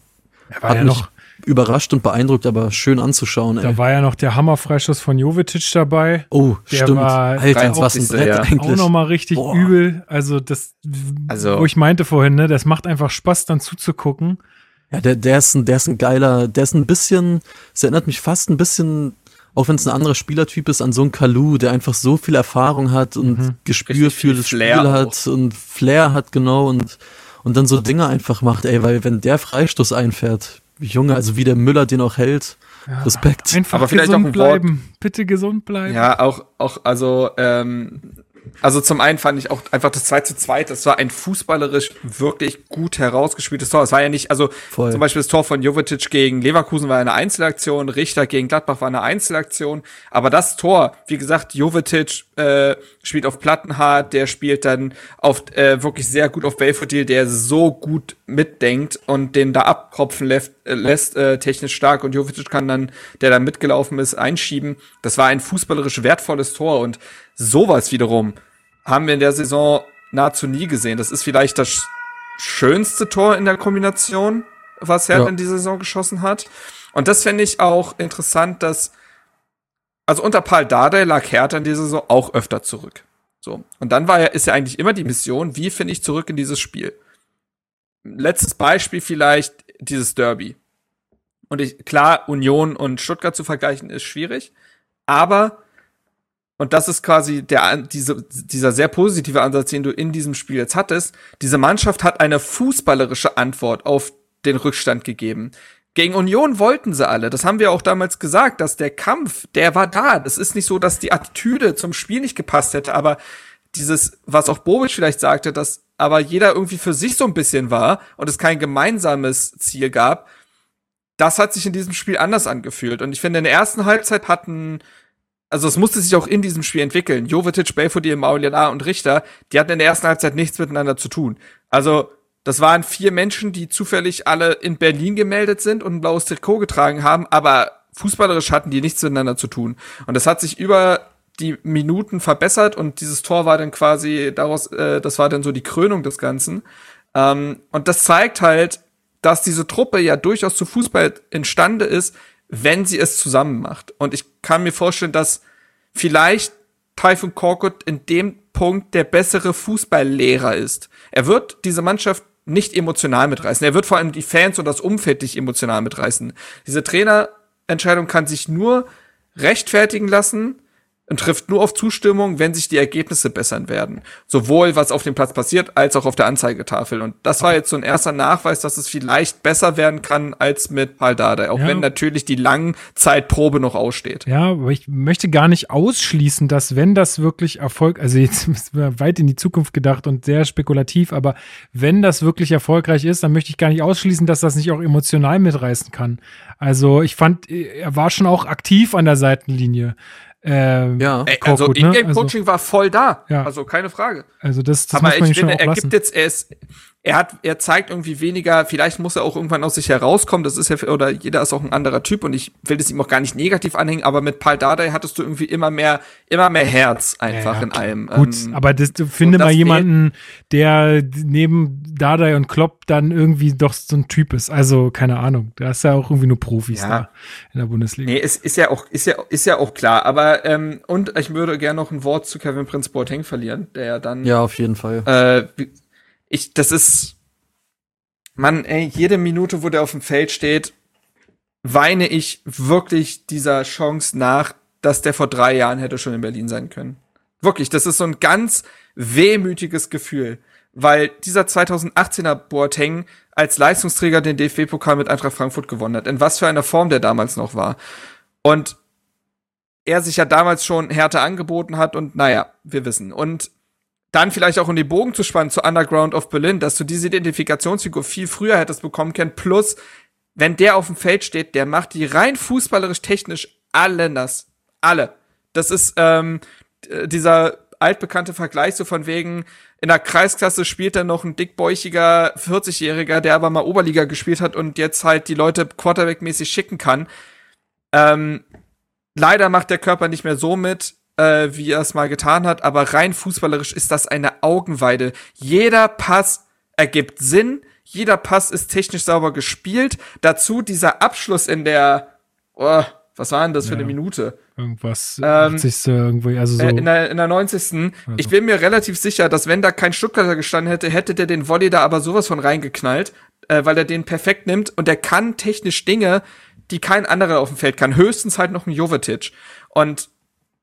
hat ja mich noch- überrascht und beeindruckt, aber schön anzuschauen. Da Ey. war ja noch der Hammerfreischuss von Jovetic dabei. Oh, der stimmt. war Alter, was ein 53. Brett ja. eigentlich. Auch nochmal richtig Boah. übel. Also das, Also- wo ich meinte vorhin, ne, das macht einfach Spaß, dann zuzugucken. Ja, der, der, ist ein, der ist ein geiler, der ist ein bisschen, es erinnert mich fast ein bisschen, auch wenn es ein anderer Spielertyp ist, an so einen Kalu, der einfach so viel Erfahrung hat und Mhm. Gespür für das Flair Spiel auch. hat und Flair hat, genau, und, und dann so Dinge einfach macht, ey, weil wenn der Freistoß einfährt, Junge, also wie der Müller den auch hält, Respekt. Einfach Aber vielleicht gesund auch ein Wort- bleiben. Bitte gesund bleiben. Ja, auch, auch, also, ähm, also zum einen fand ich auch einfach das 2 zu 2, das war ein fußballerisch wirklich gut herausgespieltes Tor. Es war ja nicht, also Voll. zum Beispiel das Tor von Jovetic gegen Leverkusen war eine Einzelaktion, Richter gegen Gladbach war eine Einzelaktion, aber das Tor, wie gesagt, Jovetic äh, spielt auf Plattenhardt, der spielt dann auf äh, wirklich sehr gut auf Belfodil, der so gut mitdenkt und den da abkropfen lässt, äh, lässt äh, technisch stark und Jovetic kann dann, der da mitgelaufen ist, einschieben. Das war ein fußballerisch wertvolles Tor und sowas wiederum haben wir in der Saison nahezu nie gesehen. Das ist vielleicht das sch- schönste Tor in der Kombination, was Hertha Ja. in dieser Saison geschossen hat. Und das fände ich auch interessant, dass also unter Paul Dardai lag Hertha in dieser Saison auch öfter zurück. So. Und dann war ja, ist ja eigentlich immer die Mission, wie finde ich zurück in dieses Spiel? Letztes Beispiel vielleicht dieses Derby. Und ich, klar, Union und Stuttgart zu vergleichen ist schwierig, aber und das ist quasi der, diese, dieser sehr positive Ansatz, den du in diesem Spiel jetzt hattest. Diese Mannschaft hat eine fußballerische Antwort auf den Rückstand gegeben. Gegen Union wollten sie alle. Das haben wir auch damals gesagt, dass der Kampf, der war da. Es ist nicht so, dass die Attitüde zum Spiel nicht gepasst hätte, aber dieses, was auch Bobic vielleicht sagte, dass aber jeder irgendwie für sich so ein bisschen war und es kein gemeinsames Ziel gab, das hat sich in diesem Spiel anders angefühlt. Und ich finde, in der ersten Halbzeit hatten, also es musste sich auch in diesem Spiel entwickeln. Jovetic, Belfodil, Mauliana und Richter, die hatten in der ersten Halbzeit nichts miteinander zu tun. Also, das waren vier Menschen, die zufällig alle in Berlin gemeldet sind und ein blaues Trikot getragen haben, aber fußballerisch hatten die nichts miteinander zu tun. Und das hat sich über die Minuten verbessert und dieses Tor war dann quasi daraus, äh, das war dann so die Krönung des Ganzen. Ähm, und das zeigt halt, dass diese Truppe ja durchaus zu Fußball imstande ist, wenn sie es zusammen macht. Und ich kann mir vorstellen, dass vielleicht Taifun Korkut in dem Punkt der bessere Fußballlehrer ist. Er wird diese Mannschaft nicht emotional mitreißen. Er wird vor allem die Fans und das Umfeld nicht emotional mitreißen. Diese Trainerentscheidung kann sich nur rechtfertigen lassen und trifft nur auf Zustimmung, wenn sich die Ergebnisse bessern werden. Sowohl was auf dem Platz passiert, als auch auf der Anzeigetafel. Und das war jetzt so ein erster Nachweis, dass es vielleicht besser werden kann als mit Paul Dardai. Auch Ja. wenn natürlich die Langzeitprobe noch aussteht. Ja, aber ich möchte gar nicht ausschließen, dass wenn das wirklich Erfolg, also jetzt sind wir weit in die Zukunft gedacht und sehr spekulativ, aber wenn das wirklich erfolgreich ist, dann möchte ich gar nicht ausschließen, dass das nicht auch emotional mitreißen kann. Also ich fand, er war schon auch aktiv an der Seitenlinie. Ähm, Ja. Ey, also ne? Ingame-Coaching war voll da. Ja. Also keine Frage. Also das, das Aber muss man ich finde, er lassen. gibt jetzt, er ist, er hat, er zeigt irgendwie weniger, vielleicht muss er auch irgendwann aus sich herauskommen, das ist ja, oder jeder ist auch ein anderer Typ und ich will das ihm auch gar nicht negativ anhängen, aber mit Paul Dardai hattest du irgendwie immer mehr, immer mehr Herz einfach Ja, ja, in allem. Gut, Ähm, aber das, du finde mal jemanden, der neben Dardai und Klopp dann irgendwie doch so ein Typ ist. Also, keine Ahnung. Da ist ja auch irgendwie nur Profis Ja. da in der Bundesliga. Nee, es ist ja auch, ist ja, ist ja auch klar. Aber ähm, und ich würde gerne noch ein Wort zu Kevin Prince Boateng verlieren, der ja dann Ja, auf jeden Fall. Äh, ich, das ist, Mann, ey, jede Minute, wo der auf dem Feld steht, weine ich wirklich dieser Chance nach, dass der vor drei Jahren hätte schon in Berlin sein können. Wirklich, das ist so ein ganz wehmütiges Gefühl, weil dieser 2018er Boateng als Leistungsträger den DFB-Pokal mit Eintracht Frankfurt gewonnen hat. In was für einer Form der damals noch war. Und er sich ja damals schon Härte angeboten hat und naja, wir wissen. Und dann vielleicht auch um den Bogen zu spannen zu Underground of Berlin, dass du diese Identifikationsfigur viel früher hättest bekommen können. Plus, wenn der auf dem Feld steht, der macht die rein fußballerisch technisch alle nass. Alle. Das ist ähm, äh, dieser altbekannte Vergleich so von wegen, in der Kreisklasse spielt dann noch ein dickbäuchiger 40-Jähriger, der aber mal Oberliga gespielt hat und jetzt halt die Leute Quarterback-mäßig schicken kann. Ähm, leider macht der Körper nicht mehr so mit, äh, wie er es mal getan hat, aber rein fußballerisch ist das eine Augenweide. Jeder Pass ergibt Sinn, jeder Pass ist technisch sauber gespielt. Dazu dieser Abschluss in der, oh, was war denn das ja. für eine Minute? Irgendwas, ähm, 80. irgendwie, also so. Äh, in, der, in der 90. Also. Ich bin mir relativ sicher, dass wenn da kein Stuttgarter gestanden hätte, hätte der den Volley da aber sowas von reingeknallt, äh, weil er den perfekt nimmt und der kann technisch Dinge, die kein anderer auf dem Feld kann. Höchstens halt noch ein Jovetic. Und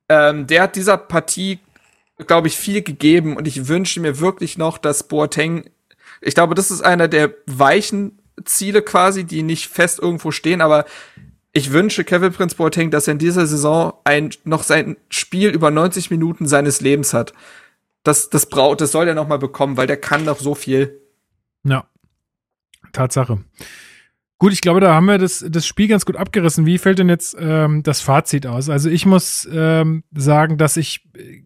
ähm, der hat dieser Partie, glaube ich, viel gegeben und ich wünsche mir wirklich noch, dass Boateng, ich glaube, das ist einer der weichen Ziele quasi, die nicht fest irgendwo stehen, aber ich wünsche Kevin Prince Boateng, dass er in dieser Saison ein, noch sein Spiel über 90 Minuten seines Lebens hat. Das, das braucht, das soll er noch mal bekommen, weil der kann noch so viel. Ja. Tatsache. Gut, ich glaube, da haben wir das, das Spiel ganz gut abgerissen. Wie fällt denn jetzt ähm, das Fazit aus? Also ich muss ähm, sagen, dass ich äh,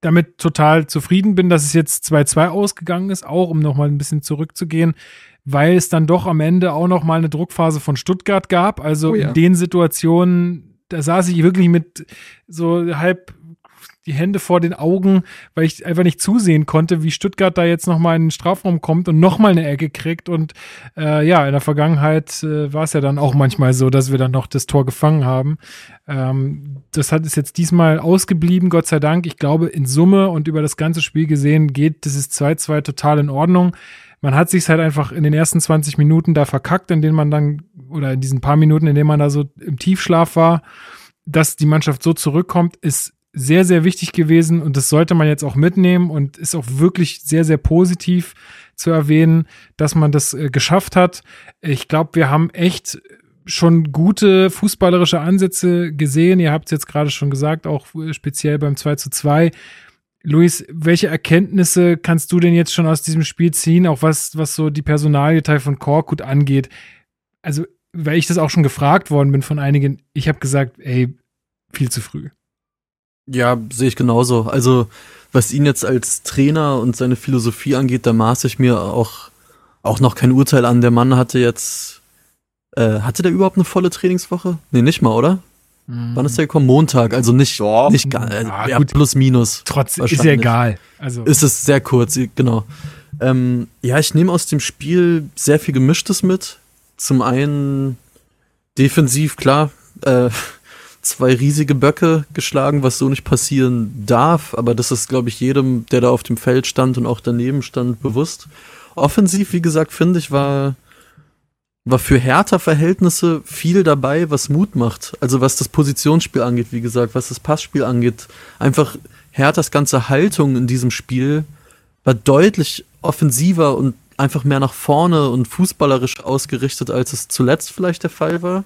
damit total zufrieden bin, dass es jetzt 2-2 ausgegangen ist, auch um nochmal ein bisschen zurückzugehen, weil es dann doch am Ende auch nochmal eine Druckphase von Stuttgart gab. Also oh ja. in den Situationen, da saß ich wirklich mit so halb die Hände vor den Augen, weil ich einfach nicht zusehen konnte, wie Stuttgart da jetzt nochmal in den Strafraum kommt und nochmal eine Ecke kriegt. Und äh, ja, in der Vergangenheit äh, war es ja dann auch manchmal so, dass wir dann noch das Tor gefangen haben. Ähm, das hat es jetzt diesmal ausgeblieben, Gott sei Dank. Ich glaube, in Summe und über das ganze Spiel gesehen geht dieses 2-2 total in Ordnung. Man hat sich halt einfach in den ersten 20 Minuten da verkackt, in denen man dann, oder in diesen paar Minuten, in denen man da so im Tiefschlaf war dass die Mannschaft so zurückkommt, ist sehr, sehr wichtig gewesen und das sollte man jetzt auch mitnehmen und ist auch wirklich sehr, sehr positiv zu erwähnen, dass man das äh, geschafft hat. Ich glaube, wir haben echt schon gute fußballerische Ansätze gesehen. Ihr habt es jetzt gerade schon gesagt, auch äh, speziell beim 2 zu 2. Luis, welche Erkenntnisse kannst du denn jetzt schon aus diesem Spiel ziehen, auch was, was so die Personaliteil von Korkut angeht? Also, weil ich das auch schon gefragt worden bin von einigen, ich habe gesagt, ey, viel zu früh. Ja, sehe ich genauso. Also, was ihn jetzt als Trainer und seine Philosophie angeht, da maße ich mir auch, auch noch kein Urteil an. Der Mann hatte jetzt, äh, hatte der überhaupt eine volle Trainingswoche? Nee, nicht mal, oder? Mhm. Wann ist der gekommen? Montag, also nicht, ja. nicht äh, ja, ja, plus minus. Trotzdem ist ja egal. Also. Ist es sehr kurz, genau. Ähm, ja, ich nehme aus dem Spiel sehr viel Gemischtes mit. Zum einen defensiv, klar, äh, zwei riesige Böcke geschlagen, was so nicht passieren darf. Aber das ist, glaube ich, jedem, der da auf dem Feld stand und auch daneben stand, bewusst. Offensiv, wie gesagt, finde ich, war, war für härter Verhältnisse viel dabei, was Mut macht. Also was das Positionsspiel angeht, wie gesagt, was das Passspiel angeht. Einfach Herthas ganze Haltung in diesem Spiel war deutlich offensiver und einfach mehr nach vorne und fußballerisch ausgerichtet, als es zuletzt vielleicht der Fall war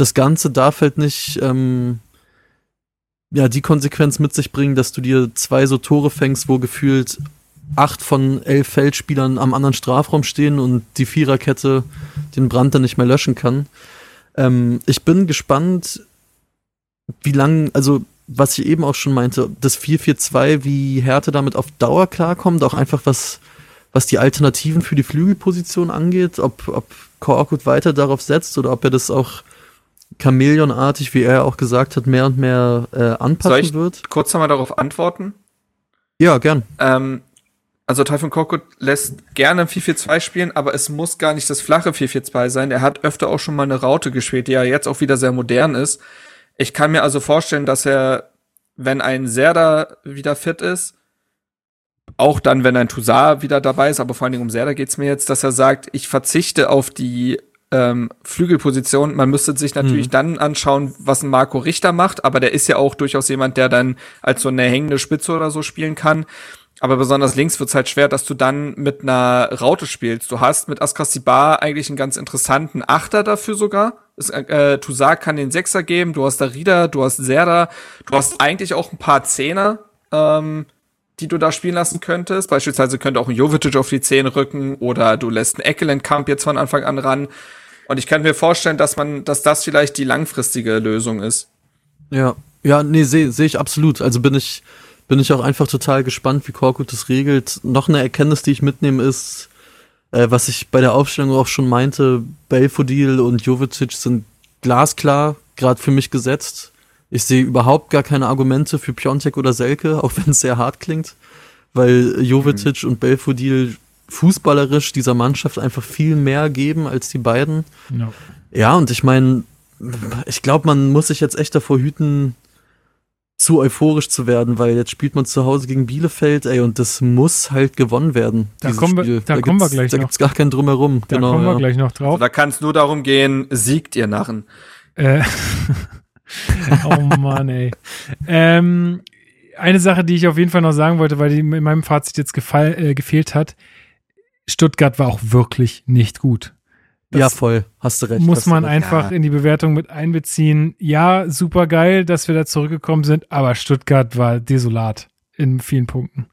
das Ganze darf halt nicht ähm, ja die Konsequenz mit sich bringen, dass du dir zwei so Tore fängst, wo gefühlt acht von elf Feldspielern am anderen Strafraum stehen und die Viererkette den Brand dann nicht mehr löschen kann. Ähm, ich bin gespannt, wie lang, also was ich eben auch schon meinte, das 4-4-2, wie Härte damit auf Dauer klarkommt, auch einfach was, was die Alternativen für die Flügelposition angeht, ob, ob Korkut weiter darauf setzt oder ob er das auch Chamäleonartig, wie er auch gesagt hat, mehr und mehr äh, anpassen wird. Kurz einmal darauf antworten. Ja, gern. Ähm, also Typhon Korkut lässt gerne 4-4-2 spielen, aber es muss gar nicht das flache 4-4-2 sein. Er hat öfter auch schon mal eine Raute gespielt, die ja jetzt auch wieder sehr modern ist. Ich kann mir also vorstellen, dass er, wenn ein Serda wieder fit ist, auch dann, wenn ein Toussaint wieder dabei ist, aber vor allen Dingen um Serda geht's mir jetzt, dass er sagt, ich verzichte auf die ähm, Flügelposition. Man müsste sich natürlich mhm. dann anschauen, was ein Marco Richter macht, aber der ist ja auch durchaus jemand, der dann als so eine hängende Spitze oder so spielen kann. Aber besonders links wird's halt schwer, dass du dann mit einer Raute spielst. Du hast mit Askasibar eigentlich einen ganz interessanten Achter dafür sogar. Es, äh, Toussaint kann den Sechser geben, du hast Darida, du hast Serda, du hast eigentlich auch ein paar Zehner. Ähm, die du da spielen lassen könntest. Beispielsweise könnte auch ein Jovetic auf die Zehen rücken oder du lässt einen Eckelenkamp jetzt von Anfang an ran. Und ich kann mir vorstellen, dass man, dass das vielleicht die langfristige Lösung ist. Ja, ja, nee, sehe seh ich absolut. Also bin ich, bin ich auch einfach total gespannt, wie Korkut das regelt. Noch eine Erkenntnis, die ich mitnehme, ist, äh, was ich bei der Aufstellung auch schon meinte, Belfodil und Jovetic sind glasklar gerade für mich gesetzt. Ich sehe überhaupt gar keine Argumente für Piontek oder Selke, auch wenn es sehr hart klingt, weil Jovetic mhm. und Belfodil fußballerisch dieser Mannschaft einfach viel mehr geben als die beiden. Ja, ja und ich meine, ich glaube, man muss sich jetzt echt davor hüten, zu euphorisch zu werden, weil jetzt spielt man zu Hause gegen Bielefeld, ey, und das muss halt gewonnen werden. Da kommen wir, da, da kommen wir gleich da noch. Da gibt's gar keinen Drumherum. Da genau, kommen wir ja. gleich noch drauf. Also da kann es nur darum gehen, siegt ihr Narren. Äh, oh Mann, ey. ähm, eine Sache, die ich auf jeden Fall noch sagen wollte, weil die in meinem Fazit jetzt gefall, äh, gefehlt hat. Stuttgart war auch wirklich nicht gut. Das ja, voll. Hast du recht. Muss man recht. einfach ja. in die Bewertung mit einbeziehen. Ja, super geil, dass wir da zurückgekommen sind, aber Stuttgart war desolat in vielen Punkten.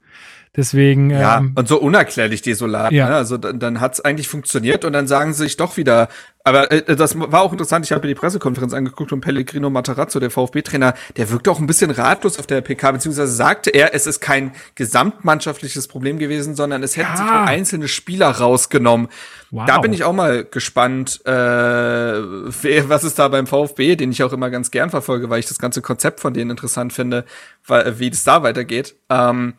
Deswegen. Ja, ähm, und so unerklärlich desolat. Ja. Ne? Also dann, dann hat es eigentlich funktioniert und dann sagen sie sich doch wieder. Aber äh, das war auch interessant. Ich habe mir die Pressekonferenz angeguckt und Pellegrino Matarazzo, der VfB-Trainer, der wirkte auch ein bisschen ratlos auf der PK, beziehungsweise sagte er, es ist kein gesamtmannschaftliches Problem gewesen, sondern es hätten ja. sich nur einzelne Spieler rausgenommen. Wow. Da bin ich auch mal gespannt, äh, was ist da beim VfB, den ich auch immer ganz gern verfolge, weil ich das ganze Konzept von denen interessant finde, weil, wie das da weitergeht. Ähm,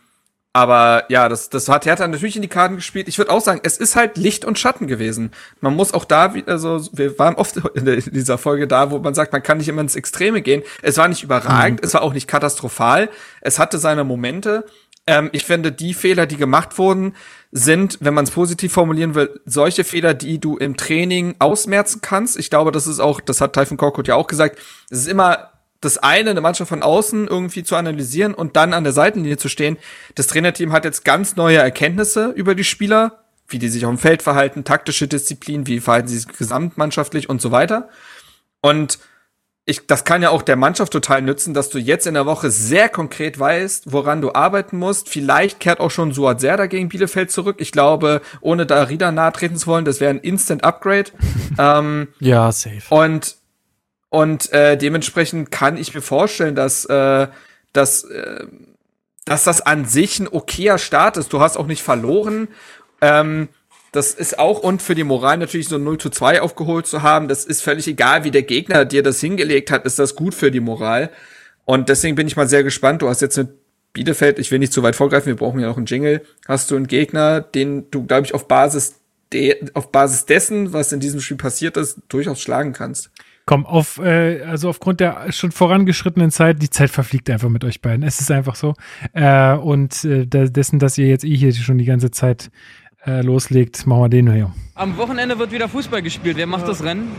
aber ja, das, das hat Hertha natürlich in die Karten gespielt. Ich würde auch sagen, es ist halt Licht und Schatten gewesen. Man muss auch da, also wir waren oft in dieser Folge da, wo man sagt, man kann nicht immer ins Extreme gehen. Es war nicht überragend, mhm. es war auch nicht katastrophal. Es hatte seine Momente. Ähm, ich finde, die Fehler, die gemacht wurden, sind, wenn man es positiv formulieren will, solche Fehler, die du im Training ausmerzen kannst. Ich glaube, das ist auch, das hat Typhon Korkut ja auch gesagt, es ist immer das eine, eine Mannschaft von außen irgendwie zu analysieren und dann an der Seitenlinie zu stehen. Das Trainerteam hat jetzt ganz neue Erkenntnisse über die Spieler, wie die sich auf dem Feld verhalten, taktische Disziplin, wie verhalten sie sich gesamtmannschaftlich und so weiter. Und ich, das kann ja auch der Mannschaft total nützen, dass du jetzt in der Woche sehr konkret weißt, woran du arbeiten musst. Vielleicht kehrt auch schon Suat Serda gegen Bielefeld zurück. Ich glaube, ohne da Rieder nahe treten zu wollen, das wäre ein Instant Upgrade. ähm, ja, safe. Und und äh, dementsprechend kann ich mir vorstellen, dass, äh, dass, äh, dass das an sich ein okayer Start ist. Du hast auch nicht verloren. Ähm, das ist auch, und für die Moral natürlich so 0 zu 2 aufgeholt zu haben, das ist völlig egal, wie der Gegner dir das hingelegt hat, ist das gut für die Moral. Und deswegen bin ich mal sehr gespannt. Du hast jetzt mit Bielefeld, ich will nicht zu weit vorgreifen, wir brauchen ja noch einen Jingle. Hast du einen Gegner, den du, glaube ich, auf Basis, de auf Basis dessen, was in diesem Spiel passiert ist, durchaus schlagen kannst. Komm, auf, äh, also aufgrund der schon vorangeschrittenen Zeit, die Zeit verfliegt einfach mit euch beiden. Es ist einfach so. Äh, und äh, dessen, dass ihr jetzt eh hier schon die ganze Zeit äh, loslegt, machen wir den hier. Am Wochenende wird wieder Fußball gespielt. Wer macht ja. das Rennen?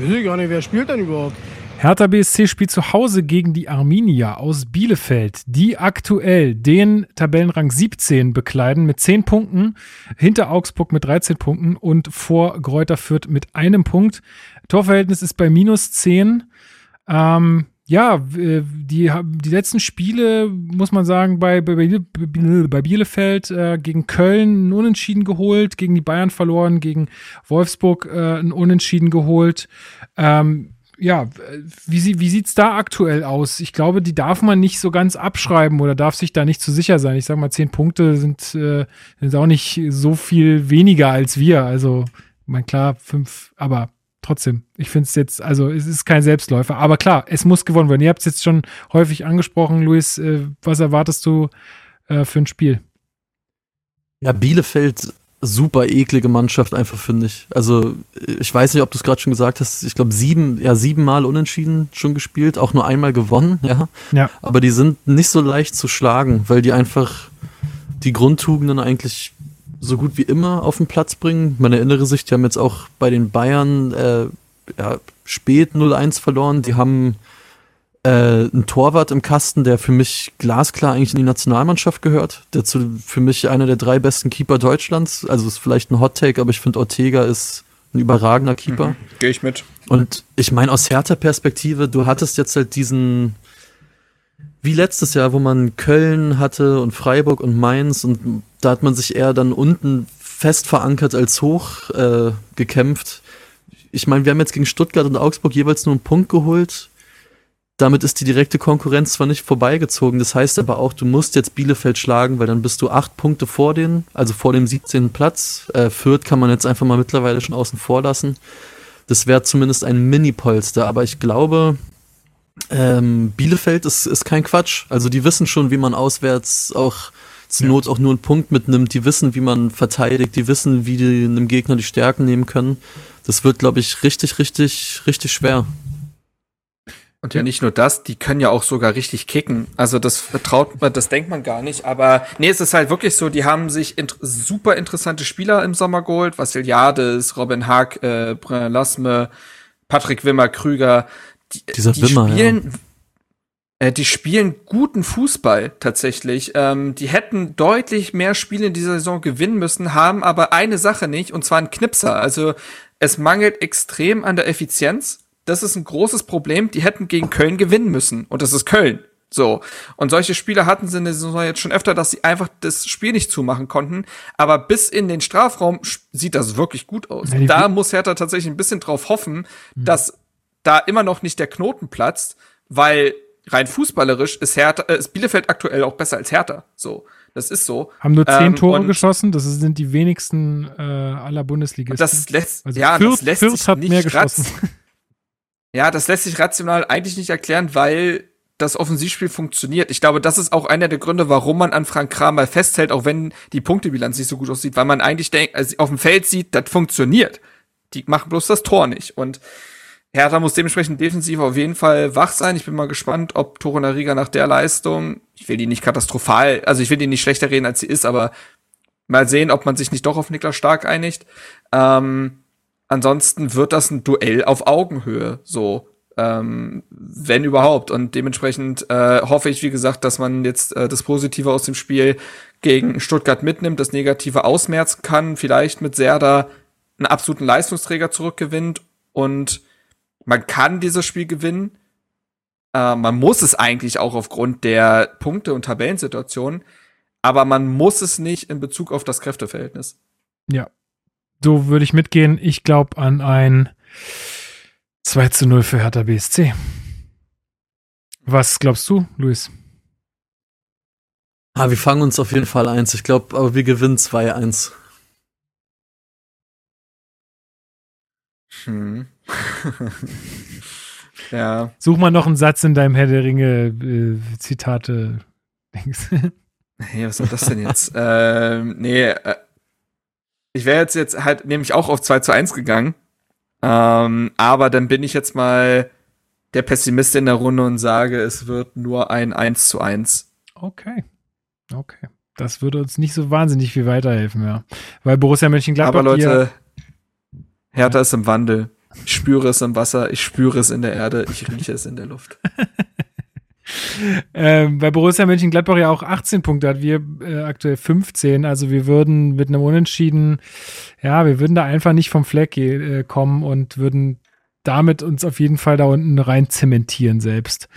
Ich weiß gar nicht, wer spielt denn überhaupt? Hertha BSC spielt zu Hause gegen die Arminia aus Bielefeld, die aktuell den Tabellenrang 17 bekleiden mit 10 Punkten, hinter Augsburg mit 13 Punkten und vor Gräuter Fürth mit einem Punkt. Torverhältnis ist bei minus 10. Ähm, ja, die, die letzten Spiele, muss man sagen, bei, bei, bei Bielefeld äh, gegen Köln ein Unentschieden geholt, gegen die Bayern verloren, gegen Wolfsburg äh, ein Unentschieden geholt. Ähm, ja, wie, wie sieht es da aktuell aus? Ich glaube, die darf man nicht so ganz abschreiben oder darf sich da nicht zu sicher sein. Ich sag mal, zehn Punkte sind, äh, sind auch nicht so viel weniger als wir. Also, mein klar, fünf, aber trotzdem, ich finde es jetzt, also es ist kein Selbstläufer, aber klar, es muss gewonnen werden. Ihr habt es jetzt schon häufig angesprochen, Luis. Äh, was erwartest du äh, für ein Spiel? Ja, Bielefeld, super eklige Mannschaft einfach, finde ich. Also, ich weiß nicht, ob du es gerade schon gesagt hast. Ich glaube, sieben, ja, siebenmal unentschieden schon gespielt, auch nur einmal gewonnen, ja. ja. Aber die sind nicht so leicht zu schlagen, weil die einfach die Grundtugenden eigentlich so gut wie immer auf den Platz bringen. Man erinnere sich, die haben jetzt auch bei den Bayern äh, ja, spät 0-1 verloren. Die haben äh, einen Torwart im Kasten, der für mich glasklar eigentlich in die Nationalmannschaft gehört. Der zu, für mich einer der drei besten Keeper Deutschlands. Also ist vielleicht ein Hot Take, aber ich finde Ortega ist ein überragender Keeper. Mhm, Gehe ich mit. Und ich meine, aus härter Perspektive, du hattest jetzt halt diesen wie letztes Jahr, wo man Köln hatte und Freiburg und Mainz und da hat man sich eher dann unten fest verankert als hoch äh, gekämpft. Ich meine, wir haben jetzt gegen Stuttgart und Augsburg jeweils nur einen Punkt geholt. Damit ist die direkte Konkurrenz zwar nicht vorbeigezogen, das heißt aber auch, du musst jetzt Bielefeld schlagen, weil dann bist du acht Punkte vor denen, also vor dem 17. Platz. Äh, Fürth kann man jetzt einfach mal mittlerweile schon außen vor lassen. Das wäre zumindest ein Mini-Polster, aber ich glaube, Ähm, Bielefeld ist, ist kein Quatsch. Also die wissen schon, wie man auswärts auch zur Not auch nur einen Punkt mitnimmt. Die wissen, wie man verteidigt. Die wissen, wie die einem Gegner die Stärken nehmen können. Das wird, glaube ich, richtig, richtig, richtig schwer. Und ja nicht nur das, die können ja auch sogar richtig kicken. Also das vertraut man, das denkt man gar nicht. Aber nee, es ist halt wirklich so, die haben sich int super interessante Spieler im Sommer geholt. Vassiliades, Robin Haag, äh, Brian Lasme, Patrick Wimmer, Krüger. Die, Dieser die Wimmer, spielen, äh, die spielen guten Fußball tatsächlich. Ähm, die hätten deutlich mehr Spiele in dieser Saison gewinnen müssen, haben aber eine Sache nicht, und zwar einen Knipser. Also es mangelt extrem an der Effizienz das ist ein großes Problem. Die hätten gegen Köln gewinnen müssen. Und das ist Köln. So. Und solche Spiele hatten sie in der Saison jetzt schon öfter, dass sie einfach das Spiel nicht zumachen konnten. Aber bis in den Strafraum sieht das wirklich gut aus. Und da muss Hertha tatsächlich ein bisschen drauf hoffen, mhm. dass da immer noch nicht der Knoten platzt, weil rein fußballerisch ist Hertha, äh, ist Bielefeld aktuell auch besser als Hertha. So. Das ist so. Haben nur zehn ähm, Tore geschossen. Das sind die wenigsten äh, aller Bundesligisten. Das lässt, also ja, Fürth, das lässt Fürth hat mehr geschossen. Ja, das lässt sich rational eigentlich nicht erklären, weil das Offensivspiel funktioniert. Ich glaube, das ist auch einer der Gründe, warum man an Frank Kramer festhält, auch wenn die Punktebilanz nicht so gut aussieht, weil man eigentlich denkt, also auf dem Feld sieht, das funktioniert. Die machen bloß das Tor nicht. Und Hertha muss dementsprechend defensiv auf jeden Fall wach sein. Ich bin mal gespannt, ob Torunariga nach der Leistung, ich will die nicht katastrophal, also ich will die nicht schlechter reden, als sie ist, aber mal sehen, ob man sich nicht doch auf Niklas Stark einigt. Ähm, Ansonsten wird das ein Duell auf Augenhöhe, so ähm, wenn überhaupt. Und dementsprechend äh, hoffe ich, wie gesagt, dass man jetzt äh, das Positive aus dem Spiel gegen Stuttgart mitnimmt, das Negative ausmerzen kann, vielleicht mit Serda einen absoluten Leistungsträger zurückgewinnt und man kann dieses Spiel gewinnen. Äh, man muss es eigentlich auch aufgrund der Punkte- und Tabellensituation, aber man muss es nicht in Bezug auf das Kräfteverhältnis. Ja, so würde ich mitgehen. Ich glaube an ein 2 zu 0 für Hertha BSC. Was glaubst du, Luis? Ah, wir fangen uns auf jeden Fall eins. Ich glaube, aber wir gewinnen 2-1. Hm. ja. Such mal noch einen Satz in deinem Herr der Ringe äh, Zitate. hey, was soll das denn jetzt? ähm, nee, äh, ich wäre jetzt, jetzt halt nämlich auch auf 2 zu 1 gegangen. Ähm, aber dann bin ich jetzt mal der Pessimist in der Runde und sage, es wird nur ein 1 zu 1. Okay. Okay. Das würde uns nicht so wahnsinnig viel weiterhelfen, ja. Weil Borussia Mönchengladbach. Aber Leute, Hertha ja. ist im Wandel. Ich spüre es im Wasser, ich spüre es in der Erde, ich rieche es in der Luft. ähm, bei Borussia Mönchengladbach ja auch 18 Punkte hat, wir äh, aktuell 15. Also wir würden mit einem Unentschieden, ja, wir würden da einfach nicht vom Fleck äh, kommen und würden damit uns auf jeden Fall da unten rein zementieren selbst.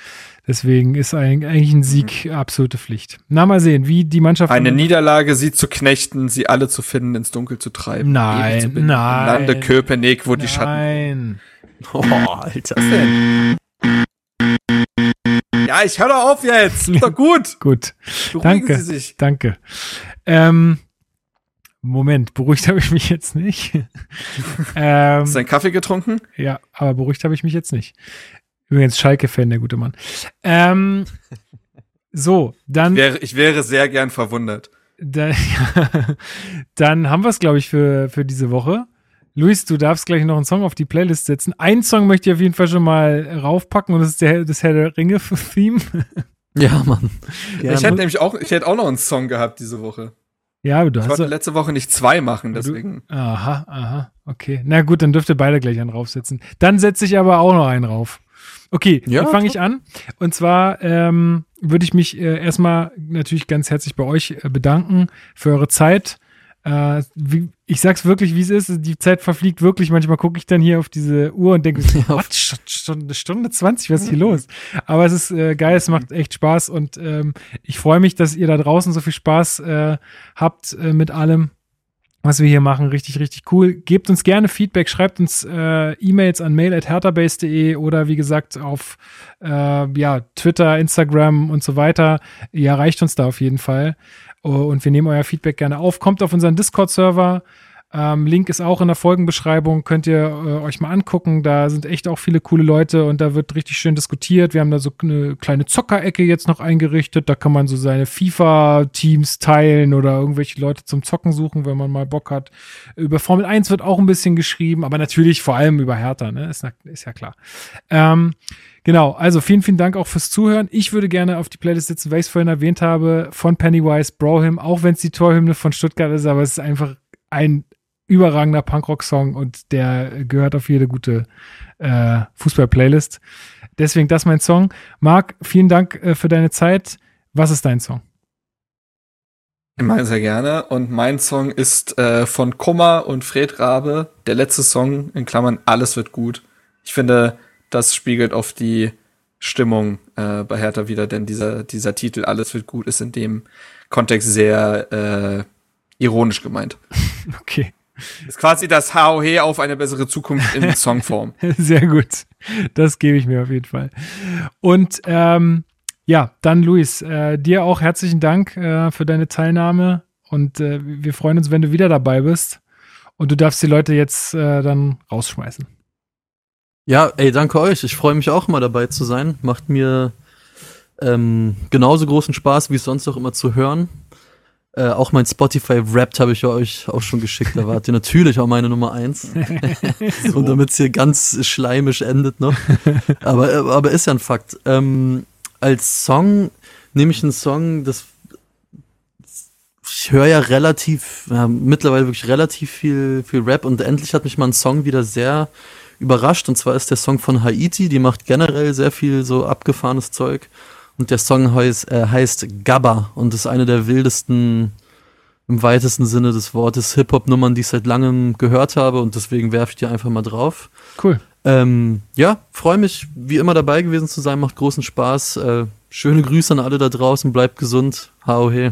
Deswegen ist eigentlich ein Sieg mhm. absolute Pflicht. Na, mal sehen, wie die Mannschaft. Eine Niederlage, sie zu knechten, sie alle zu finden, ins Dunkel zu treiben. Nein, nein. Lande Köpenick, wo nein. die Schatten. Nein. Oh, Alter. Denn? Ja, ich höre auf jetzt. Ist doch gut. gut. Beruhigen danke. Sie sich. Danke. Ähm, Moment, beruhigt habe ich mich jetzt nicht. ähm, Hast du einen Kaffee getrunken? Ja, aber beruhigt habe ich mich jetzt nicht. Übrigens Schalke-Fan, der gute Mann. Ähm, so, dann. Ich wäre, ich wäre sehr gern verwundert. Da, ja, dann haben wir es, glaube ich, für, für diese Woche. Luis, du darfst gleich noch einen Song auf die Playlist setzen. Einen Song möchte ich auf jeden Fall schon mal raufpacken und das ist der, das Herr der Ringe-Theme. Ja, Mann. Ja, ich hätte nämlich auch, ich hätte auch noch einen Song gehabt diese Woche. Ja, aber du ich hast. Ich wollte letzte Woche nicht zwei machen, deswegen. Du, aha, aha, okay. Na gut, dann dürft ihr beide gleich einen raufsetzen. Dann setze ich aber auch noch einen rauf. Okay, ja, dann fange ich an. Und zwar ähm, würde ich mich äh, erstmal natürlich ganz herzlich bei euch äh, bedanken für eure Zeit äh, wie, ich sag's wirklich, wie es ist. Die Zeit verfliegt wirklich. Manchmal gucke ich dann hier auf diese Uhr und denke, was, Stunde, Stunde 20, was ist hier los? Aber es ist äh, geil, es macht echt Spaß und ähm, ich freue mich, dass ihr da draußen so viel Spaß äh, habt äh, mit allem was wir hier machen. Richtig, richtig cool. Gebt uns gerne Feedback, schreibt uns äh, E-Mails an mail.herterbase.de oder wie gesagt auf äh, ja, Twitter, Instagram und so weiter. Ihr erreicht uns da auf jeden Fall. Und wir nehmen euer Feedback gerne auf. Kommt auf unseren Discord-Server. Ähm, Link ist auch in der Folgenbeschreibung, könnt ihr äh, euch mal angucken. Da sind echt auch viele coole Leute und da wird richtig schön diskutiert. Wir haben da so eine kleine Zockerecke jetzt noch eingerichtet. Da kann man so seine FIFA-Teams teilen oder irgendwelche Leute zum Zocken suchen, wenn man mal Bock hat. Über Formel 1 wird auch ein bisschen geschrieben, aber natürlich vor allem über Hertha, ne? Ist, ist ja klar. Ähm, Genau, also vielen, vielen Dank auch fürs Zuhören. Ich würde gerne auf die Playlist setzen, weil ich es vorhin erwähnt habe, von Pennywise, Brohim, auch wenn es die Torhymne von Stuttgart ist, aber es ist einfach ein überragender Punkrock-Song und der gehört auf jede gute äh, Fußball-Playlist. Deswegen das mein Song. Marc, vielen Dank äh, für deine Zeit. Was ist dein Song? Immer sehr gerne. Und mein Song ist äh, von Kummer und Fred Rabe, der letzte Song, in Klammern, alles wird gut. Ich finde, das spiegelt auf die Stimmung äh, bei Hertha wieder, denn dieser, dieser Titel Alles wird gut ist in dem Kontext sehr äh, ironisch gemeint. Okay. Ist quasi das HOH auf eine bessere Zukunft in Songform. Sehr gut. Das gebe ich mir auf jeden Fall. Und ähm, ja, dann Luis, äh, dir auch herzlichen Dank äh, für deine Teilnahme und äh, wir freuen uns, wenn du wieder dabei bist. Und du darfst die Leute jetzt äh, dann rausschmeißen. Ja, ey, danke euch. Ich freue mich auch mal dabei zu sein. Macht mir ähm, genauso großen Spaß, wie es sonst auch immer zu hören. Äh, auch mein Spotify Wrapped habe ich euch auch schon geschickt. Da wart ihr natürlich auch meine Nummer eins. so. Und damit es hier ganz schleimisch endet noch. Aber, aber ist ja ein Fakt. Ähm, als Song nehme ich einen Song, das ich höre ja relativ, ja, mittlerweile wirklich relativ viel, viel Rap und endlich hat mich mal ein Song wieder sehr überrascht. Und zwar ist der Song von Haiti, die macht generell sehr viel so abgefahrenes Zeug. Und der Song heißt, äh, heißt Gabba und ist eine der wildesten, im weitesten Sinne des Wortes, Hip-Hop-Nummern, die ich seit langem gehört habe. Und deswegen werfe ich die einfach mal drauf. Cool. Ähm, ja, freue mich, wie immer dabei gewesen zu sein. Macht großen Spaß. Äh, schöne Grüße an alle da draußen. Bleibt gesund. Hau he.